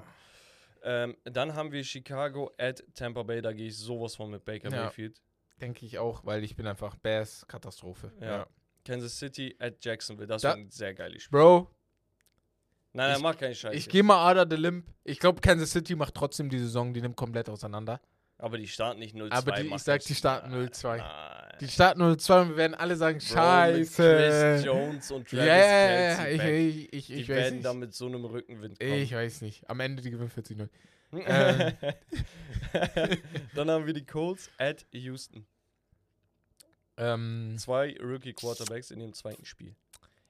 Ähm, dann haben wir Chicago at Tampa Bay. Da gehe ich sowas von mit Baker Ja. Mayfield. Denke ich auch, weil ich bin einfach Bears Katastrophe. Ja. Kansas City at Jacksonville. Das Da- war ein sehr geiles Spiel. Bro, Nein, er macht keinen Scheiß. ich gehe mal Ada the Limp. Ich glaube, Kansas City macht trotzdem die Saison, die nimmt komplett auseinander. Aber die starten nicht 0-2. Aber die- ich sag, die starten Nein, 0-2. nein. Die starten 0-2 und wir werden alle sagen, Bro, scheiße. Chris Jones und Ja, Travis ja, ja, Kelce ich, ich, ich, Die werden nicht. da mit so einem Rückenwind kommen. Ich weiß nicht. Am Ende die gewinnen 40-0. Ähm. Dann haben wir die Colts at Houston. Ähm, Zwei Rookie Quarterbacks in dem zweiten Spiel.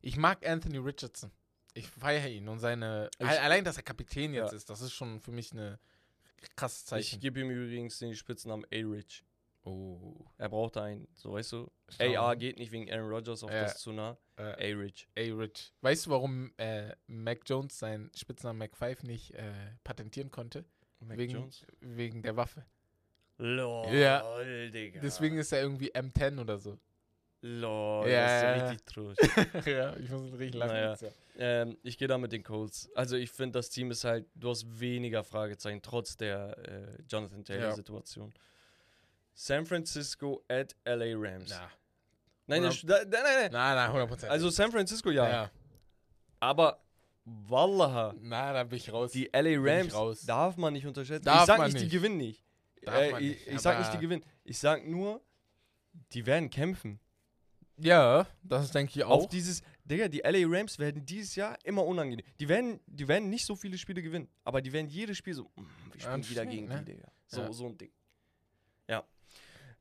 ich mag Anthony Richardson. Ich feiere ihn und seine. Ich- Al- allein, dass er Kapitän jetzt Ja. ist, das ist schon für mich eine krasses Ich Zeichen. gebe ihm übrigens den Spitznamen A-Rich. Oh. Er braucht einen, so weißt du. Schau. AR geht nicht wegen Aaron Rodgers, auf Ja. das zu nah. Äh, A-Rich. A-Rich. Weißt du, warum äh, Mac Jones seinen Spitznamen Mac 5 nicht äh, patentieren konnte? Mac wegen, Jones. wegen der Waffe. Lol, Ja. Digga. Deswegen ist er irgendwie M10 oder so. Lol, Ja, das ist ja, richtig traurig. ja, ich muss richtig lachen. Naja. jetzt, ja. ähm, ich gehe da mit den Colts. Also ich finde, das Team ist halt, du hast weniger Fragezeichen, trotz der äh, Jonathan Ja. San Francisco at LA Rams. Na, Nein, das, da, nein, nein, nein. na, na, 100%. Also San Francisco ja. ja. Aber Wallaha, Na, da bin ich raus. die LA Rams darf man nicht unterschätzen. Darf ich sag man nicht, die nicht. gewinnen nicht. Äh, man ich nicht, ich sag nicht, die gewinnen. Ich sag nur, die werden kämpfen. ja, das denke ich auch. Auf dieses, Digga, die LA Rams werden dieses Jahr immer unangenehm. Die werden, die werden nicht so viele Spiele gewinnen, aber die werden jedes Spiel so, mm, wir spielen wieder gegen ne? die, Digga. So, Ja. so ein Ding. Ja.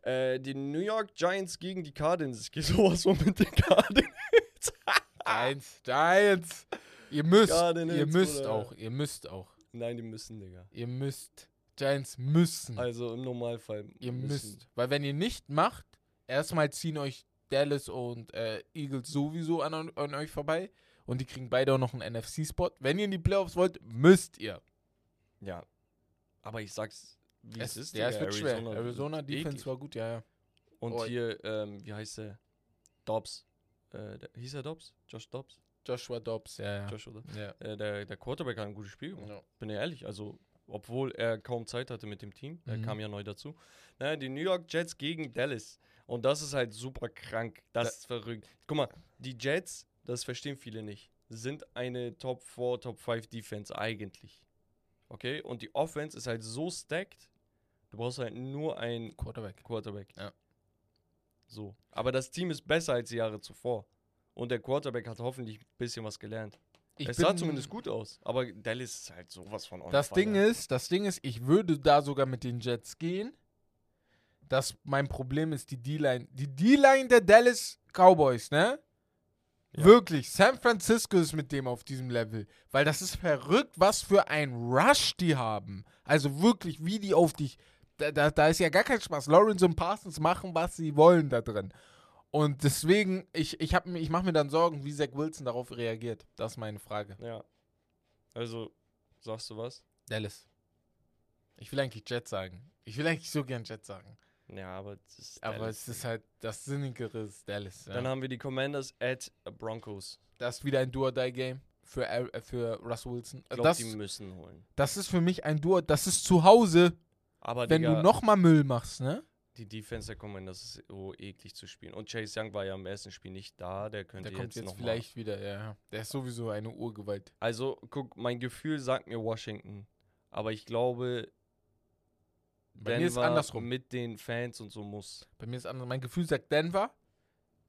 Äh, die New York Giants gegen die Cardinals. Ich gehe sowas von mit den Cardinals. Giants, Giants. Ihr müsst, Cardinals, ihr müsst Bruder. auch, ihr müsst auch. Nein, die müssen, Digga. Ihr müsst. Giants müssen. Also im Normalfall. ihr müssen. müsst. Weil wenn ihr nicht macht, erstmal ziehen euch Dallas und äh, Eagles sowieso an, an euch vorbei. Und die kriegen beide auch noch einen NFC-Spot. Wenn ihr in die Playoffs wollt, müsst ihr. Ja. Aber ich sag's, wie es, ist. ja, es wird schwer. Arizona Defense eklig. war gut, ja, ja. Und Oh. hier, ähm, wie heißt der? Dobbs. Äh, der, hieß er Dobbs? Josh Dobbs? Joshua Dobbs, ja, ja. Josh, oder? ja. Äh, der, der Quarterback hat ein gutes Spiel gemacht. ja. Bin ja ehrlich. Also, obwohl er kaum Zeit hatte mit dem Team. Er Mhm. kam ja neu dazu. Naja, die New York Jets gegen Dallas. Und das ist halt super krank. Das Da- ist verrückt. Guck mal, die Jets, das verstehen viele nicht, sind eine Top 4, Top 5 Defense eigentlich. Okay? Und die Offense ist halt so stacked, du brauchst halt nur ein Quarterback. Quarterback. Ja. So. Aber das Team ist besser als die Jahre zuvor. Und der Quarterback hat hoffentlich ein bisschen was gelernt. Ich es sah zumindest gut aus. Aber Dallas ist halt sowas von on Das. Ding ist, das Ding ist, ich würde da sogar mit den Jets gehen. Das mein Problem ist die D-Line. Die D-Line der Dallas Cowboys, ne? Ja. Wirklich, San Francisco ist mit dem auf diesem Level. Weil das ist verrückt, was für ein Rush die haben. Also wirklich, wie die auf dich da, da, da ist ja gar kein Spaß. Lawrence und Parsons machen, was sie wollen da drin. Und deswegen, ich, ich, hab ich mache mir dann Sorgen, wie Zach Wilson darauf reagiert. Das ist meine Frage. Ja. Also, sagst du was? Dallas. Ich will eigentlich Jet sagen. Ich will eigentlich so gern Jet sagen. Ja, aber es ist Aber Dallas. es ist halt das Sinnigere ist Dallas. Ja. Dann haben wir die Commanders at Broncos. das ist wieder ein Do-or-Die-Game für, äh, für Russell Wilson. Ich glaube, Das, die müssen holen. das ist für mich ein Duo. Das ist zu Hause, Aber wenn Digga, du nochmal Müll machst, ne? die Defense der Commanders ist so eklig zu spielen. Und Chase Young war ja im ersten Spiel nicht da. Der könnte Der kommt jetzt, jetzt, vielleicht wieder, ja. Der ist sowieso eine Urgewalt. Also, guck, mein Gefühl sagt mir Washington. Aber ich glaube, Bei mir ist Denver andersrum. mit den Fans und so muss. Bei mir ist anders. Mein Gefühl sagt Denver.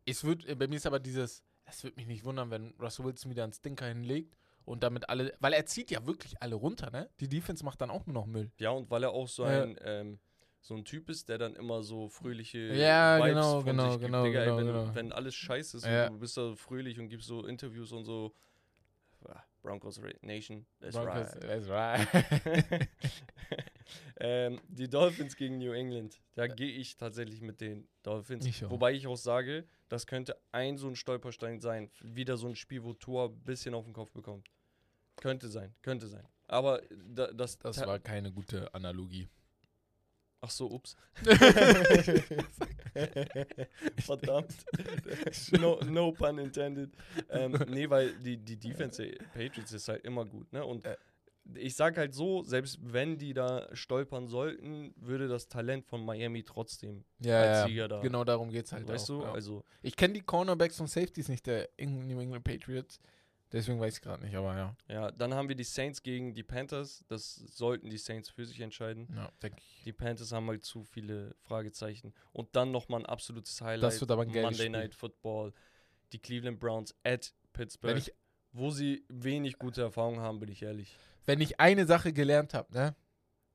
Es wird, äh, bei mir ist aber dieses, es wird mich nicht wundern, wenn Russell Wilson wieder einen Stinker hinlegt und damit alle, weil er zieht ja wirklich alle runter, ne? Die Defense macht dann auch nur noch Müll. Ja, und weil er auch so Ja. ein, ähm, so ein Typ ist, der dann immer so fröhliche Ja, Vibes genau, von genau, sich gibt. genau, Digga, ey, genau, wenn, genau. wenn alles scheiße ist Ja. und du bist da fröhlich und gibst so Interviews und so. ah, Broncos Nation, that's Broncos, right. That's right. ähm, die Dolphins gegen New England. Da gehe ich tatsächlich mit den Dolphins. Ich. Wobei ich auch sage, das könnte ein so ein Stolperstein sein. Wieder so ein Spiel, wo Tua ein bisschen auf den Kopf bekommt. Könnte sein, könnte sein. Aber da, das, Das war keine gute Analogie. Ach so, ups. Verdammt. no, no pun intended. Ähm, nee, weil die, die Defense der Patriots ist halt immer gut, ne? Und Äh. ich sag halt so, selbst wenn die da stolpern sollten, würde das Talent von Miami trotzdem Ja, als ja. Sieger da. Genau darum geht es halt weißt auch. du? ja. Also, Ich kenne die Cornerbacks und Safeties nicht der New England Patriots. Deswegen weiß ich gerade nicht, aber ja. ja, dann haben wir die Saints gegen die Panthers. Das sollten die Saints für sich entscheiden. Ja, denke ich. Die Panthers haben halt zu viele Fragezeichen. Und dann nochmal ein absolutes Highlight. Das wird aber ein Monday Spiel. Night Football. Die Cleveland Browns at Pittsburgh. Ich, wo sie wenig gute Erfahrungen haben, bin ich ehrlich. wenn ich eine Sache gelernt habe, ne?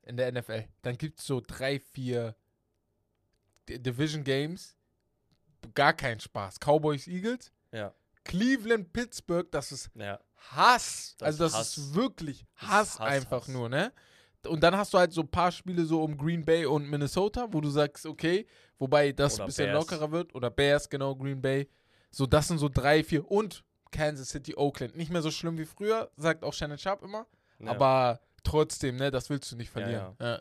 In der NFL, dann gibt es so drei, vier D- Division Games. Gar kein Spaß. Cowboys, Eagles. Ja. Cleveland, Pittsburgh, das ist Ja. Hass. Das also das Hass. ist wirklich Das Hass, ist Hass, einfach Hass. nur, ne? Und dann hast du halt so ein paar Spiele so um Green Bay und Minnesota, wo du sagst, okay, wobei das Oder ein bisschen Bears. lockerer wird. Oder Bears, genau, Green Bay. So, das sind so drei, vier. Und Kansas City, Oakland. Nicht mehr so schlimm wie früher, sagt auch Shannon Sharp immer. ja. Aber trotzdem, ne, das willst du nicht verlieren. Ja,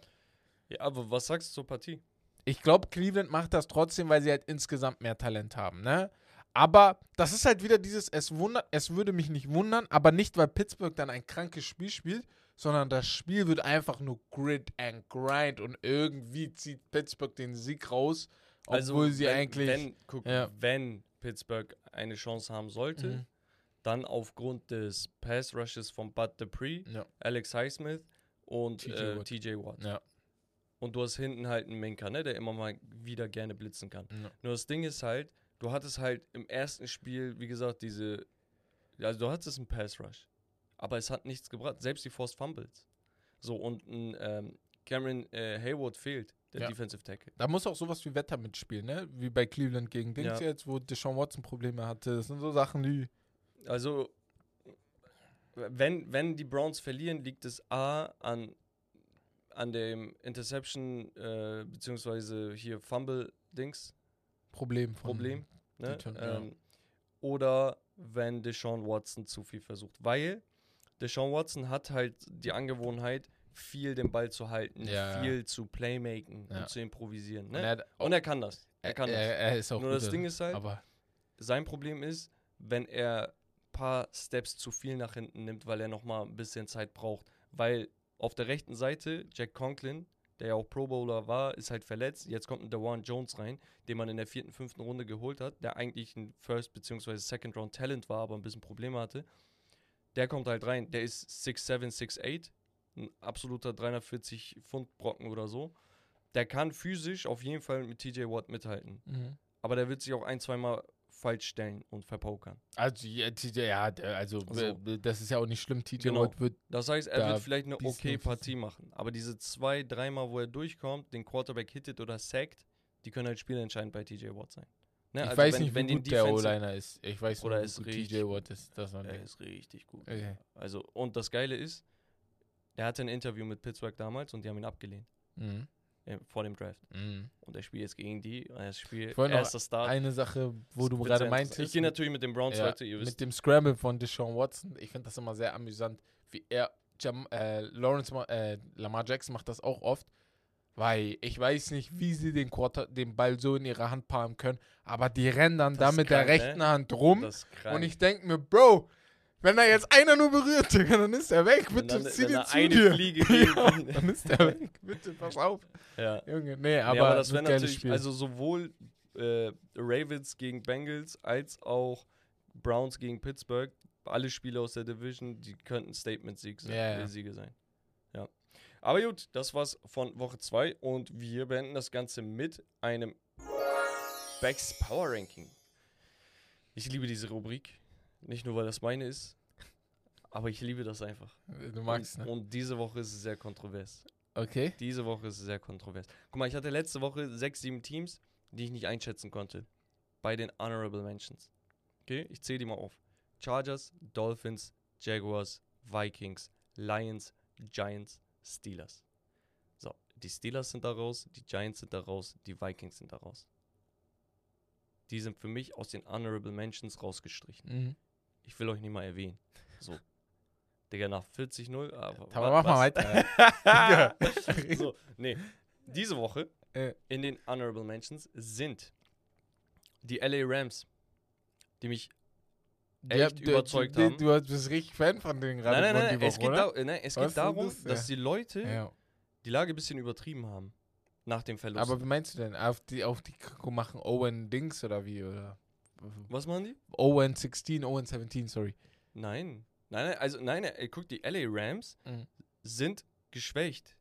ja, aber was sagst du zur Partie? Ich glaube, Cleveland macht das trotzdem, weil sie halt insgesamt mehr Talent haben, ne? Aber das ist halt wieder dieses, es wundert, es würde mich nicht wundern, aber nicht, weil Pittsburgh dann ein krankes Spiel spielt, sondern das Spiel wird einfach nur Grid and Grind und irgendwie zieht Pittsburgh den Sieg raus, obwohl sie Also, wenn, eigentlich. Wenn, guck, Ja. wenn Pittsburgh eine Chance haben sollte, Mhm. dann aufgrund des Pass-Rushes von Bud Dupree, ja, Alex Highsmith und TJ äh, Watt. TJ Watt. ja, Und du hast hinten halt einen Minka, ne, der immer mal wieder gerne blitzen kann. Nur das Ding ist halt, du hattest halt im ersten Spiel, wie gesagt, diese. Also du hattest einen Pass Rush. Aber es hat nichts gebracht. Selbst die Forced Fumbles. So, und ein ähm, Cameron äh, Hayward fehlt, der Ja. Defensive Tackle. Da muss auch sowas wie Wetter mitspielen, ne? Wie bei Cleveland gegen Dings Ja. jetzt, wo Deshaun Watson Probleme hatte. Das sind so Sachen, die. Also, wenn, wenn die Browns verlieren, liegt es A an, an dem Interception, äh, beziehungsweise hier Fumble-Dings, Problem von Problem. Ne? Die Turn- ja. ähm, oder wenn Deshaun Watson zu viel versucht. Weil Deshaun Watson hat halt die Angewohnheit, viel den Ball zu halten, Ja. viel zu playmaken Ja. und zu improvisieren. Und Ne? er, hat, Und er kann das. Er kann er, das. er ist auch Nur das Ding ist halt, aber sein Problem ist, wenn er ein paar Steps zu viel nach hinten nimmt, weil er nochmal ein bisschen Zeit braucht. Weil auf der rechten Seite Jack Conklin, der ja auch Pro Bowler war, ist halt verletzt. Jetzt kommt ein Dewan Jones rein, den man in der vierten, fünften Runde geholt hat, der eigentlich ein First- bzw. Second-Round Talent war, aber ein bisschen Probleme hatte. Der kommt halt rein. Der ist 6'7, 6'8. Ein absoluter 340 Pfund Brocken oder so. Der kann physisch auf jeden Fall mit TJ Watt mithalten. mhm. Aber der wird sich auch ein, zweimal falsch stellen und verpokern. Also, ja, TJ, ja, der- also, So. äh, das ist ja auch nicht schlimm. TJ Genau. Watt wird, Das heißt, er Da wird vielleicht eine okay Partie machen. Aber diese zwei, dreimal, wo er durchkommt, den Quarterback hittet oder sackt, die können halt spielentscheidend bei TJ Watt sein. Ne, ich also weiß wenn- nicht, wenn wie gut der O-Liner ist. Ich weiß Oder ist wie TJ Watt ist. Das Er ist richtig gut. okay. Also, und das Geile ist, er hatte ein Interview mit Pittsburgh damals und die haben ihn abgelehnt. Mhm. Äh, vor dem Draft. Mhm. Und er spielt jetzt gegen die. Er spielt erster Start. Eine Sache, wo du gerade meintest. Ich gehe natürlich mit den Browns ja, weiter, ihr wisst. mit dem Scramble von Deshaun Watson. Ich finde das immer sehr amüsant, wie er, Jam, äh, Lawrence, äh, Lamar Jackson macht das auch oft, weil ich weiß nicht, wie sie den, Quarter, den Ball so in ihre Hand palmen können, aber die rennen dann Das da mit der krank, ne? rechten Hand rum und ich denke mir, Bro, wenn da jetzt einer nur berührt, Digga, dann ist er weg. Bitte dann- zieh da zu eine dir. Fliege ja, dann ist er weg. Bitte, pass auf. ja. Junge, nee, Aber, ja, aber das wäre natürlich, Spiel. also sowohl äh, Ravens gegen Bengals als auch Browns gegen Pittsburgh, alle Spiele aus der Division, die könnten Statement-Siege sein, äh, Siege sein. Ja. Aber gut, das war's von Woche 2 und wir beenden das Ganze mit einem Backs Power Ranking. Ich liebe diese Rubrik. Nicht nur, weil das meine ist, aber ich liebe das einfach. du magst, und, ne? und diese Woche ist es sehr kontrovers. Okay. Diese Woche ist es sehr kontrovers. Guck mal, ich hatte letzte Woche sechs, sieben Teams, die ich nicht einschätzen konnte. Bei den Honorable Mentions. Okay, ich zähle die mal auf. Chargers, Dolphins, Jaguars, Vikings, Lions, Giants, Steelers. So, die Steelers sind da raus, die Giants sind da raus, die Vikings sind da raus. Die sind für mich aus den Honorable Mentions rausgestrichen. Mhm. Ich will euch nicht mal erwähnen. So. Digga, nach 40-0. Aber Aber wa- mach mal weiter. so, nee. Diese Woche Äh. in den Honorable Mentions sind die LA Rams, die mich echt du- überzeugt du, haben. Du, du bist richtig Fan von denen gerade. nein, nein, nein, die es geht, da, äh, nein, es geht darum, das? dass Ja. die Leute Ja. die Lage ein bisschen übertrieben haben. Nach dem Verlust. Aber wie meinst du denn? Auf die, auf die machen Owen Dings oder wie? Oder? Was machen die? Owen 16, Owen 17, sorry. Nein. Nein, nein, also nein, ey, guck, die LA Rams Mhm. sind geschwächt.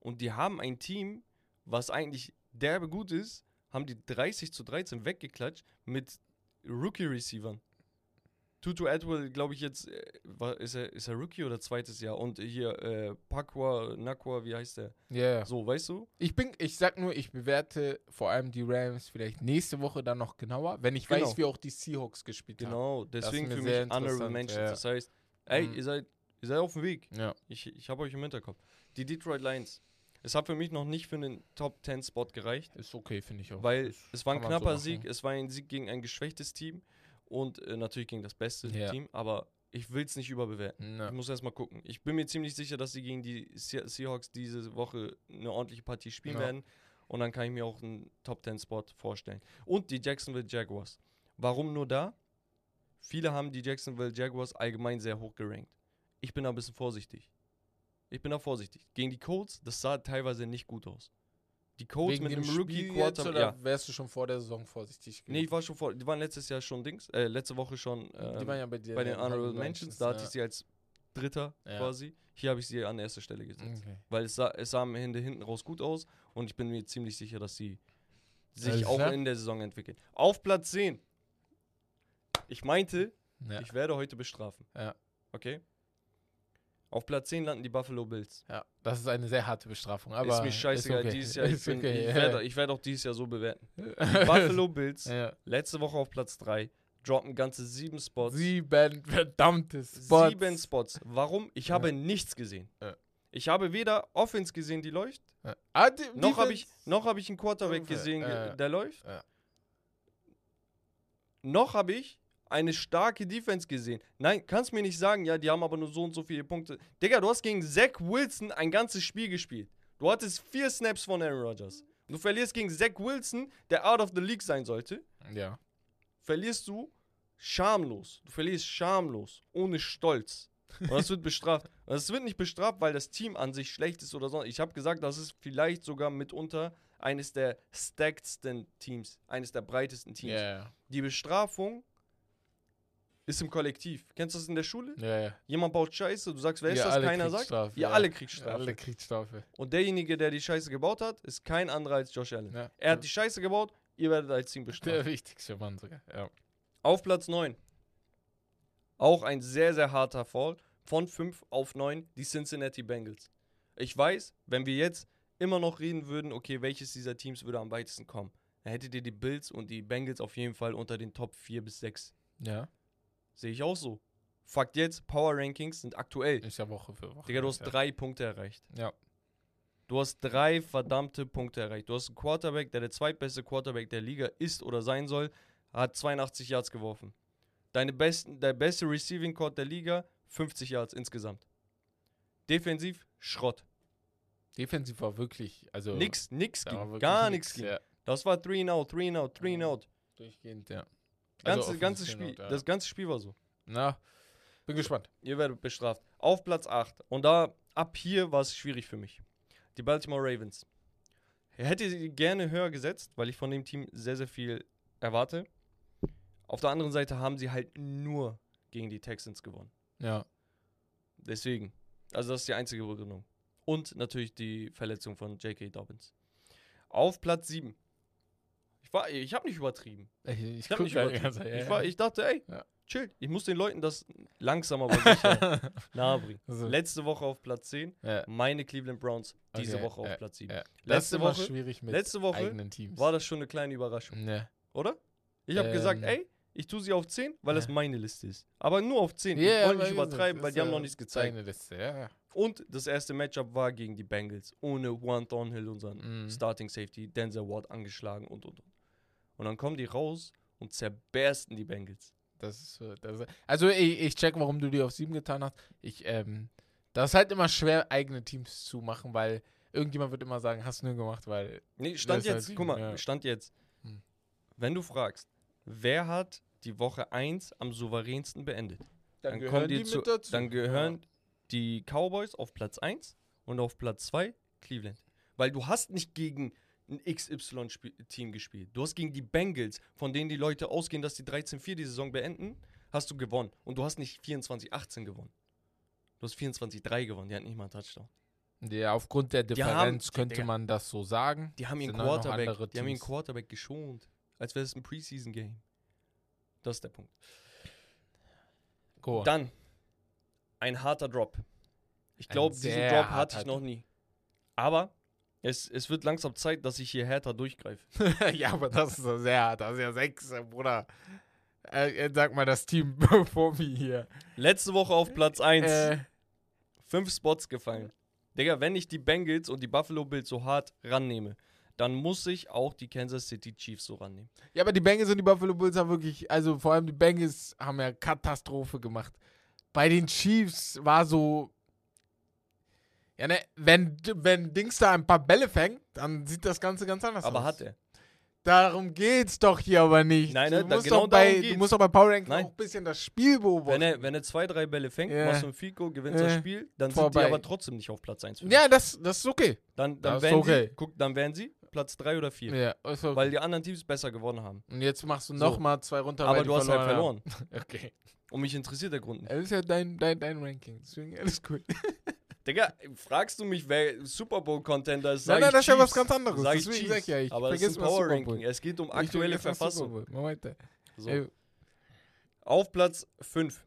Und die haben ein Team, was eigentlich derbe gut ist, haben die 30 zu 13 weggeklatscht mit Rookie-Receivern. Tutu Atwell, glaube ich jetzt, äh, ist, er, ist er Rookie oder zweites Jahr? Und hier äh, Pakwa, Nakwa, wie heißt der? Ja, ja. So, weißt du? Ich bin, ich sag nur, ich bewerte vor allem die Rams vielleicht nächste Woche dann noch genauer, wenn ich Genau. weiß, wie auch die Seahawks gespielt haben. Genau, deswegen für mich Honorable interessant, Mentions. ja. Das heißt, ey, Mhm. ihr, seid, ihr seid auf dem Weg. Ja. Ich, ich habe euch im Hinterkopf. Die Detroit Lions. Es hat für mich noch nicht für einen Top 10 Spot gereicht, Ist okay, finde ich auch. weil Ist- es war ein so knapper machen. Sieg. Es war ein Sieg gegen ein geschwächtes Team und äh, natürlich gegen das beste Ja. Team, aber ich will es nicht überbewerten. Ja. Ich muss erst mal gucken. Ich bin mir ziemlich sicher, dass sie gegen die Se Seahawks diese Woche eine ordentliche Partie spielen Ja. werden und dann kann ich mir auch einen Top 10 Spot vorstellen. Und die Jacksonville Jaguars. Warum nur da? Viele haben die Jacksonville Jaguars allgemein sehr hoch gerankt. Ich bin da ein bisschen vorsichtig. Ich bin da vorsichtig. Gegen die Colts, das sah teilweise nicht gut aus. Die Colts Wegen mit dem Spiel Rookie jetzt, Quarter. oder Ja. wärst du schon vor der Saison vorsichtig Nee, ich war schon vor. Die waren letztes Jahr schon Dings. Äh, letzte Woche schon. Ähm, die waren ja bei dir. bei den Honorable Mentions, da hatte ich sie als Dritter Ja. quasi. Hier habe ich sie an erster Stelle gesetzt. Okay. Weil es sah, es sah am Ende hinten raus gut aus und ich bin mir ziemlich sicher, dass sie sich Alles auch in der Saison entwickeln. Auf Platz 10. Ich meinte, ich werde heute bestrafen. Ja. Okay? Auf Platz 10 landen die Buffalo Bills. ja, das ist eine sehr harte Bestrafung. Aber ist mir scheißegal. okay. Dieses Jahr, ich, bin- okay, ich werde ich werde auch dieses Jahr so bewerten. Die Buffalo Bills, ja. letzte Woche auf Platz 3, droppen ganze sieben Spots. Sieben verdammte Spots. Sieben Spots. Warum? Ich habe Ja. nichts gesehen. Ja. Ich habe weder Offense gesehen, die läuft. Ah, die, noch habe ich, noch hab ich einen Quarterback gesehen, der läuft. Noch habe ich eine starke Defense gesehen. Nein, kannst mir nicht sagen, ja, die haben aber nur so und so viele Punkte. Digga, du hast gegen Zach Wilson ein ganzes Spiel gespielt. Du hattest vier Snaps von Aaron Rodgers. Du verlierst gegen Zach Wilson, der out of the league sein sollte. Ja. verlierst du schamlos. Du verlierst schamlos, ohne Stolz. Und das wird bestraft. Und das wird nicht bestraft, weil das Team an sich schlecht ist oder so. Ich habe gesagt, das ist vielleicht sogar mitunter eines der stackedsten Teams, eines der breitesten Teams. Ja. Die Bestrafung ist im Kollektiv. Kennst du das in der Schule? Ja, ja. Jemand baut Scheiße, du sagst, wer ist Ihr das? Keiner sagt. Ja. alle kriegt Strafe. Alle kriegt Strafe. Und derjenige, der die Scheiße gebaut hat, ist kein anderer als Josh Allen. Ja. Er hat die Scheiße gebaut, ihr werdet als Team bestraft. Der wichtigste Mann sogar. Ja. Auf Platz 9. Auch ein sehr, sehr harter Fall. Von 5 auf 9 die Cincinnati Bengals. Ich weiß, wenn wir jetzt immer noch reden würden, okay, welches dieser Teams würde am weitesten kommen, dann hättet ihr die Bills und die Bengals auf jeden Fall unter den Top 4 bis 6. Ja. Sehe ich auch so. Fakt jetzt, Power Rankings sind aktuell. Ist ja Woche für Woche. Digga, du hast ja. drei Punkte erreicht. Ja. Du hast drei verdammte Punkte erreicht. Du hast einen Quarterback, der der zweitbeste Quarterback der Liga ist oder sein soll, hat 82 Yards geworfen. Deine besten, der beste Receiving Court der Liga, 50 Yards insgesamt. Defensiv, Schrott. Defensiv war wirklich, also Nix, nix ging. Gar nichts ging. Ja, Das war 3 and out, 3 and out, 3 and Ja. out. durchgehend, ja. Ganze, Also offensiv Spiel, ja. Das ganze Spiel war so. Na, bin gespannt. Ihr werdet bestraft. Auf Platz 8. Und da, ab hier war es schwierig für mich. Die Baltimore Ravens. Ich hätte sie gerne höher gesetzt, weil ich von dem Team sehr, sehr viel erwarte. Auf der anderen Seite haben sie halt nur gegen die Texans gewonnen. Ja. Deswegen. Also das ist die einzige Begründung. Und natürlich die Verletzung von J.K. Dobbins. Auf Platz 7. Ich, war- ich habe nicht übertrieben. Ich, Ich, ich hab guck nicht übertrieben. ganze ja, ich, war, ich dachte, ey, Ja. chill. Ich muss den Leuten das langsam aber sicher nahebringen. Also, Letzte Woche auf Platz 10. ja, Meine Cleveland Browns diese Okay, Woche auf Platz 7. ja. Das ist Letzte Woche, letzte Woche war das schon eine kleine Überraschung, oder? Ich habe gesagt, Ähm, ey, ich tue sie auf 10, weil das ja. meine Liste ist. Aber nur auf 10. Ja, ich wollte nicht übertreiben, weil die haben noch nichts gezeigt. Eigene Liste, ja. Und das erste Matchup war gegen die Bengals. Ohne Juan Thornhill, unseren Mhm. Starting Safety, Denzel Ward angeschlagen und und und. Und dann kommen die raus und zerbersten die Bengals. Das ist, so- das ist, also ich, ich check, warum du die auf 7 getan hast. Ich, ähm, das ist halt immer schwer, eigene Teams zu machen, weil irgendjemand wird immer sagen, hast du nur gemacht, weil. Nee, stand halt jetzt, sieben, guck mal, ja. stand jetzt. Hm. Wenn du fragst, wer hat die Woche 1 am souveränsten beendet? Dann, gehören kommen die, die zu, mit dazu. dann gehören die Cowboys auf Platz 1 und auf Platz 2 Cleveland. Weil du hast nicht gegen ein XY-Team gespielt. Du hast gegen die Bengals, von denen die Leute ausgehen, dass die 13-4 die Saison beenden, hast du gewonnen. Und du hast nicht 24-18 gewonnen. Du hast 24-3 gewonnen. Die hatten nicht mal einen Touchdown. Ja, aufgrund der Die haben- Differenz könnte Digga. man das so sagen. Die haben ihren Quarterback, die haben ihren. Quarterback geschont. Als wäre es ein Preseason-Game. Das ist der Punkt. Go. Dann ein harter Drop. Ich glaube, diesen Drop hatte ich noch nie. Aber es, es wird langsam Zeit, dass ich hier härter durchgreife. ja, aber das ist ja sehr hart. Das ist ja 6, Bruder. Äh, äh, sag mal das Team vor mir hier. Letzte Woche auf Platz 1. Äh, Fünf Spots gefallen. Digga, wenn ich die Bengals und die Buffalo Bills so hart rannehme, dann muss ich auch die Kansas City Chiefs so rannehmen. ja, aber die Bengals und die Buffalo Bulls haben wirklich, also vor allem die Bengals haben ja Katastrophe gemacht. Bei den Chiefs war so, ja, ne, wenn, wenn Dings da ein paar Bälle fängt, dann sieht das Ganze ganz anders Aber aus. hat er. Darum geht's doch hier aber nicht. Nein, du, ne, da- musst genau bei, du musst doch bei Power Ranking Nein. auch ein bisschen das Spiel beobachten. Wenn er, wenn er zwei, drei Bälle fängt, Ja. machst du ein Fico, gewinnst das Ja. Spiel, dann Vorbei. sind die aber trotzdem nicht auf Platz 1. ja, das, das ist okay. Dann, dann, Das ist wären okay. sie, guck, dann wären sie Platz 3 oder 4. Ja, okay. Weil die anderen Teams besser gewonnen haben. Und jetzt machst du So. nochmal zwei runter, Aber du hast halt verloren. Okay. Und mich interessiert der Grund nicht. Das ist ja dein, dein, dein Ranking. Deswegen alles cool. Digga, fragst du mich, wer Super Bowl-Contender ist? Nein, nein, das ist ja was ganz anderes. Sag ich Deswegen Chiefs. sag ich ja, ich Aber das ist ein Power Ranking. Es geht um aktuelle Verfassung. Weiter. So. Auf Platz 5.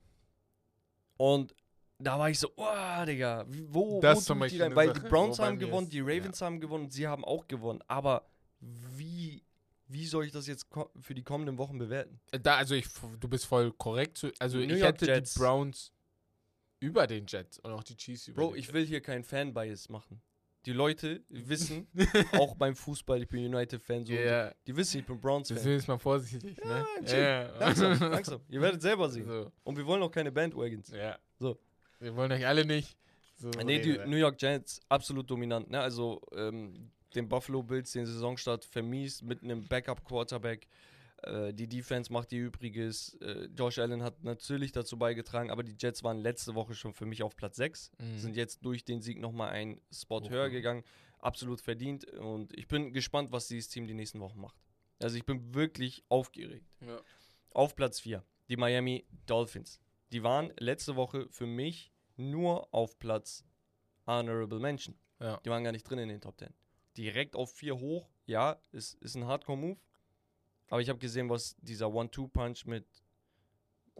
Und da war ich so, oh, Digga, wo, Das wo zum ich die Beispiel rein? Weil Sache, die Browns haben gewonnen, die Ravens haben gewonnen und sie haben auch gewonnen. Aber wie, wie soll ich das jetzt für die kommenden Wochen bewerten? Da, also ich, du bist voll korrekt. Also New ich York hätte Jets. die Browns über den Jets und auch die Chiefs über Bro, ich will hier keinen Fan-Bias machen. Die Leute wissen, auch beim Fußball, ich bin United-Fan, so, Jets. Ja, die wissen, ich bin Browns-Fan. deswegen ist man vorsichtig, ne? Ja, chill. Langsam, langsam. Ihr werdet selber sehen. So, Und wir wollen auch keine Bandwagons. ja. Wir wollen euch alle nicht. So Nee, die. New York Giants absolut dominant. Ne? Also ähm, den Buffalo Bills den Saisonstart vermiest mit einem Backup-Quarterback. Äh, die Defense macht ihr Übriges. Äh, Josh Allen hat natürlich dazu beigetragen, aber die Jets waren letzte Woche schon für mich auf Platz 6. Mhm. Sind jetzt durch den Sieg nochmal einen Spot Hoch, höher gegangen. Absolut verdient. Und ich bin gespannt, was dieses Team die nächsten Wochen macht. Also ich bin wirklich aufgeregt. Ja. Auf Platz 4, die Miami Dolphins. Die waren letzte Woche für mich nur auf Platz Honorable Mention. Ja. Die waren gar nicht drin in den Top 10. Direkt auf 4 hoch, ja, ist, ist ein Hardcore-Move. Aber ich habe gesehen, was dieser One-Two-Punch mit,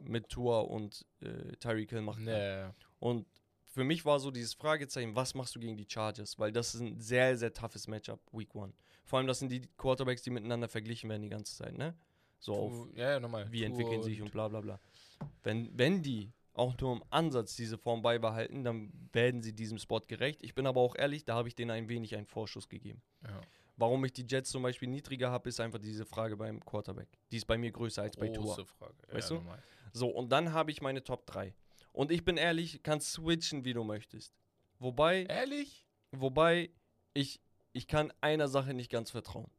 mit Tua und äh, Tyreek Hill macht. Nee. Und für mich war so dieses Fragezeichen, was machst du gegen die Chargers? Weil das ist ein sehr, sehr toughes Matchup, Week 1. Vor allem, das sind die Quarterbacks, die miteinander verglichen werden die ganze Zeit, ne? So auf Ja, ja, nochmal. wie entwickeln sie sich und bla bla bla. Wenn, wenn die auch nur im Ansatz diese Form beibehalten, dann werden sie diesem Spot gerecht. Ich bin aber auch ehrlich, da habe ich denen ein wenig einen Vorschuss gegeben. Ja. Warum ich die Jets zum Beispiel niedriger habe, ist einfach diese Frage beim Quarterback. Die ist bei mir größer als bei Tua. Große Frage. Weißt ja, du? normal. So, und dann habe ich meine Top 3. Und ich bin ehrlich, kannst switchen, wie du möchtest. Wobei, Ehrlich? wobei ich, ich kann einer Sache nicht ganz vertrauen.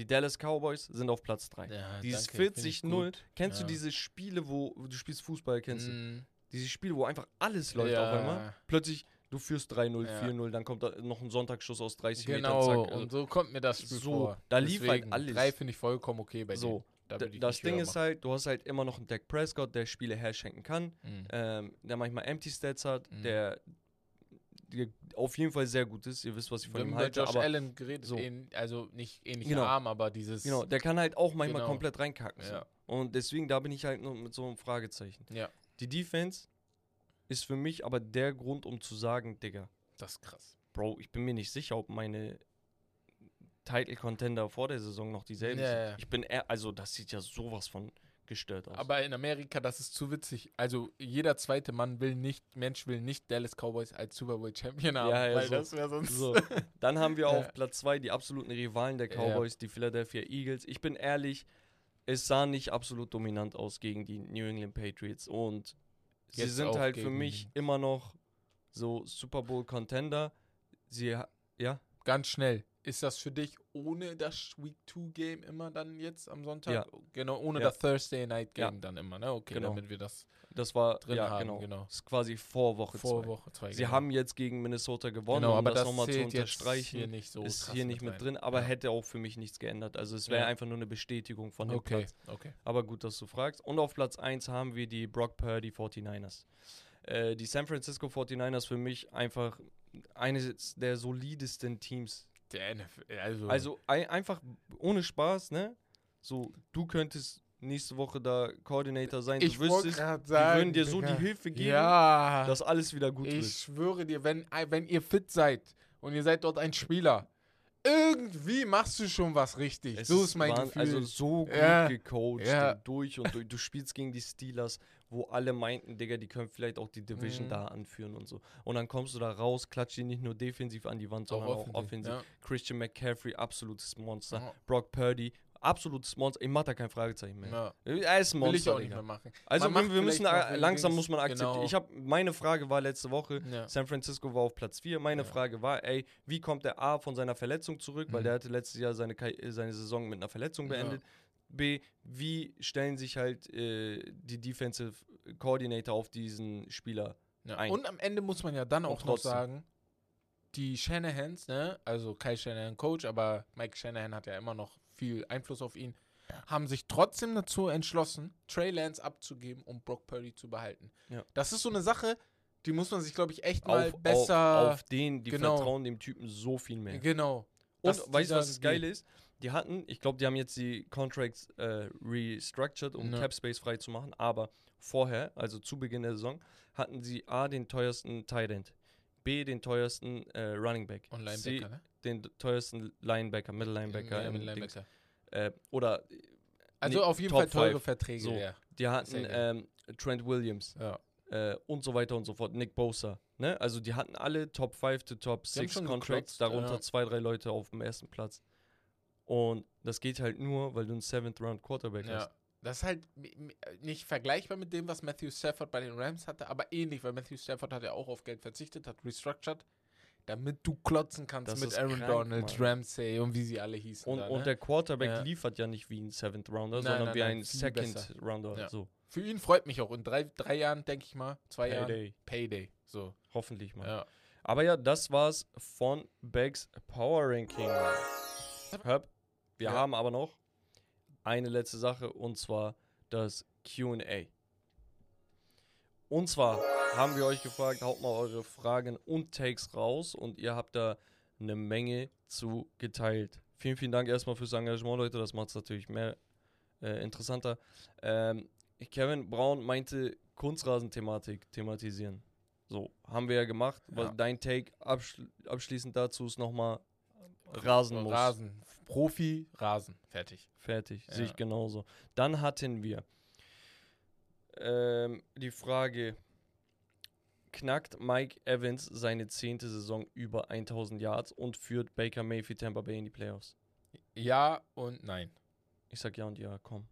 Die Dallas Cowboys sind auf Platz 3. Ja, Dieses danke, find ich 40-0, gut. kennst Ja. du diese Spiele, wo du spielst Fußball, kennst du? Mm, Diese Spiele, wo einfach alles läuft ja. auf einmal. Plötzlich, du führst 3-0, Ja. 4-0, dann kommt da noch ein Sonntagsschuss aus 30 Genau, Metern. Also und so kommt mir das Spiel so, vor. da lief halt Deswegen, alles. Drei finde ich vollkommen okay bei so, dir. Da das Ding ist halt, du hast halt immer noch einen Dak Prescott, der Spiele herschenken kann. Mm. ähm, der manchmal Empty Stats hat, Mhm. der, der auf jeden Fall sehr gut ist. Ihr wisst, was ich von ihm halte. Josh Aber Allen geredet, so. ähn, also nicht ähnlich Genau. arm, aber dieses. genau, der kann halt auch manchmal Genau. komplett reinkacken. So. Ja. Und deswegen, da bin ich halt nur mit so einem Fragezeichen. Ja, Die Defense ist für mich aber der Grund, um zu sagen, Digga, das ist krass. Bro, ich bin mir nicht sicher, ob meine Title-Contender vor der Saison noch dieselben Ja, sind. ja. Ich bin eher, also das sieht ja sowas von gestört aus. Aber in Amerika, das ist zu witzig. Also jeder zweite Mann will nicht, Mensch will nicht Dallas Cowboys als Super Bowl Champion haben, Ja, ja, weil so. das wäre sonst. So, dann haben wir Ja. auf Platz 2 die absoluten Rivalen der. Cowboys, die Philadelphia Eagles. Ich bin ehrlich, es sah nicht absolut dominant aus gegen die New England Patriots und sie Jetzt sind auch halt für mich immer noch so Super Bowl Contender. Sie ja, Ganz schnell. Ist das für dich ohne das Week 2 Game immer dann jetzt am Sonntag? Ja. Genau, ohne Ja. das Thursday Night Ja. Game dann immer, ne? Okay, Genau. damit wir das das war drin ja, haben, genau. genau. Das ist quasi vor Woche vor zwei. Woche 2. Sie haben jetzt gegen Minnesota gewonnen, genau, um aber das, das nochmal zu unterstreichen. hier nicht so ist hier nicht mit rein. drin, aber Ja. hätte auch für mich nichts geändert. Also es wäre Ja. einfach nur eine Bestätigung von dem Okay, Platz. okay. Aber gut, dass du fragst. Und auf Platz 1 haben wir die Brock Purdy 49ers. Äh, die San Francisco 49ers für mich einfach eines der solidesten Teams. Der NFL, also, Also ein, einfach ohne Spaß, ne? So, du könntest nächste Woche da Coordinator sein. ich du wollte wüsstest, gerade die sagen, würden dir so die Hilfe geben, ja, dass alles wieder gut ich wird. schwöre dir, wenn, wenn ihr fit seid und ihr seid dort ein Spieler, irgendwie machst du schon was richtig. Es so ist mein Wahn- Gefühl. Also so gut Ja. gecoacht Ja. und durch und durch. Du spielst gegen die Steelers, wo alle meinten, Digga, die können vielleicht auch die Division Mhm. da anführen und so. Und dann kommst du da raus, klatscht die nicht nur defensiv an die Wand, sondern auch offensiv. Ja. Christian McCaffrey, absolutes Monster. Ja. Brock Purdy, absolutes Monster. Ich mach da kein Fragezeichen mehr. Ja. Er ist ein Will ich Monster, auch nicht Digga. mehr machen. Also wir, wir müssen, langsam muss man akzeptieren. genau. Ich habe meine Frage war letzte Woche, Ja. San Francisco war auf Platz 4. Meine Ja. Frage war, ey, wie kommt der A von seiner Verletzung zurück, weil Mhm. der hatte letztes Jahr seine, seine Saison mit einer Verletzung beendet. B, wie stellen sich halt äh, die Defensive Coordinator auf diesen Spieler? Ja. ein. Und am Ende muss man ja dann auch noch sagen, die Shanahans, ne, also Kai Shanahan Coach, aber Mike Shanahan hat ja immer noch viel Einfluss auf ihn, haben sich trotzdem dazu entschlossen, Trey Lance abzugeben, um Brock Purdy zu behalten. Ja. Das ist so eine Sache, die muss man sich, glaube ich, echt mal Auf, besser. auf, auf den, die genau. vertrauen dem Typen so viel mehr. Genau. Und weißt du, was das Geile ist? Die hatten, ich glaube, die haben jetzt die Contracts äh, restructured, um Ja. Cap Space frei zu machen, aber vorher, also zu Beginn der Saison, hatten sie A, den teuersten Tight End, B, den teuersten äh, Running Back, Und C, Linebacker, ne? den teuersten Linebacker, Middle Linebacker, Ja, Dings. Linebacker. äh, oder Also nee, auf jeden Top Fall teure five. Verträge, So. ja. die hatten ähm, Trent Williams ja. äh, und so weiter und so fort, Nick Bosa, ne? Also die hatten alle Top 5 to Top Die haben 6 schon Contracts, geklotzt, darunter ja. zwei, drei Leute auf dem ersten Platz. Und das geht halt nur, weil du einen Seventh Round Quarterback hast. Ja. Das ist halt nicht vergleichbar mit dem, was Matthew Stafford bei den Rams hatte, aber ähnlich, weil Matthew Stafford hat ja auch auf Geld verzichtet, hat restructured, damit du klotzen kannst Das mit Aaron krank, Donald, Mann. Ramsey und wie sie alle hießen. Und, da, und ne? der Quarterback Ja. liefert ja nicht wie ein Seventh Rounder, Nein, sondern nein, wie nein, ein Second besser. Rounder. Ja. So, Für ihn freut mich auch. In drei, drei Jahren, denke ich mal, zwei Jahren, Payday. Payday. So, Hoffentlich mal. ja. Aber ja, das war's von Bags Power Ranking. Hörb, wir Ja. haben aber noch eine letzte Sache und zwar das QA. Und zwar haben wir euch gefragt, haut mal eure Fragen und Takes raus und ihr habt da eine Menge zu geteilt. Vielen, vielen Dank erstmal fürs Engagement, Leute. Das macht es natürlich mehr äh, interessanter. Ähm, Kevin Braun meinte Kunstrasenthematik thematisieren. So, haben wir ja gemacht. Ja. Dein Take abschl abschließend dazu ist nochmal Rasen muss. Rasen. Profi, Rasen. Fertig. Fertig, sehe ich Ja. genauso. Dann hatten wir ähm, die Frage, knackt Mike Evans seine zehnte Saison über 1000 Yards und führt Baker Mayfield Tampa Bay in die Playoffs? Ja und nein. Ich sag ja und ja, komm.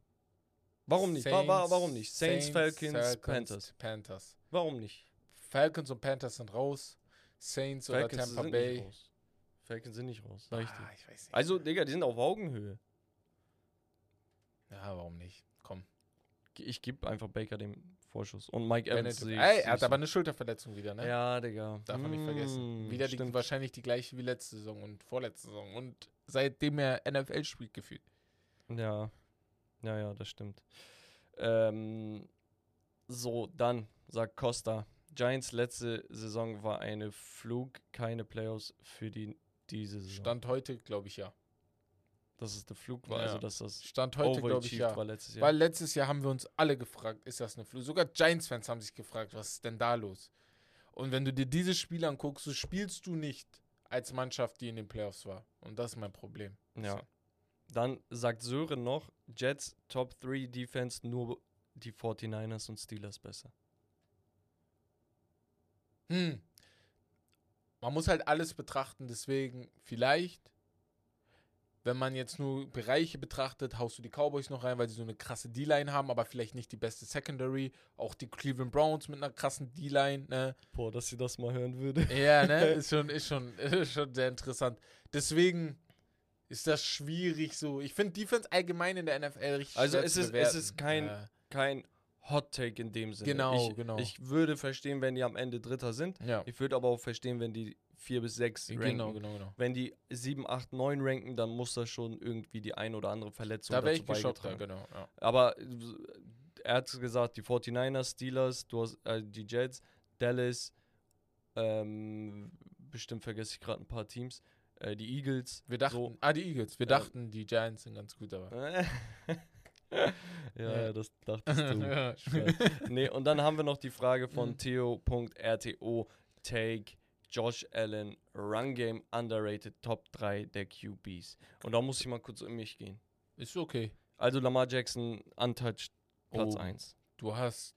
Warum nicht? Wa- wa- warum nicht? Saints, Falcons, Panthers. Panthers. Warum nicht? Falcons und Panthers sind raus. Saints Falcons oder Tampa Bay. raus. Falcons sind nicht raus. sag ich dir. Ah, ich weiß nicht. Also, Digga, die sind auf Augenhöhe. ja, warum nicht? Komm. Ich gebe einfach Baker den Vorschuss. Und Mike Evans Benedict- sehe ich- Ey, er hat aber eine Schulterverletzung wieder, ne? Ja, Digga. Darf man nicht vergessen. Mm, Wieder die, wahrscheinlich die gleiche wie letzte Saison und vorletzte Saison. Und seitdem er NFL spielt, gefühlt. Ja. Ja, ja, das stimmt. Ähm, so, dann sagt Costa. Giants letzte Saison war eine Flug, keine Playoffs für die diese Saison. Stand heute, glaube ich, ja. dass es der Flug war, Ja. also dass das Stand heute, glaube ich, ja. war letztes Jahr. Weil letztes Jahr haben wir uns alle gefragt, ist das eine Fluch? Sogar Giants-Fans haben sich gefragt, was ist denn da los? Und wenn du dir diese Spiele anguckst, so spielst du nicht als Mannschaft, die in den Playoffs war. Und das ist mein Problem. Ja. Dann sagt Sören noch, Jets Top 3 Defense, nur die 49ers und Steelers besser. Hm. Man muss halt alles betrachten, deswegen vielleicht, wenn man jetzt nur Bereiche betrachtet, haust du die Cowboys noch rein, weil sie so eine krasse D-Line haben, aber vielleicht nicht die beste Secondary. Auch die Cleveland Browns mit einer krassen D-Line, ne? Boah, dass sie das mal hören würde. Ja, ne? Ist schon, ist schon, ist schon sehr interessant. Deswegen ist das schwierig so. Ich finde Defense allgemein in der NFL richtig Also es ist- es ist kein- Ja. Kein Hot Take in dem Sinne. Genau, ich, genau. Ich würde verstehen, wenn die am Ende Dritter sind. Ja, Ich würde aber auch verstehen, wenn die 4 bis 6 ranken. genau, genau, genau. Wenn die 7, 8, 9 ranken, dann muss das schon irgendwie die ein oder andere Verletzung Da wäre dazu ich geschockt, ja, genau. Ja. Aber äh, er hat gesagt, die 49ers, Steelers, du hast, äh, die Jets, Dallas, ähm, bestimmt vergesse ich gerade ein paar Teams, äh, die Eagles. Wir dachten, So. ah, die Eagles. Wir Ja. dachten, die Giants sind ganz gut, aber. ja, Ja. das dachtest du. ja, nee, und dann haben wir noch die Frage von Mhm. Theo.rto, Take, Josh Allen, Run Game Underrated, Top 3 der QBs. Und da muss ich mal kurz in mich gehen. ist okay. Also Lamar Jackson, untouched, Platz Oh, 1. Du hast.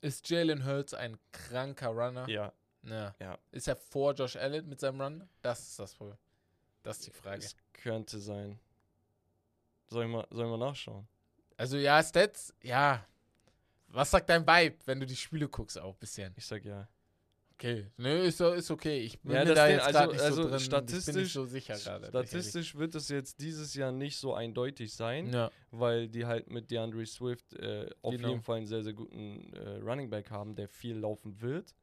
Ist Jalen Hurts ein kranker Runner? Ja, Ja. Ja. Ist er vor Josh Allen mit seinem Run? Das ist das Problem. Das ist die Frage. es könnte sein. Soll ich mal, soll ich mal nachschauen? Also ja, Stats, ja. Was sagt dein Vibe, wenn du die Spiele guckst auch ein bisschen? Ich sag ja. Okay. Nö, ist, ist okay. Ich bin Ja, mir da Ding- jetzt also- nicht also so drin. statistisch- so sicher gerade. Statistisch wird es jetzt dieses Jahr nicht so eindeutig sein. Ja. weil die halt mit DeAndre Swift äh, auf Genau. jeden Fall einen sehr, sehr guten äh, Running Back haben, der viel laufen wird.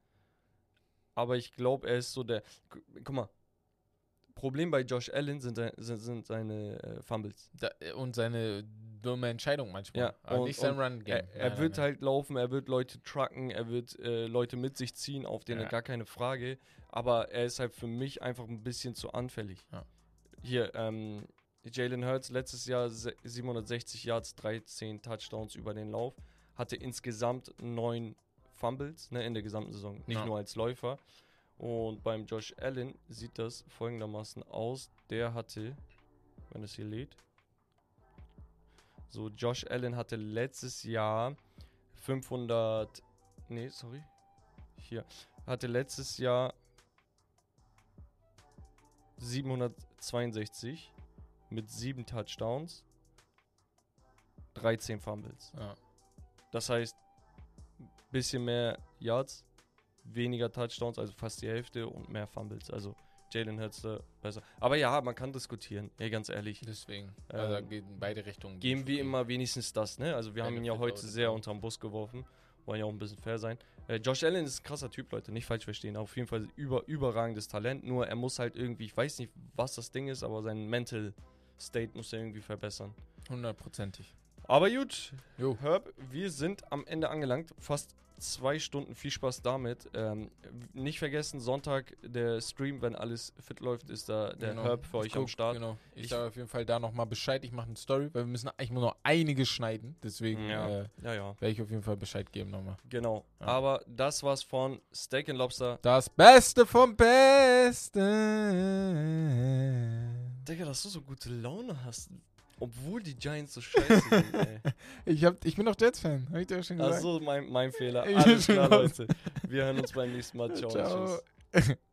Aber ich glaube, er ist so der. Gu- Guck mal. Problem bei Josh Allen sind, sind, sind seine äh, Fumbles. Da, und seine dumme Entscheidung manchmal. Ja, aber und- nicht sein Run-Game. Er, er wird halt laufen, er wird Leute trucken, er wird äh, Leute mit sich ziehen, auf denen Ja. gar keine Frage. Aber er ist halt für mich einfach ein bisschen zu anfällig. Ja. Hier, ähm, Jalen Hurts letztes Jahr se- 760 Yards, 13 Touchdowns über den Lauf, hatte insgesamt neun Fumbles ne, in der gesamten Saison, nicht Ja. nur als Läufer. Und beim Josh Allen sieht das folgendermaßen aus. Der hatte, wenn es hier lädt, so, Josh Allen hatte letztes Jahr 500. Nee, sorry. Hier. Hatte letztes Jahr 762 mit 7 Touchdowns, 13 Fumbles. Ja. Das heißt, bisschen mehr Yards, weniger Touchdowns, also fast die Hälfte und mehr Fumbles. Also Jalen Hurts da besser. Aber ja, man kann diskutieren. Ey, ganz ehrlich. Deswegen. Also Ähm, geht in beide Richtungen. Geben wir immer wenigstens das, ne? Also wir haben ihn ja heute sehr unterm Bus geworfen. Wollen ja auch ein bisschen fair sein. Äh, Josh Allen ist ein krasser Typ, Leute. Nicht falsch verstehen. Auf jeden Fall über, überragendes Talent. Nur er muss halt irgendwie, ich weiß nicht, was das Ding ist, aber sein Mental State muss er irgendwie verbessern. Hundertprozentig. Aber gut, Jo. Herb, wir sind am Ende angelangt. Fast zwei Stunden. Viel Spaß damit. Ähm, nicht vergessen, Sonntag der Stream, wenn alles fit läuft, ist da der Genau. Herb für Ich euch am guck, Start. Genau. Ich, Ich- sage auf jeden Fall da nochmal Bescheid. Ich mache eine Story, weil wir müssen eigentlich nur noch einiges schneiden. Deswegen Ja. äh, Ja, ja, werde ich auf jeden Fall Bescheid geben nochmal. genau. Aber das war's von Steak and Lobster. Das Beste vom Besten. Digga, dass du so gute Laune hast. Obwohl die Giants so scheiße sind, ey. Ich, hab, ich bin doch Jets-Fan, hab ich dir ja schon gesagt. Achso, mein, mein Fehler. Alles klar. Leute. Wir hören uns beim nächsten Mal. Ciao. Ciao. Tschüss.